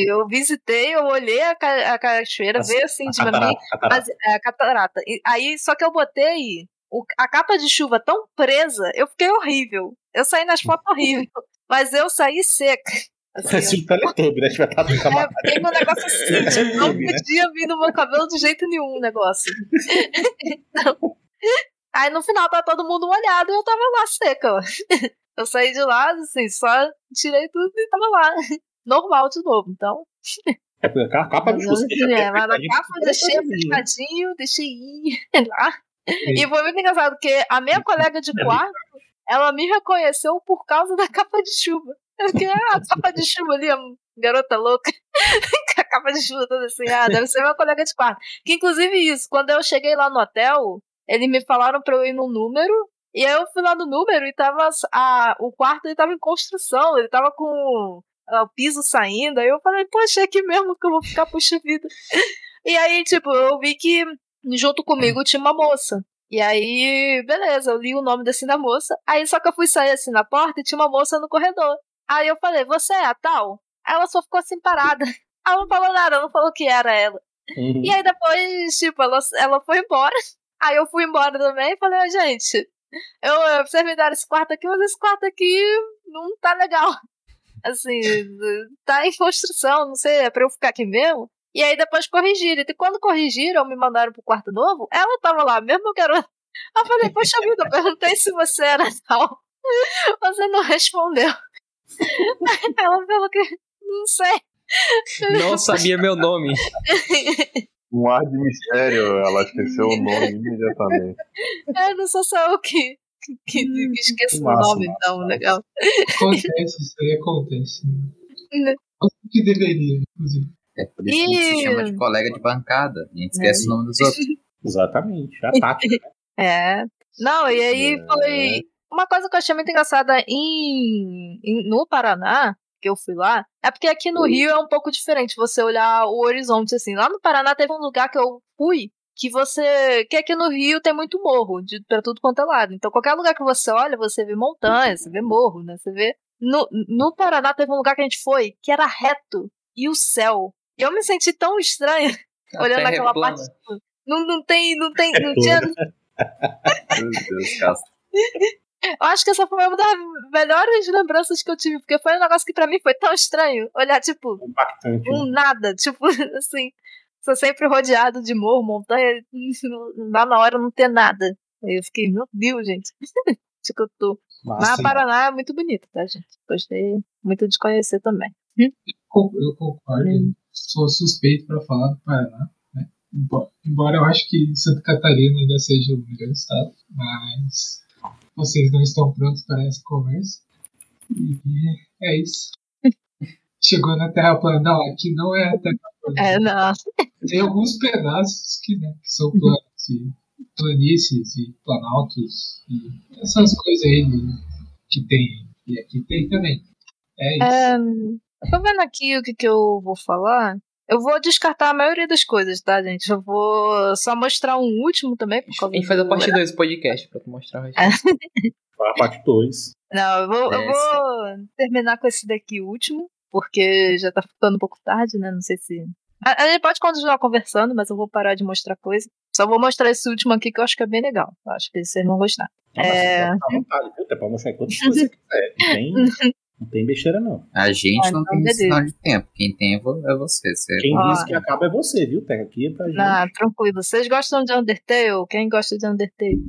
eu visitei, eu olhei a, ca- a cachoeira, veio assim A de mim, catarata, catarata. mas, é, a catarata. E aí, só que eu botei o- a capa de chuva tão presa, eu fiquei horrível. Eu saí nas fotos horrível. Mas eu saí seca. Assim, Parece um teletubbie, né? Tiver tá com eu, é, com um negócio assim, tipo, não Né? podia vir no meu cabelo de jeito nenhum o negócio. Então, aí no final tá todo mundo molhado e eu tava lá seca. Eu saí de lá, assim, só tirei tudo e tava lá. Normal de novo, então. É porque a capa de você já é, mas a tem capa eu deixei apertadinho, deixei ir lá. E foi muito engraçado, porque a minha colega de quarto, ela me reconheceu por causa da capa de chuva. Ah, capa de chuva ali, garota louca. A capa de chuva toda assim, ah, deve ser minha colega de quarto. Que inclusive isso, quando eu cheguei lá no hotel, eles me falaram pra eu ir no número, e aí eu fui lá no número e tava, a, o quarto ele tava em construção, ele tava com ah, o piso saindo, aí eu falei, poxa, é aqui mesmo que eu vou ficar, puxa vida. E aí, tipo, eu vi que junto comigo tinha uma moça. E aí, beleza, eu li o nome assim da moça. Aí só que eu fui sair assim na porta e tinha uma moça no corredor. Aí eu falei, você é a tal? Ela só ficou assim parada. Ela não falou nada, ela não falou que era ela. Uhum. E aí depois, tipo, ela, ela foi embora. Aí eu fui embora também e falei, "Ah, gente, eu, eu- vocês me deram esse quarto aqui, mas esse quarto aqui não tá legal. Assim, tá em construção, não sei, é pra eu ficar aqui mesmo? E aí depois corrigiram. E quando corrigiram, me mandaram pro quarto novo, ela tava lá, mesmo garota. Eu falei, poxa vida, eu perguntei se você era tal. Você não respondeu. Ela falou que não sei. Não sabia meu nome. Um ar de mistério, ela esqueceu o nome imediatamente. É, não sou só eu que, que, que, que esqueço o nome, massa, então, legal. Acontece, isso aí acontece. Né? O que deveria, inclusive. É por isso que a gente se chama de colega de bancada. A gente esquece o nome dos outros. Exatamente. A tática, né? É. Não, e aí É. foi. Uma coisa que eu achei muito engraçada em, em- no Paraná, que eu fui lá, é porque aqui no Rio é um pouco diferente você olhar o horizonte assim. Lá no Paraná teve um lugar que eu fui que você. que aqui no Rio tem muito morro, de, pra tudo quanto é lado. Então qualquer lugar que você olha, você vê montanha, você vê morro, né? Você vê. No, no Paraná teve um lugar que a gente foi que era reto e o céu. E eu me senti tão estranha A olhando é aquela parte. Não, não tem. Não tem. É Não tinha, Meu Deus, Castro. Eu acho que essa foi uma das melhores lembranças que eu tive, porque foi um negócio que pra mim foi tão estranho. Olhar, tipo, Impactante. né? um nada, tipo, assim, sou sempre rodeado de morro, montanha, lá na hora não ter nada. Aí eu fiquei, meu Deus, gente. Acho que eu tô. Mas Massa. Paraná é muito bonito, tá, gente? Gostei muito de conhecer também. Con- Eu concordo, sou suspeito para falar do Paraná. Né? Embo- Embora eu acho que Santa Catarina ainda seja o melhor estado, mas vocês não estão prontos para essa conversa. E é isso. Chegou na Terra plana. Não, aqui não é a Terra plana. É, não. Tem alguns pedaços que, né, que são planos, e planícies e planaltos e essas coisas aí que tem. E aqui tem também. É isso. Eu tô vendo aqui o que, que eu vou falar. Eu vou descartar a maioria das coisas, tá, gente? Eu vou só mostrar um último também. Por A causa gente faz a do parte 2 do podcast pra tu mostrar o resto. A parte 2. Não, eu vou, eu É, vou terminar com esse daqui último, porque já tá ficando um pouco tarde, né? Não sei se. A, a gente pode continuar conversando, mas eu vou parar de mostrar coisa. Só vou mostrar esse último aqui que eu acho que é bem legal. Eu acho que vocês vão gostar. É. À vontade, viu? Até pra mostrar quantas coisas você quiser. Não tem, não tem besteira, não. A gente Ah, não então tem beleza. decisão de tempo. Quem tem é é você. Você Quem diz que acaba é você, viu? Pega aqui é pra gente. Ah, tranquilo. Vocês gostam de Undertale? Quem gosta de Undertale?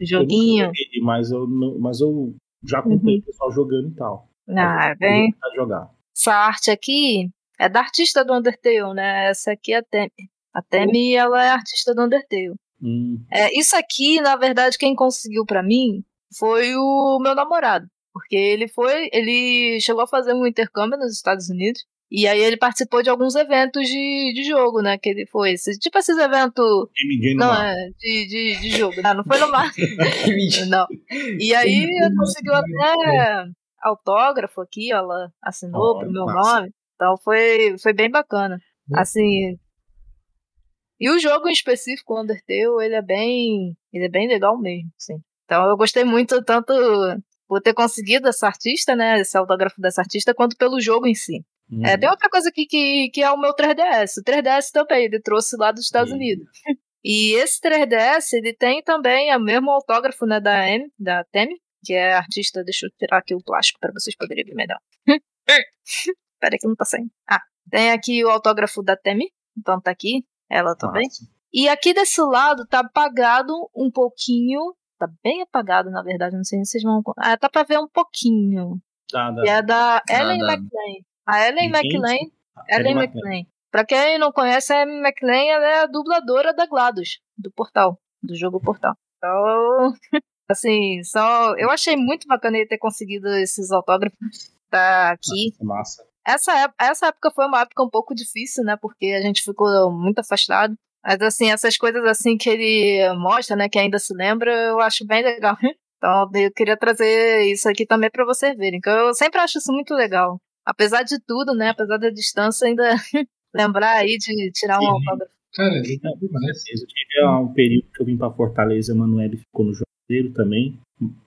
Eu Joguinho? joguei, mas eu, mas eu já acompanhei Uhum. o pessoal jogando e tal. Ah, Eu bem. vou jogar. Essa arte aqui é da artista do Undertale, né? Essa aqui é a Temi. A Temi, ela é artista do Undertale. Hum, É, isso aqui, na verdade, quem conseguiu pra mim foi o meu namorado. Porque ele foi, ele chegou a fazer um intercâmbio nos Estados Unidos. E aí ele participou de alguns eventos de, de jogo, né? Que ele foi. Esse, tipo esses eventos. Não, mar. é, de, de, de jogo. Não, não foi no mar. não. E aí ele conseguiu até autógrafo aqui, ó, ela assinou Olha, pro meu massa. nome. Então foi, foi bem bacana. Assim. E o jogo em específico, o Undertale, ele é bem. Ele é bem legal mesmo, sim. Então eu gostei muito, tanto por ter conseguido essa artista, né? Esse autógrafo dessa artista, quanto pelo jogo em si. Hum. É, tem outra coisa aqui que, que é o meu 3DS. O 3DS também, ele trouxe lá dos Estados Sim. Unidos. E esse 3DS, ele tem também o mesmo autógrafo né, da, M, da Temi, que é a artista. Deixa eu tirar aqui o plástico para vocês poderem ver melhor. Peraí que não tá saindo. Ah, tem aqui o autógrafo da Temi, então tá aqui, ela também. Massa. E aqui desse lado tá apagado um pouquinho. Tá bem apagado, na verdade. Não sei se vocês vão. Ah, tá pra ver um pouquinho. Tá. Que é da Ellen Nada. McLean. A Ellen? McLean. Ellen. McLean. Pra quem não conhece, a Ellen McLean ela é a dubladora da GLaDOS, do Portal, do jogo Portal. Então, assim, só. Eu achei muito bacana ele ter conseguido esses autógrafos. Tá aqui. Massa. Essa época, essa época foi uma época um pouco difícil, né? Porque a gente ficou muito afastado. Mas assim, essas coisas assim que ele mostra, né? Que ainda se lembra, eu acho bem legal. Então eu queria trazer isso aqui também pra vocês verem. Que eu sempre acho isso muito legal. Apesar de tudo, né? Apesar da distância, ainda lembrar aí de tirar um Sim. autógrafo. Cara, é demais. Eu tive um período que eu vim pra Fortaleza, Emanuele ficou no Juazeiro também.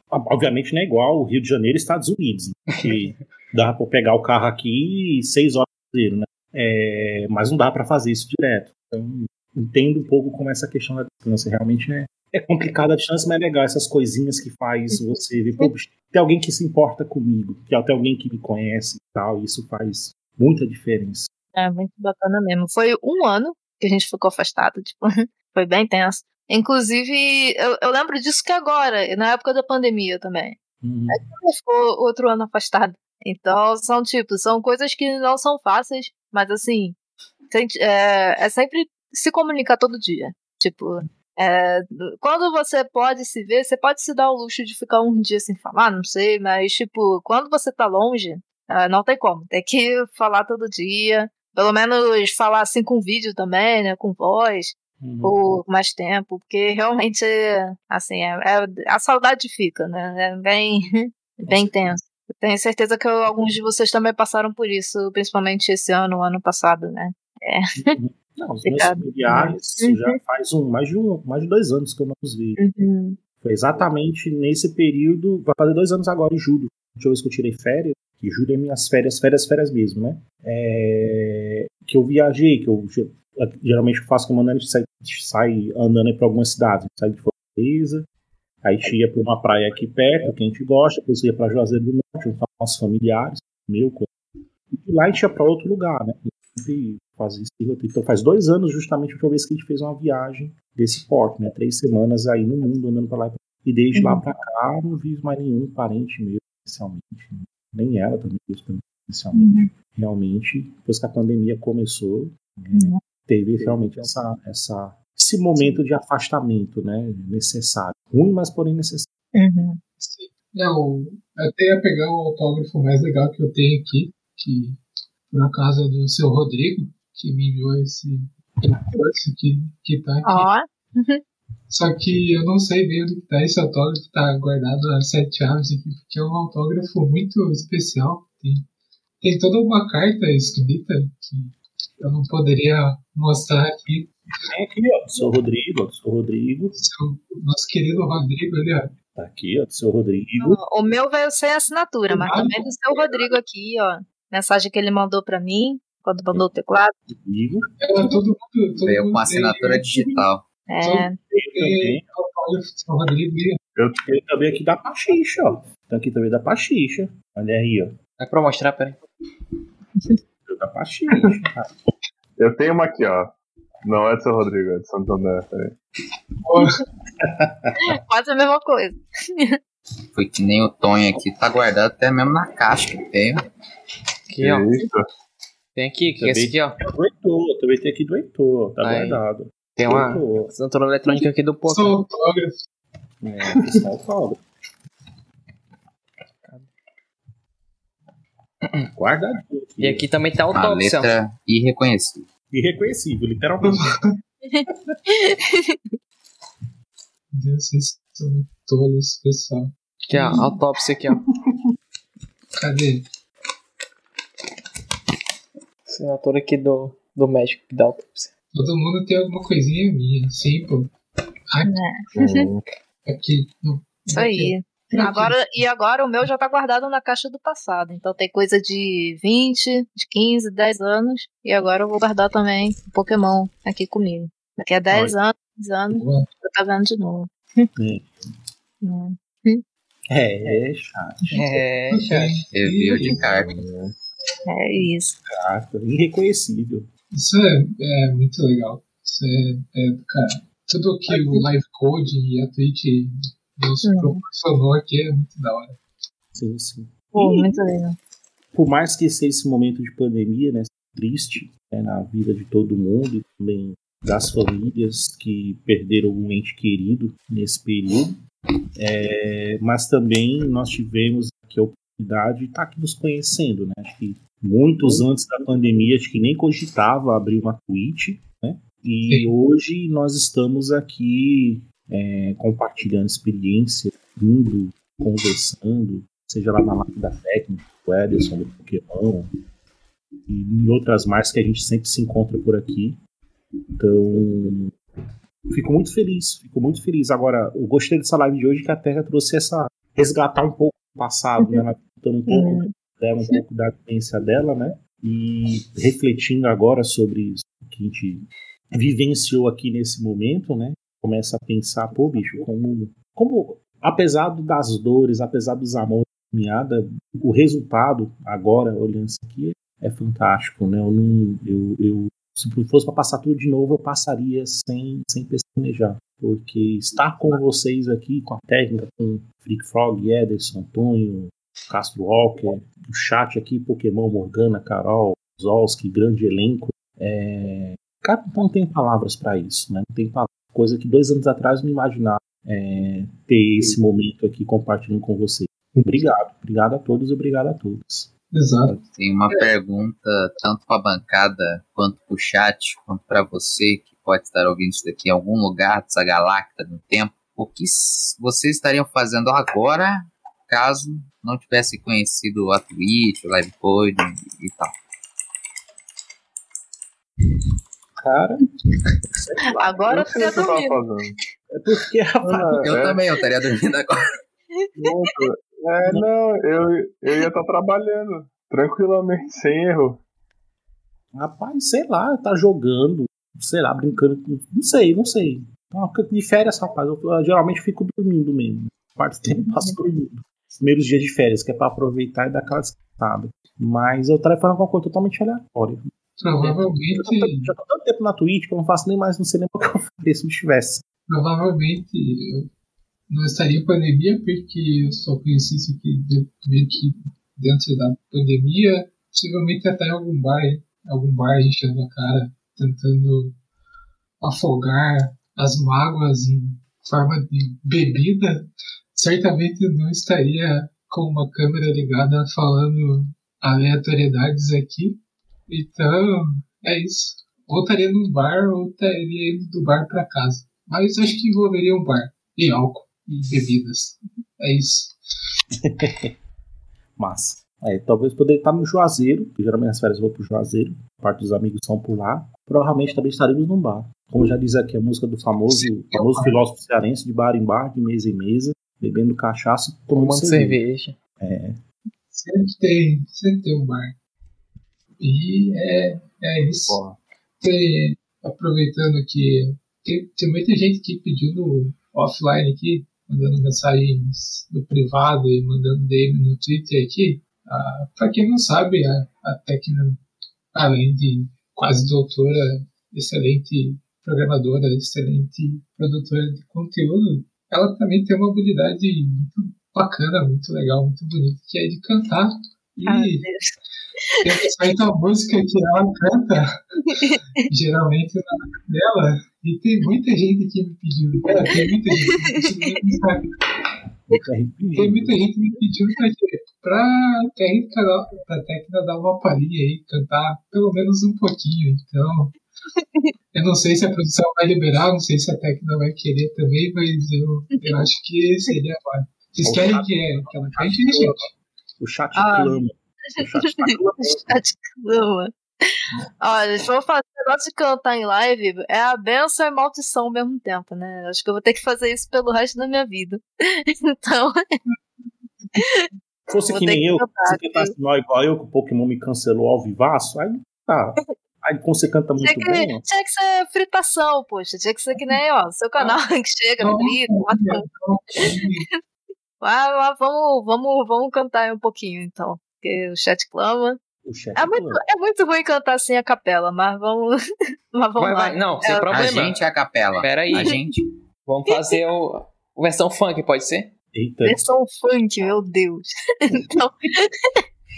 Obviamente não é igual o Rio de Janeiro e Estados Unidos, né? Que dá pra eu pegar o carro aqui e seis horas né? É, mas não dá pra fazer isso direto. Então, entendo um pouco como essa questão da distância realmente é, é complicada a distância, mas é legal essas coisinhas que faz você ver, pô, tem alguém que se importa comigo, que tem alguém que me conhece e tal, e isso faz muita diferença. É muito bacana mesmo. Foi um ano que a gente ficou afastado, tipo, foi bem tenso. Inclusive, eu, eu lembro disso que agora, na época da pandemia também. Uhum. A gente ficou outro ano afastado. Então, são tipo, são coisas que não são fáceis, mas assim, é, é sempre se comunicar todo dia. Tipo, é, quando você pode se ver, você pode se dar o luxo de ficar um dia sem falar, não sei, mas tipo, quando você tá longe, ah, não tem como. Tem que falar todo dia. Pelo menos falar assim com vídeo também, né? Com voz, Uhum. por mais tempo, porque realmente, assim, é, é- a saudade fica, né? É bem, bem tenso. Tenho certeza que alguns de vocês também passaram por isso, principalmente esse ano, ano passado, né? Não, os meus familiares Uhum. já faz um, mais, de um, mais de dois anos que eu não os vi. Uhum. Foi exatamente nesse período, vai fazer dois anos agora, em julho. A última vez que eu tirei férias, que julho é minhas férias, férias, férias mesmo, né? É, que eu viajei, que eu ge- geralmente eu faço como andando, a gente sai, sai andando aí pra algumas cidades. A gente sai de Fortaleza, aí a gente ia pra uma praia aqui perto, que a gente gosta, depois ia pra Juazeiro do Norte, com nossos familiares, meu, e de lá a gente ia pra outro lugar, né? sempre fazia esse roteiro. Então faz dois anos justamente a última vez que a gente fez uma viagem desse porte, né? Três semanas aí no mundo andando pra lá e pra cá. E desde lá pra cá não vi mais nenhum parente meu, especialmente. Nem ela também especialmente. Realmente, depois que a pandemia começou, né, Uhum. teve realmente essa, essa, esse momento de afastamento, né? Necessário. Ruim, mas porém necessário. Uhum. Sim. Não, eu até ia pegar o autógrafo mais legal que eu tenho aqui, que por acaso é do seu Rodrigo, que me enviou esse esse que, que tá aqui. Ó, Só que eu não sei bem onde que tá esse autógrafo, tá guardado a sete anos aqui, porque é um autógrafo muito especial. Tem, tem toda uma carta escrita que eu não poderia mostrar aqui. Tem aqui, ó, do seu Rodrigo, do seu Rodrigo. Seu, nosso querido Rodrigo, ele, ó, Tá aqui, ó, do seu Rodrigo. o meu veio sem assinatura, mas também do seu Rodrigo aqui, ó. Mensagem que ele mandou pra mim, quando mandou o teclado. Era todo mundo. Todo Veio mundo com assinatura tem- digital. É, Eu tenho também aqui da Pachicha, ó. Tem aqui também da Pachicha. Olha aí, ó. É pra mostrar, peraí. Tem Da Pachicha. Eu tenho uma aqui, ó. Não é do seu Rodrigo, é de Santander. Peraí. quase a mesma coisa. Foi que nem o Tonho aqui, tá guardado até mesmo na caixa que tem. Aqui, ó. Isso. Tem aqui, que é esse aqui, ó. do Heitor. Também tem aqui do Heitor. Tá Aí. guardado. Tem uma Heitor. assinatura eletrônica aqui do Só Poké. autógrafo. É, o autógrafo. Guardadinho aqui. E aqui também tá a A autópsia. ó. letra irreconhecível. Irreconhecível, literalmente. Deus, vocês são tolos, pessoal. Aqui, ó. a Autópsia aqui, ó. Cadê? Assinatura aqui do, do médico que dá autópsia. Todo mundo tem alguma coisinha minha, sim, pô. Hum. Aqui. Não. Isso aí. Agora, e agora o meu já tá guardado na caixa do passado. Então tem coisa de 20, de 15, 10 anos. E agora eu vou guardar também o Pokémon aqui comigo. Daqui a 10 anos, 15 anos, Boa. eu tá vendo de novo. É. Hum. É, chato. É, já. Review de carta. É isso. chato. Irreconhecível. Isso é, é muito legal. Isso é, é, cara, tudo que o live code e a Twitch nos Uhum. proporcionou aqui é muito da hora. Sim, sim. Pô, E- muito legal. por mais que seja esse momento de pandemia, né, triste né, na vida de todo mundo e também das famílias que perderam um ente querido nesse período, é, mas também nós tivemos aqui a oportunidade de estar aqui nos conhecendo, né? Acho que muitos antes da pandemia, acho que nem cogitava abrir uma Twitch, né? E Sim. hoje nós estamos aqui é, compartilhando experiência, indo, conversando, seja lá na live da técnica, o Ederson do Pokémon e em outras mais que a gente sempre se encontra por aqui. Então, fico muito feliz, fico muito feliz. Agora, eu gostei dessa live de hoje que a Terra trouxe essa resgatar um pouco passado, né? Ela contando um pouco Uhum. dela, um pouco da vivência dela, né? E refletindo agora sobre isso que a gente vivenciou aqui nesse momento, né? Começa a pensar, pô, bicho, como, como apesar das dores, apesar dos amores da caminhada, o resultado agora, olhando isso aqui, é fantástico, né? Eu não, eu, eu se fosse para passar tudo de novo, eu passaria sem, sem pestanejar. Porque estar com vocês aqui, com a técnica, com Freak Frog, Ederson, Antônio, Castro Walker, o chat aqui, Pokémon, Morgana, Carol, Zolski, grande elenco. É... Cara, não tem palavras para isso, né? Não tem palavras. Coisa que dois anos atrás não imaginava é, ter esse momento aqui compartilhando com vocês. Obrigado, obrigado a todos e obrigado a todos. Exato. Tem uma pergunta tanto para a bancada quanto para o chat, quanto para você que pode estar ouvindo isso daqui em algum lugar dessa galáctica no tempo. O que vocês estariam fazendo agora caso não tivesse conhecido a Twitch, o Livecode e tal? Cara, Agora eu você tá dormindo. é porque Rafael, Eu é. também, eu estaria dormindo agora. Muito. É, não, eu, eu ia estar trabalhando tranquilamente, sem erro. rapaz, sei lá, tá jogando, sei lá, brincando com. Não sei, não sei. Então, De férias, rapaz, eu, eu geralmente fico dormindo mesmo. Parte do tempo eu passo dormindo. Os primeiros dias de férias, que é pra aproveitar e dar aquela descansada. Mas eu estaria fazendo alguma coisa totalmente aleatória. Tô, Provavelmente, já tô tanto tempo na Twitch que eu não faço nem mais, não sei nem o que eu faria se não tivesse. provavelmente eu não estaria em pandemia, porque eu só conheci isso aqui meio que dentro da pandemia, possivelmente até em algum bar, algum bar enchendo a cara, tentando afogar as mágoas em forma de bebida. Certamente não estaria com uma câmera ligada falando aleatoriedades aqui. Então, é isso. Ou estaria num bar, ou estaria indo do bar para casa. Mas acho que envolveria um bar. E álcool. E bebidas. É isso. Massa. É, talvez poderia estar no Juazeiro, que geralmente nas férias eu vou pro Juazeiro, parte dos amigos são por lá. Provavelmente também estaremos num bar. Como já diz aqui a música do famoso, famoso filósofo cearense, de bar em bar, de mesa em mesa, bebendo cachaça e tomando Tomando cerveja. cerveja. Sempre tem, sempre tem um bar. E é, é isso. Porra. Tem- aproveitando que tem, tem muita gente que pedindo offline aqui, mandando mensagens no privado e mandando DM no Twitter aqui. Ah, para quem não sabe, a, a Tecno, além de quase doutora, excelente programadora, excelente produtora de conteúdo, ela também tem uma habilidade muito bacana, muito legal, muito bonita, que é de cantar. E Ah, meu Deus. tem certa música que ela canta, geralmente na dela, e tem muita gente que me pediu. É, tem muita gente que me pediu. Tem muita gente me pedindo pra, quê? pra técnica, da- pra técnica dar uma palhinha aí, cantar pelo menos um pouquinho. Então, eu não sei se a produção vai liberar, não sei se a técnica vai querer também, mas eu, eu acho que seria válido. Vocês querem que, é, que ela cante, gente? O chat Ah. clama. O chat tá clama. Olha, se eu fazer negócio de cantar em live, é a benção e a maldição ao mesmo tempo, né? Acho que eu vou ter que fazer isso pelo resto da minha vida. Então, Se fosse que nem que eu, cantar, se tentasse nó igual eu, que o Pokémon me cancelou ao vivaço, aí tá. Aí como você canta muito tinha bem, que, ó. tinha que ser fritação, poxa. Tinha que ser que nem, ó, seu canal que chega, frita, bota- Ah, vamos, vamos, vamos cantar um pouquinho, então. Porque o chat clama. o chat É muito, é muito ruim cantar assim a capela, mas vamos, mas vamos Vai, lá. vai. Não, sem É, A problema. gente é a capela. Pera aí. A gente. Vamos fazer o, a versão funk, pode ser? Eita, Versão funk, meu Deus. Então,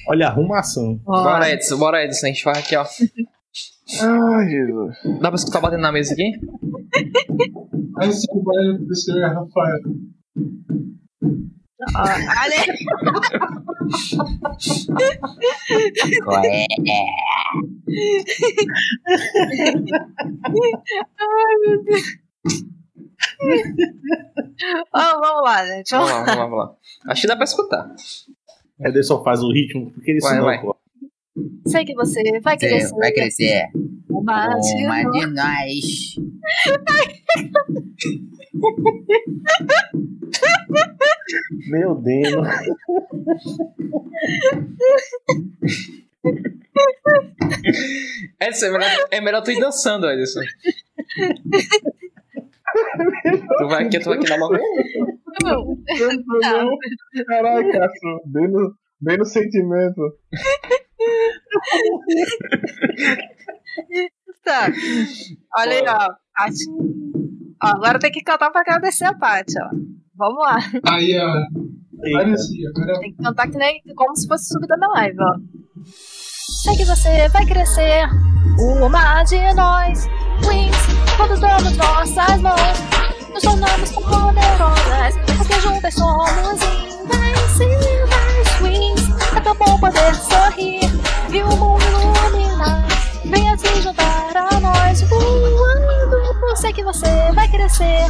olha a arrumação. ó, Bora, Edson, bora, Edson. A gente faz aqui, ó. Ai, Jesus. Dá pra escutar batendo na mesa aqui? Mas se o baile do senhor Rafael. ó, olha, É, ó, vamos lá, gente. Vamos Vamos lá, vamos lá, vamos lá. Acho que dá pra escutar. Ederson faz o ritmo porque ele Vai, vai. pô. Sei que você vai ser vai crescer. uma Uma de nós. Meu Deus. Edson, é melhor, é melhor tu ir dançando, Edson. tu vai aqui, tu vai aqui na mão. Caraca, bem no, bem no sentimento. Tá. Olha aí, ó. Paty. Ó, agora tem que cantar pra agradecer a Paty, ó. Vamos lá. Aí, ó. Agora Tem que cantar que nem como se fosse subir da minha live, ó. Sei que você vai crescer, uma de nós, Wings, quando damos nossas mãos, nos tornamos poderosas, porque juntas somos invencíveis, Wings. É tão bom poder sorrir, ver o mundo iluminar, venha se juntar a nós, voando. Sei que você vai crescer,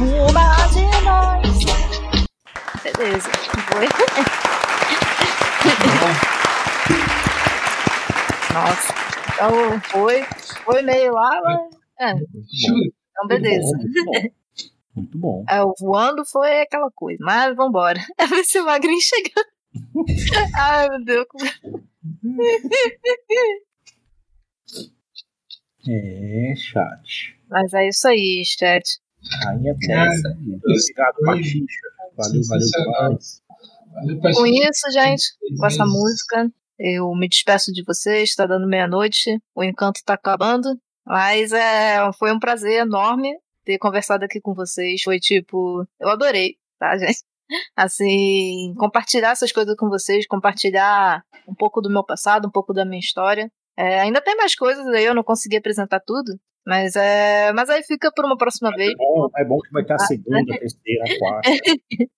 uma de nós. Beleza, foi. Nossa, então foi, foi meio lá, mas. É, então beleza. Muito bom. Muito bom. É, o voando foi aquela coisa, mas vambora. É ver se o magrinho chegando. Ai, meu Deus. É, chat. Mas é isso aí, chat. Rainha Cara, Tessa. Obrigado, Patixa. Valeu, valeu demais. Com isso, gente, com essa música, eu me despeço de vocês. Tá dando meia-noite, o encanto tá acabando. Mas é, foi um prazer enorme ter conversado aqui com vocês. Foi tipo, eu adorei, tá, gente? Assim, compartilhar essas coisas com vocês, compartilhar um pouco do meu passado, um pouco da minha história. É, ainda tem mais coisas aí, eu não consegui apresentar tudo. Mas é. Mas aí fica por uma próxima vez. É bom, é bom que vai ter a segunda, a terceira, a quarta.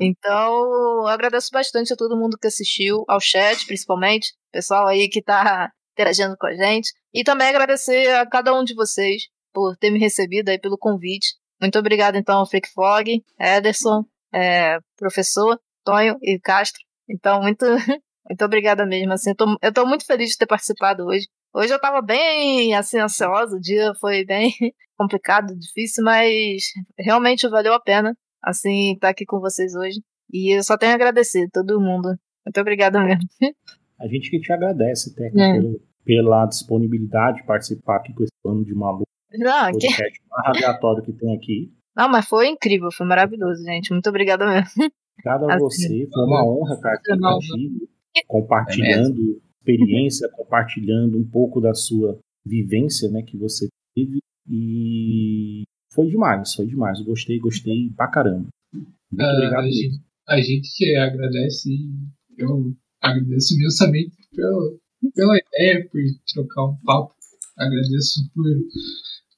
Então, eu agradeço bastante a todo mundo que assistiu, ao chat, principalmente, pessoal aí que tá interagindo com a gente. E também agradecer a cada um de vocês por ter me recebido aí pelo convite. Muito obrigado, então, ao Freak Fog, Ederson, é, professor, Tonho e Castro. Então, muito, muito obrigada mesmo. Assim, eu, tô, eu tô muito feliz de ter participado hoje. Hoje eu tava bem, assim, ansiosa, o dia foi bem complicado, difícil, mas realmente valeu a pena, assim, estar aqui com vocês hoje. E eu só tenho a agradecer a todo mundo. Muito obrigada mesmo. a gente que te agradece, Teca, É. pelo- pela disponibilidade de participar aqui com esse plano de maluco, Não, que- podcast mais aleatório que tem aqui. Não, mas foi incrível, foi maravilhoso, gente. Muito obrigada mesmo. Obrigado a Assim. você, foi uma honra estar aqui contigo, compartilhando experiência, compartilhando um pouco da sua vivência, né, que você teve e foi demais, foi demais. Gostei, gostei pra caramba. Muito Ah, obrigado a, gente, a gente que agradece e eu agradeço imensamente pela, pela ideia, por trocar um papo. Agradeço por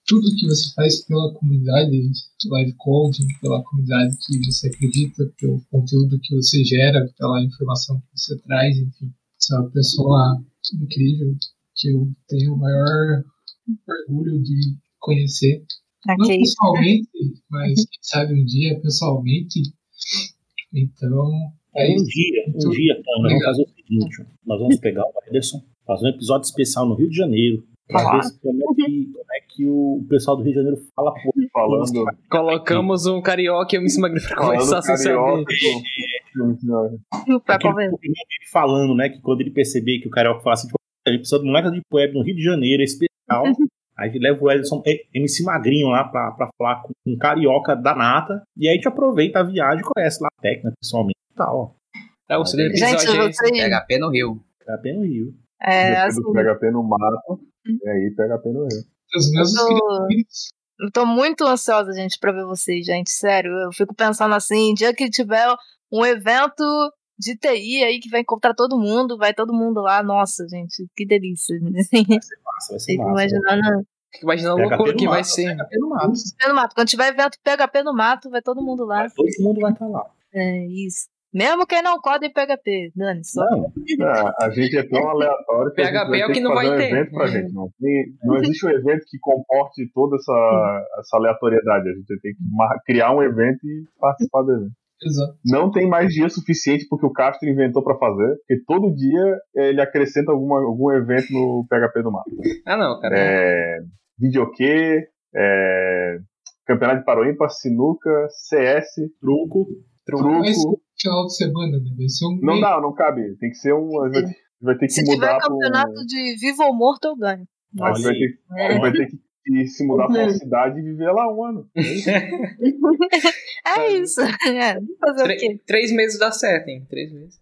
tudo que você faz pela comunidade live coding, pela comunidade que você acredita, pelo conteúdo que você gera, pela informação que você traz, enfim. Você é uma pessoa incrível que eu tenho o maior orgulho de conhecer. Não Ok. pessoalmente, mas quem sabe um dia pessoalmente. Então, é Um dia, um dia, então, nós vamos fazer o seguinte: nós vamos pegar o Ederson, fazer um episódio especial no Rio de Janeiro, se- como é, que, como é que o pessoal do Rio de Janeiro fala Falando, Colocamos um carioca e eu me magnífico pra falando conversar sem saber. Pra falando, né? Que quando ele perceber que o Carioca fala assim, tipo, gente precisa de moleque de web no Rio de Janeiro, é especial. Aí a gente leva o Edson é, MC Magrinho lá pra, pra falar com um carioca da nata. E aí a gente aproveita a viagem e conhece lá a técnica pessoalmente e tal, ó. É o segundo Gente, episódio aí. vocês. PHP no Rio. É apenas no Rio. É, assim, PHP no mato, e aí PHP no Rio. Os meus Eu tô- inscritos. eu tô muito ansiosa, gente, pra ver vocês, gente. Sério, eu fico pensando assim, dia que tiver um evento de TI aí que vai encontrar todo mundo, vai todo mundo lá. Nossa, gente, que delícia. Massa, vai ser Fico massa. imaginando. Fica imaginando a loucura que vai ser. PHP no mato. PHP no mato. Quando tiver evento PHP no mato, vai todo mundo lá. Mas todo mundo vai estar lá. É isso. Mesmo quem não coda em PHP, Dani, só. Não, É, a gente é tão aleatório que a gente PHP vai é o que que não vai um ter. evento pra gente. Não, tem- não existe um evento que comporte toda essa, essa aleatoriedade. A gente tem que criar um evento e participar do evento. Exato. Não tem mais dia suficiente porque o Castro inventou pra fazer, porque todo dia eh, ele acrescenta alguma, algum evento no PHP do mato. Ah, não, cara. É, videokê, é, Campeonato de Paroímpa, Sinuca, CS, truco. Truco. Vai ser final de semana, né? Vai ser um. Não dá, não cabe. Tem que ser um. vai, vai ter que Se tiver mudar pra um- campeonato de vivo ou morto, eu ganho. A gente vai ter, gente vai ter que, que se mudar pra uma cidade e viver lá um ano. É isso. É isso. É, fazer o quê? Três meses dá certo, hein? Três meses.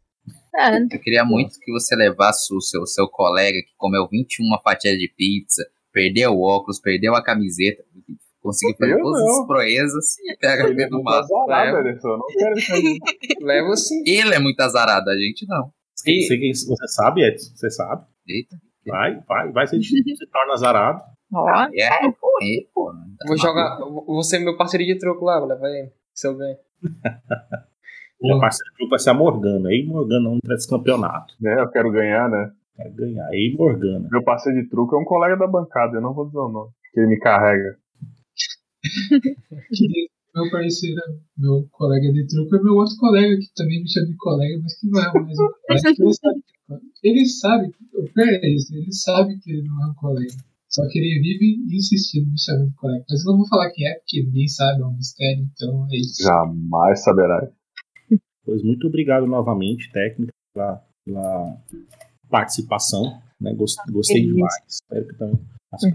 É, Eu queria muito que você levasse o seu, seu colega que comeu 21 fatias de pizza, perdeu o óculos, perdeu a camiseta, conseguiu fazer Eu todas não. as proezas e pega ele no Não mato. tá azarado, leva. Não quero. Leva sim. Ele é muito azarado, a gente não. E- Você, você sabe, Edson? Você sabe? Eita. Vai, vai, vai, você se torna azarado. ó. É, pô, ele, pô. tá Vou jogar. Você é meu parceiro de troco lá, vou levar ele. Se eu ganho. Minha parceira do grupo vai ser a Morgana. Ei, Morgana, não esse campeonato. É, eu quero ganhar, né? Quer ganhar. Ei, Morgana. Meu parceiro de truco é um colega da bancada, eu não vou dizer o nome. Que ele me carrega. Queria- Meu parceiro, meu colega de truco é meu outro colega, que também me chama de colega, mas que não é mais um colega. Ele sabe, ele sabe, o pior é isso, ele sabe que ele não é um colega. Só que ele vive insistindo me chamando de colega. Mas eu não vou falar quem é, porque ninguém sabe, é um mistério, então é isso. Jamais saberá. Pois muito obrigado novamente, técnica, pela, pela participação. Né? Gost- Gostei demais. Espero que também.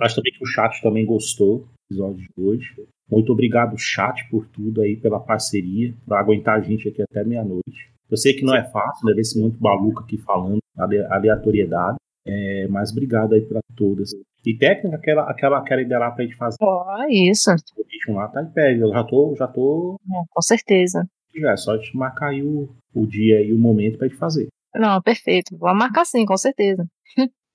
Acho também que o chat também gostou episódio de hoje. Muito obrigado, chat, por tudo aí, pela parceria, por aguentar a gente aqui até meia-noite. Eu sei que não é fácil, né? ver esse muito maluco aqui falando, ale- aleatoriedade. É, mas obrigado aí para todas. E técnica, aquela, aquela, aquela ideia lá pra gente fazer Ó, isso. o ritmo lá, tá em pé. Eu já tô, já tô. É, com certeza. Já é só a gente marcar aí o, o dia e o momento pra gente fazer. Não, perfeito. Vamos marcar sim, com certeza.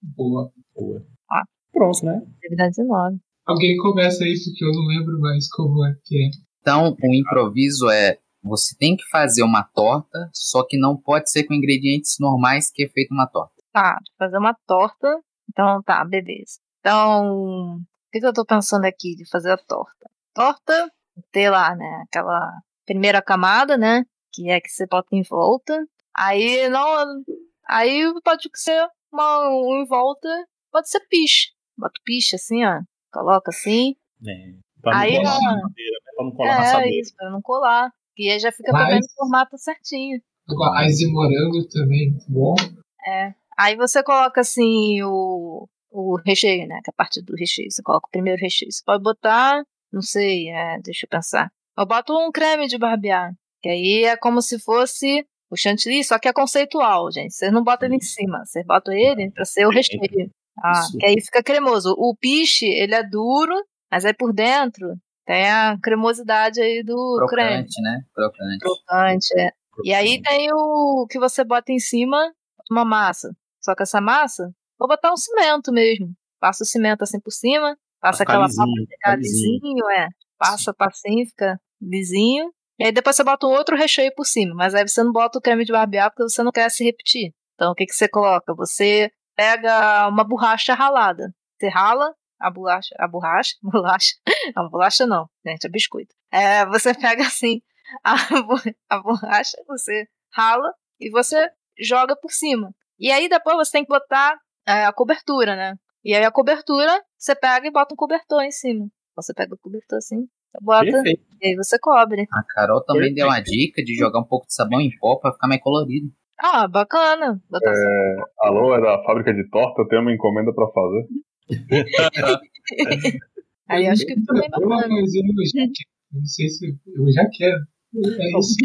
Boa. Boa. Ah. Pronto, né? Atividade 19. Alguém começa aí, porque eu não lembro mais como é que é. Então, o improviso é você tem que fazer uma torta, só que não pode ser com ingredientes normais que é feito uma torta. Tá, fazer uma torta. Então, tá, beleza. Então, o que, que eu tô pensando aqui de fazer a torta? Torta, ter lá, né, aquela primeira camada, né, que é que você bota em volta. Aí, não, aí pode ser uma, um em volta, pode ser piche. Bota piche assim, ó, coloca assim. É, pra não Aí, colar ó. na assadeira, né? Pra não colar na é, assadeira. isso, pra não colar. E aí já fica Mas- também no formato certinho. Agora, Ice morango também, muito bom. Aí você coloca assim o, o recheio, né? Que é a parte do recheio. Você coloca o primeiro recheio. Você pode botar, não sei, é, deixa eu pensar. Eu boto um creme de barbear. Que aí é como se fosse o chantilly, só que é conceitual, gente. Vocês não botam ele em cima. Vocês botam ele pra ser o recheio. Ah, Isso. que aí fica cremoso. O piche, ele é duro, mas aí por dentro tem a cremosidade aí do creme Crocante, né? Crocante. crocante, é. E aí tem o que você bota em cima, uma massa. Só que essa massa, vou botar um cimento mesmo. Passa o cimento assim por cima, passa ficar aquela papa ficar lisinho. é. Passa pra assim, fica lisinho. E aí depois você bota um outro recheio por cima. Mas aí você não bota o creme de barbear porque você não quer se repetir. Então o que, que você coloca? Você pega uma borracha ralada. Você rala a borracha, a borracha, bolacha. Não, bolacha não, gente, é biscoito. É, você pega assim a, a borracha, você rala e você joga por cima. E aí depois você tem que botar é, a cobertura, né? E aí a cobertura, você pega e bota um cobertor em cima. Você pega o cobertor assim, você bota Perfeito. e aí você cobre. A Carol também deu uma dica de jogar um pouco de sabão em pó pra ficar mais colorido. Ah, bacana. Botar Alô, é da fábrica de torta, eu tenho uma encomenda pra fazer. Aí acho que bem Boa, bacana. mas eu já quero. Eu não sei se eu já quero. É isso.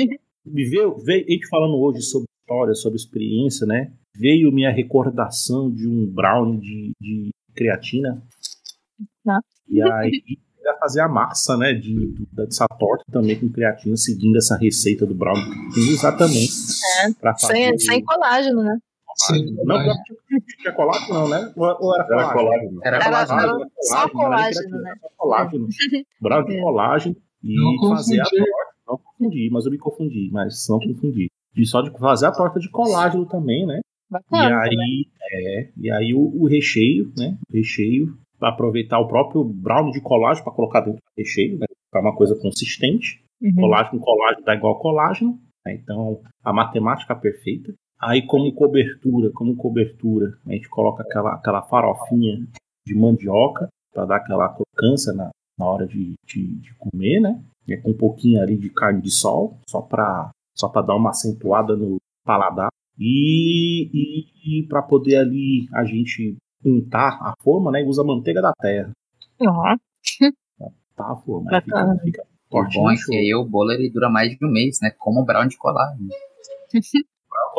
Me veio, veio, a gente falando hoje sobre história, sobre experiência, né? Veio minha recordação de um brownie de, de creatina. Ah. E aí fazer a massa, né? De, dessa torta também com creatina, seguindo essa receita do brownie. Exatamente. É, Pra fazer Sem, o- sem colágeno, né? Sim, Não, tinha, tinha colágeno, não, né? Ou, ou era Era colágeno? colágeno. Era Era- colágeno. era Colágeno, só era colágeno, né? Só colágeno. Brownie de É. colágeno e Não fazer a torta. Não confundi, mas eu me confundi, mas não confundi. E só de fazer a torta de colágeno também, né? E Bacana. aí, é, e aí o, o recheio, né? O recheio, aproveitar o próprio brownie de colágeno para colocar dentro do recheio, né? Ficar uma coisa consistente. Uhum. Colágeno, colágeno dá igual colágeno. né? Então, a matemática perfeita. Aí, como cobertura, como cobertura, a gente coloca aquela, aquela farofinha de mandioca para dar aquela crocância na, na hora de, de, de comer, né? E é com um pouquinho ali de carne de sol, só para só dar uma acentuada no paladar. E, e, para poder ali a gente untar a forma, né? Usa manteiga da terra. Ó, Tá a forma. Aí Bacana. Fica, fica O bom é que aí o bolo ele dura mais de um mês, né? Como o brown de colágeno. colágeno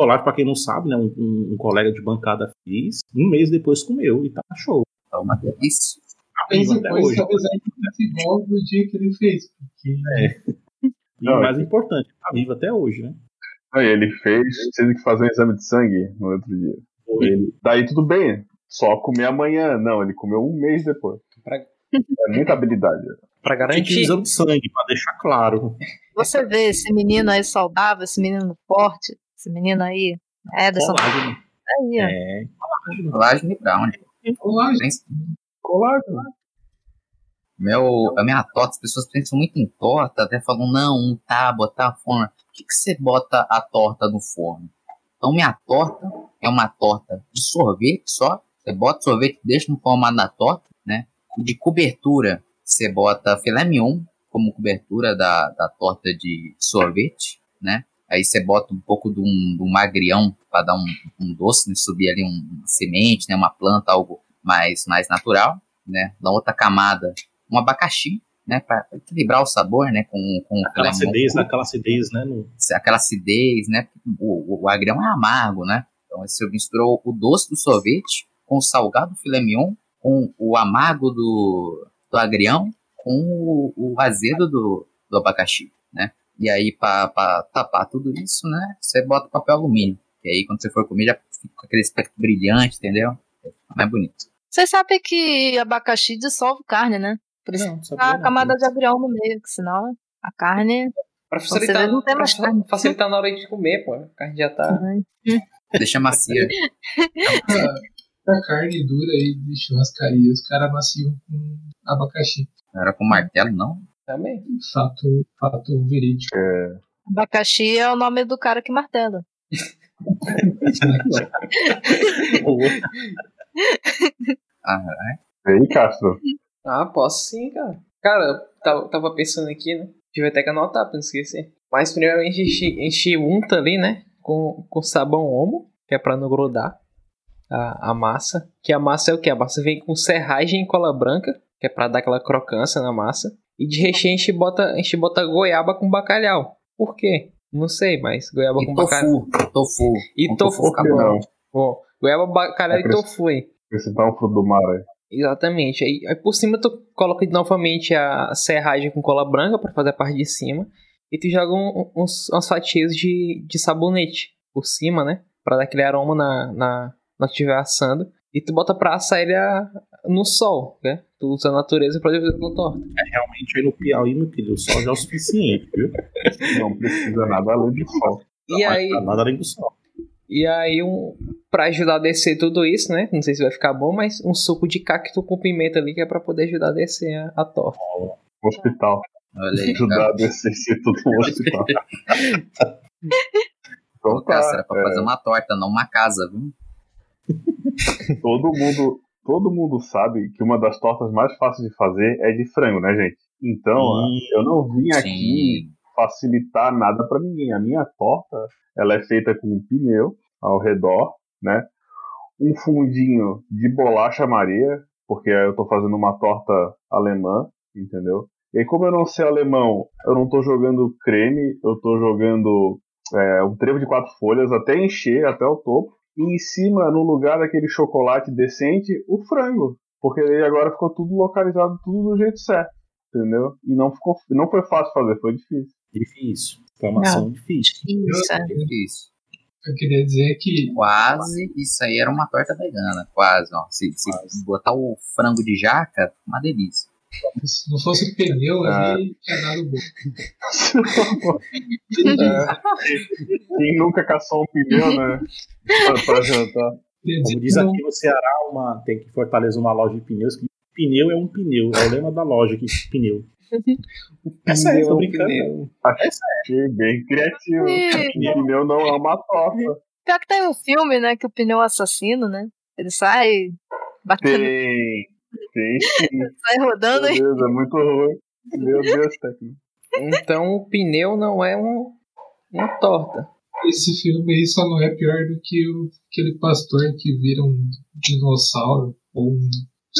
chocolate, pra quem não sabe, né? Um, um, um colega de bancada fez, um mês depois comeu e tá show. É uma delícia. Mas Até depois hoje. talvez ainda fosse igual do dia que ele fez. Porque É. E o mais importante, tá vivo até hoje, né? Aí ele fez, tendo que fazer um exame de sangue no outro dia. Ele, daí tudo bem, só comer amanhã. Não, ele comeu um mês depois. Pra- É muita habilidade. Pra garantir. ir exame de sangue, pra deixar claro. Você vê esse menino aí saudável, esse menino forte, esse menino aí, Ederson, Colágeno. aí, ó. É. Colágeno e brownie. Olá, Colágeno. Meu, a minha torta, as pessoas pensam muito em torta, até falam, não, um tá, botar a forno. Por que, que você bota a torta no forno? Então, minha torta é uma torta de sorvete só. Você bota sorvete, deixa no formato da torta, né? De cobertura, você bota filé mignon como cobertura da, da torta de sorvete, né? Aí você bota um pouco de um, de um magrião para dar um, um doce, né? subir ali um, uma semente, né? uma planta, algo mais, mais natural, né? Na outra camada, um abacaxi, né? Para equilibrar o sabor, né? Com, com o Aquela acidez, aquela acidez, né? No... aquela acidez, né? O, o, o agrião é amargo, né? Então você misturou o doce do sorvete com o salgado do filé mignon, com o amargo do, do agrião, com o, o azedo do, do abacaxi, né? E aí, para tapar tudo isso, né? Você bota papel alumínio. E aí, quando você for comer, já fica com aquele aspecto brilhante, entendeu? Mais bonito. Vocês sabem que abacaxi dissolve carne, né? Por isso Não, tá a não. camada de agrião no meio, que senão a carne. Pra Você facilitar, não tem pra mais carne. facilitar na hora de comer, pô. A carne já tá. Deixa macia. a carne dura aí de churrascaria, os caras maciam com abacaxi. Não era com martelo, não. Também. Fato, fato verídico. Abacaxi é o nome do cara que martela. Ah, E aí, Castro? Ah, posso sim, cara. Cara, eu tava, pensando aqui, né? Tive até que anotar pra não esquecer. Mas primeiro a gente enche, enche unta ali, né? Com, com sabão homo, que é pra não grudar a, a massa. Que a massa é o que? A massa vem com serragem e cola branca, que é pra dar aquela crocância na massa. E de recheio a gente bota, a gente bota goiaba com bacalhau. Por quê? Não sei, mas goiaba e com bacalhau. tofu. Tofu. E tofu, bom. não? Bom, goiaba, bacalhau É e tofu aí. Acrescentar um fruto do mar aí. Exatamente. Aí, aí por cima tu coloca novamente a serragem com cola branca pra fazer a parte de cima. E tu joga um- uns, umas fatias de, de sabonete por cima, né? Pra dar aquele aroma na, na, na que estiver assando. E tu bota pra assar ele a- no sol, né? Tu usa a natureza pra fazer a tua torta. Realmente aí no Piauí, meu querido, o sol já é o suficiente, viu? Não precisa nada além do sol. E aí, nada além do sol. e aí um, pra ajudar a descer tudo isso, né? Não sei se vai ficar bom, mas um suco de cacto com pimenta ali que é pra poder ajudar a descer a, a torta. Hospital. Olha aí, Ajudar a descer ser tudo um hospital. Então tá, era pra é, fazer uma torta, não uma casa, viu? todo mundo, todo mundo sabe que uma das tortas mais fáceis de fazer é de frango, né, gente? Então, Hum. eu não vim aqui Sim. facilitar nada pra ninguém. A minha torta, ela é feita com um pneu ao redor, né? Um fundinho de bolacha Maria, porque eu tô fazendo uma torta alemã, entendeu? E como eu não sei alemão, eu não tô jogando creme, eu tô jogando é, um trevo de quatro folhas até encher, até o topo. E em cima, no lugar daquele chocolate decente, o frango. Porque aí agora ficou tudo localizado, tudo do jeito certo. Entendeu? E não, ficou, não foi fácil fazer, foi difícil. Difícil. Informação difícil. Isso, é. Isso. Eu queria dizer que Quase isso aí era uma torta vegana. Quase, ó. Se, se botar o frango de jaca, uma delícia. Se não fosse pneu, Ah. ali tinha dado bom. Quem nunca caçou um pneu, né? Pra, pra jantar. Como diz aqui no Ceará, uma, tem que fortalecer uma loja de pneus. Que pneu é um pneu. É o lema da loja aqui, pneu. É sério, tô brincando. pneu. Achei bem criativo. E- Pneu não é uma torta. Pior que tem um filme, né? Que o pneu é assassino, né? Ele sai batendo, Tem. Sai rodando Meu e Deus, é muito ruim. Meu Deus, técnico. Então o pneu não é um, uma torta. Esse filme aí só não é pior do que o, aquele pastor que vira um dinossauro ou um.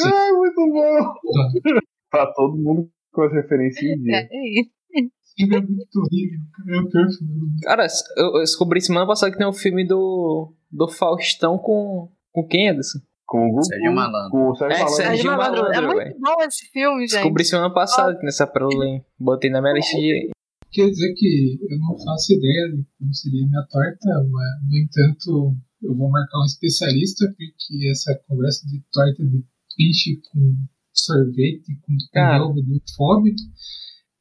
Ah, muito bom. lá. Tá todo mundo com as referências em dia. É, é é muito horrível, cara. É o pior filme do mundo. Cara, eu, eu descobri semana passada que tem um filme do, do Faustão com. Com quem, Anderson? Com o Gugu, Sérgio Malandro. Com o Sérgio É, Malandro. Sérgio Malandro. É muito bom esse filme, gente. Descobri semana passada que nessa pérola aí. Botei na minha lista de. Quer dizer que eu não faço ideia de como seria a minha torta, mas, no entanto, eu vou marcar um especialista, porque essa conversa de torta de peixe com sorvete, com pneu, me deu fome,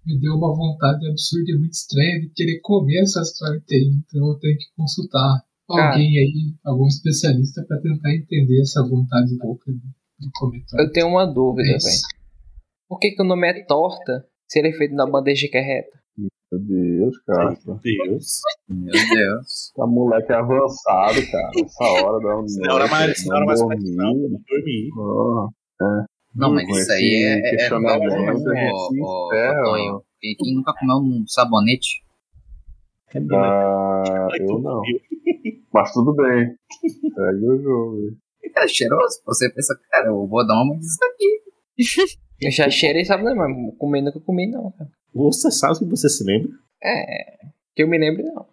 me deu uma vontade absurda e muito estranha de querer comer essas tortas aí. Então eu tenho que consultar Cara. alguém aí, algum especialista, para tentar entender essa vontade louca comer torta. Eu tenho uma dúvida, É velho. Por que, que o nome é torta se ele é feito na bandeja que é reta? Meu Deus, cara. Meu Deus. Meu Deus. Tá moleque avançado, cara. Essa hora da noite. Na hora mais, na hora mais dormir. não, dormir. Ah, Não, mas com isso aí é, é, é a gente ô, se ô, ferra, Tonho. Quem nunca comeu um sabonete? É né? ah, eu não. Mas tudo bem. Segue o jogo. É cheiroso. Você pensa, cara, eu vou dar uma disso aqui. Eu já cheirei, sabe, né? Mas comer nunca comi, não, cara. Você sabe que você se lembra? É. Que eu me lembro, não.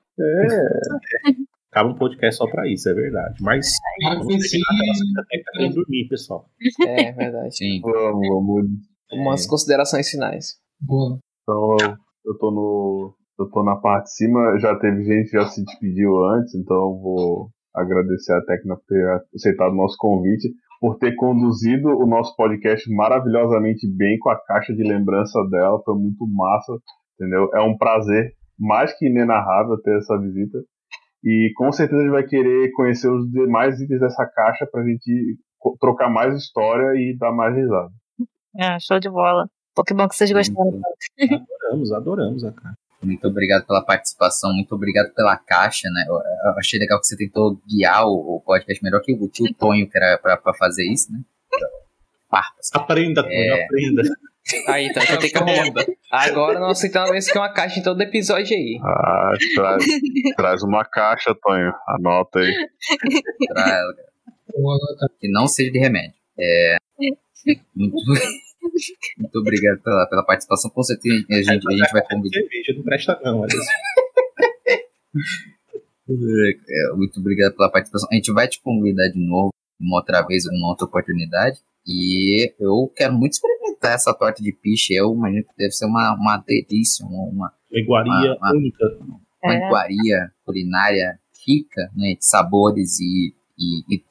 Acaba um podcast só pra isso, é verdade. Mas Cara, vamos pensei- terminar que a nossa biblioteca tá querendo dormir, pessoal. É verdade. Sim. Vamos, vamos. Umas considerações finais. Boa. Então eu, eu tô no. Eu tô na parte de cima, já teve gente que já se despediu antes, então eu vou agradecer a Tecna por ter aceitado o nosso convite, por ter conduzido o nosso podcast maravilhosamente bem com a caixa de lembrança dela, foi muito massa, entendeu? É um prazer mais que inenarrável ter essa visita. E com certeza a gente vai querer conhecer os demais itens dessa caixa pra gente co- trocar mais história e dar mais risada. Ah, show de bola. Pô, que bom que vocês gostaram. Adoramos, adoramos a cara. Muito obrigado pela participação, muito obrigado pela caixa, né? Eu, achei legal que você tentou guiar o, o podcast melhor que o tio Tonho, que era pra, pra fazer isso, né? Então, Farpas. Aprenda, Tonho, É. aprenda. Aí, então, eu tenho que arrumar. Agora nós aceitamos isso que é uma caixa em todo episódio aí. Ah, traz, traz uma caixa, Tonho. Anota aí. Anotar. que não seja de remédio. É, muito, muito obrigado pela, pela participação. Com certeza a gente, a gente vai convidar. Cerveja não presta não. É, muito obrigado pela participação. A gente vai te convidar de novo, uma outra vez, uma outra oportunidade. E eu quero muito experimentar essa torta de piche. Eu imagino que deve ser uma, uma delícia, uma, uma, Iguaria Ah, ah. única. uma É. iguaria culinária rica né, de sabores e, e, e,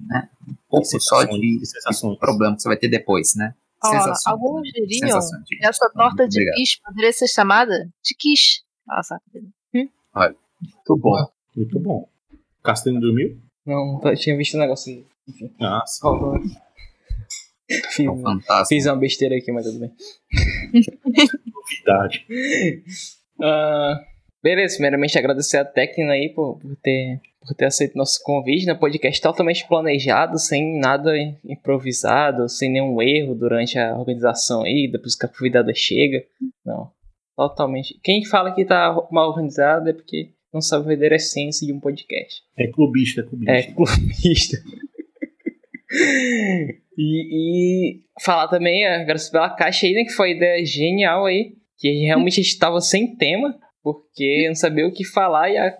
né, um pouco só de, de problema que você vai ter depois, né? Ó, Sensações, alguns diriam Sensações. Essa torta de Obrigado. quiche poderia ser chamada de quiche. Nossa. Muito bom. Muito bom. Castanho dormiu? Não, eu tinha visto um negócio aí. Ah, sim. Faltou. Fiz, É um fantástico. fiz uma besteira aqui, mas tudo bem. Novidade. Ah, beleza, primeiramente agradecer a Tecna aí por, por ter, por ter aceito nosso convite, né? Podcast totalmente planejado, sem nada improvisado, sem nenhum erro durante a organização aí, depois que a convidada chega. Não. Totalmente. Quem fala que tá mal organizado é porque não sabe vender a essência de um podcast. É clubista, é clubista. É, clubista. e, e falar também, agradecer pela caixa aí, né? Que foi uma ideia genial aí. Que realmente a gente tava sem tema, porque eu não sabia o que falar e a,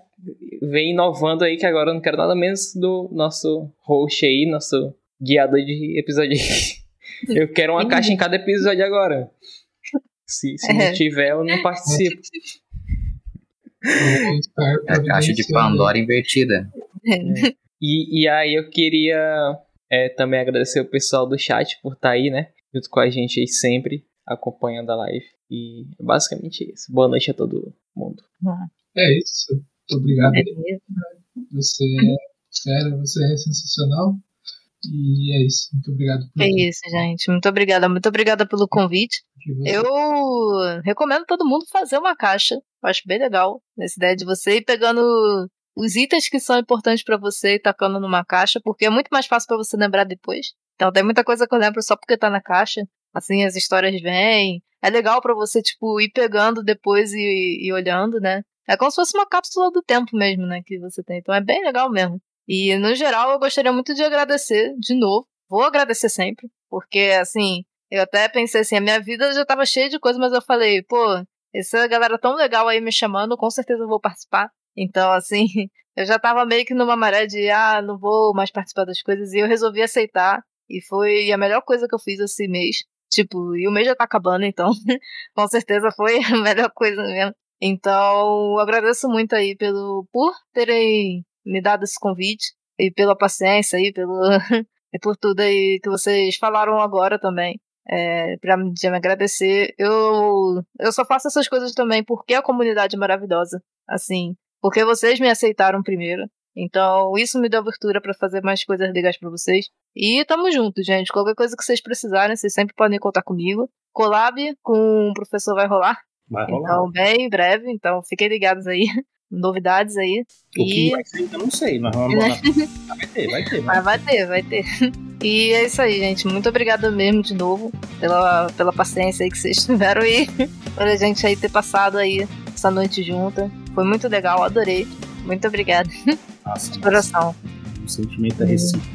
vem inovando aí, que agora eu não quero nada menos do nosso host aí, nosso guiador de episódio aí. Eu quero uma caixa em cada episódio agora. Se, se não É. tiver, eu não participo. Vou estar É a caixa de providenciando. Pandora invertida. E, e aí eu queria é, também agradecer o pessoal do chat por estar aí, né? Junto com a gente aí sempre, acompanhando a live. E é basicamente isso. Boa noite a todo mundo. É isso. Muito obrigado. É. Você é fera, você é sensacional. E é isso. Muito obrigado por É isso, gente. Muito obrigada. Muito obrigada pelo convite. Eu recomendo todo mundo fazer uma caixa. Eu acho bem legal essa ideia de você ir pegando os itens que são importantes pra você e tacando numa caixa, porque é muito mais fácil pra você lembrar depois. Então tem muita coisa que eu lembro só porque tá na caixa. Assim as histórias vêm. É legal pra você tipo ir pegando depois e, e olhando, né? É como se fosse uma cápsula do tempo mesmo, né, que você tem. Então é bem legal mesmo. E no geral eu gostaria muito de agradecer de novo. Vou agradecer sempre, porque assim, eu até pensei assim, a minha vida já tava cheia de coisas, mas eu falei, pô, essa galera tão legal aí me chamando, com certeza eu vou participar. Então, assim, eu já tava meio que numa maré de, ah, não vou mais participar das coisas, e eu resolvi aceitar. E foi a melhor coisa que eu fiz esse mês. Tipo, e o mês já tá acabando, então, com certeza foi a melhor coisa mesmo. Então, agradeço muito aí pelo, por terem me dado esse convite e pela paciência aí, pelo, e por tudo aí que vocês falaram agora também. É, pra me agradecer. Eu, eu só faço essas coisas também porque a comunidade é maravilhosa. Assim, porque vocês me aceitaram primeiro. Então, isso me deu abertura para fazer mais coisas legais para vocês. E tamo junto, gente. Qualquer coisa que vocês precisarem, vocês sempre podem contar comigo. Collab com o professor vai rolar. Vai rolar. Então, bem breve. Então, fiquem ligados aí. Novidades aí. O que E- vai ser ainda não sei, mas vamos lá. Vai ter, vai ter. Mas vai ter, vai ter. E é isso aí, gente. Muito obrigada mesmo de novo pela, pela paciência aí que vocês tiveram aí. Por a gente aí ter passado aí essa noite junta. Foi muito legal, adorei. Muito obrigada. Nossa, De coração. o sentimento é recíproco.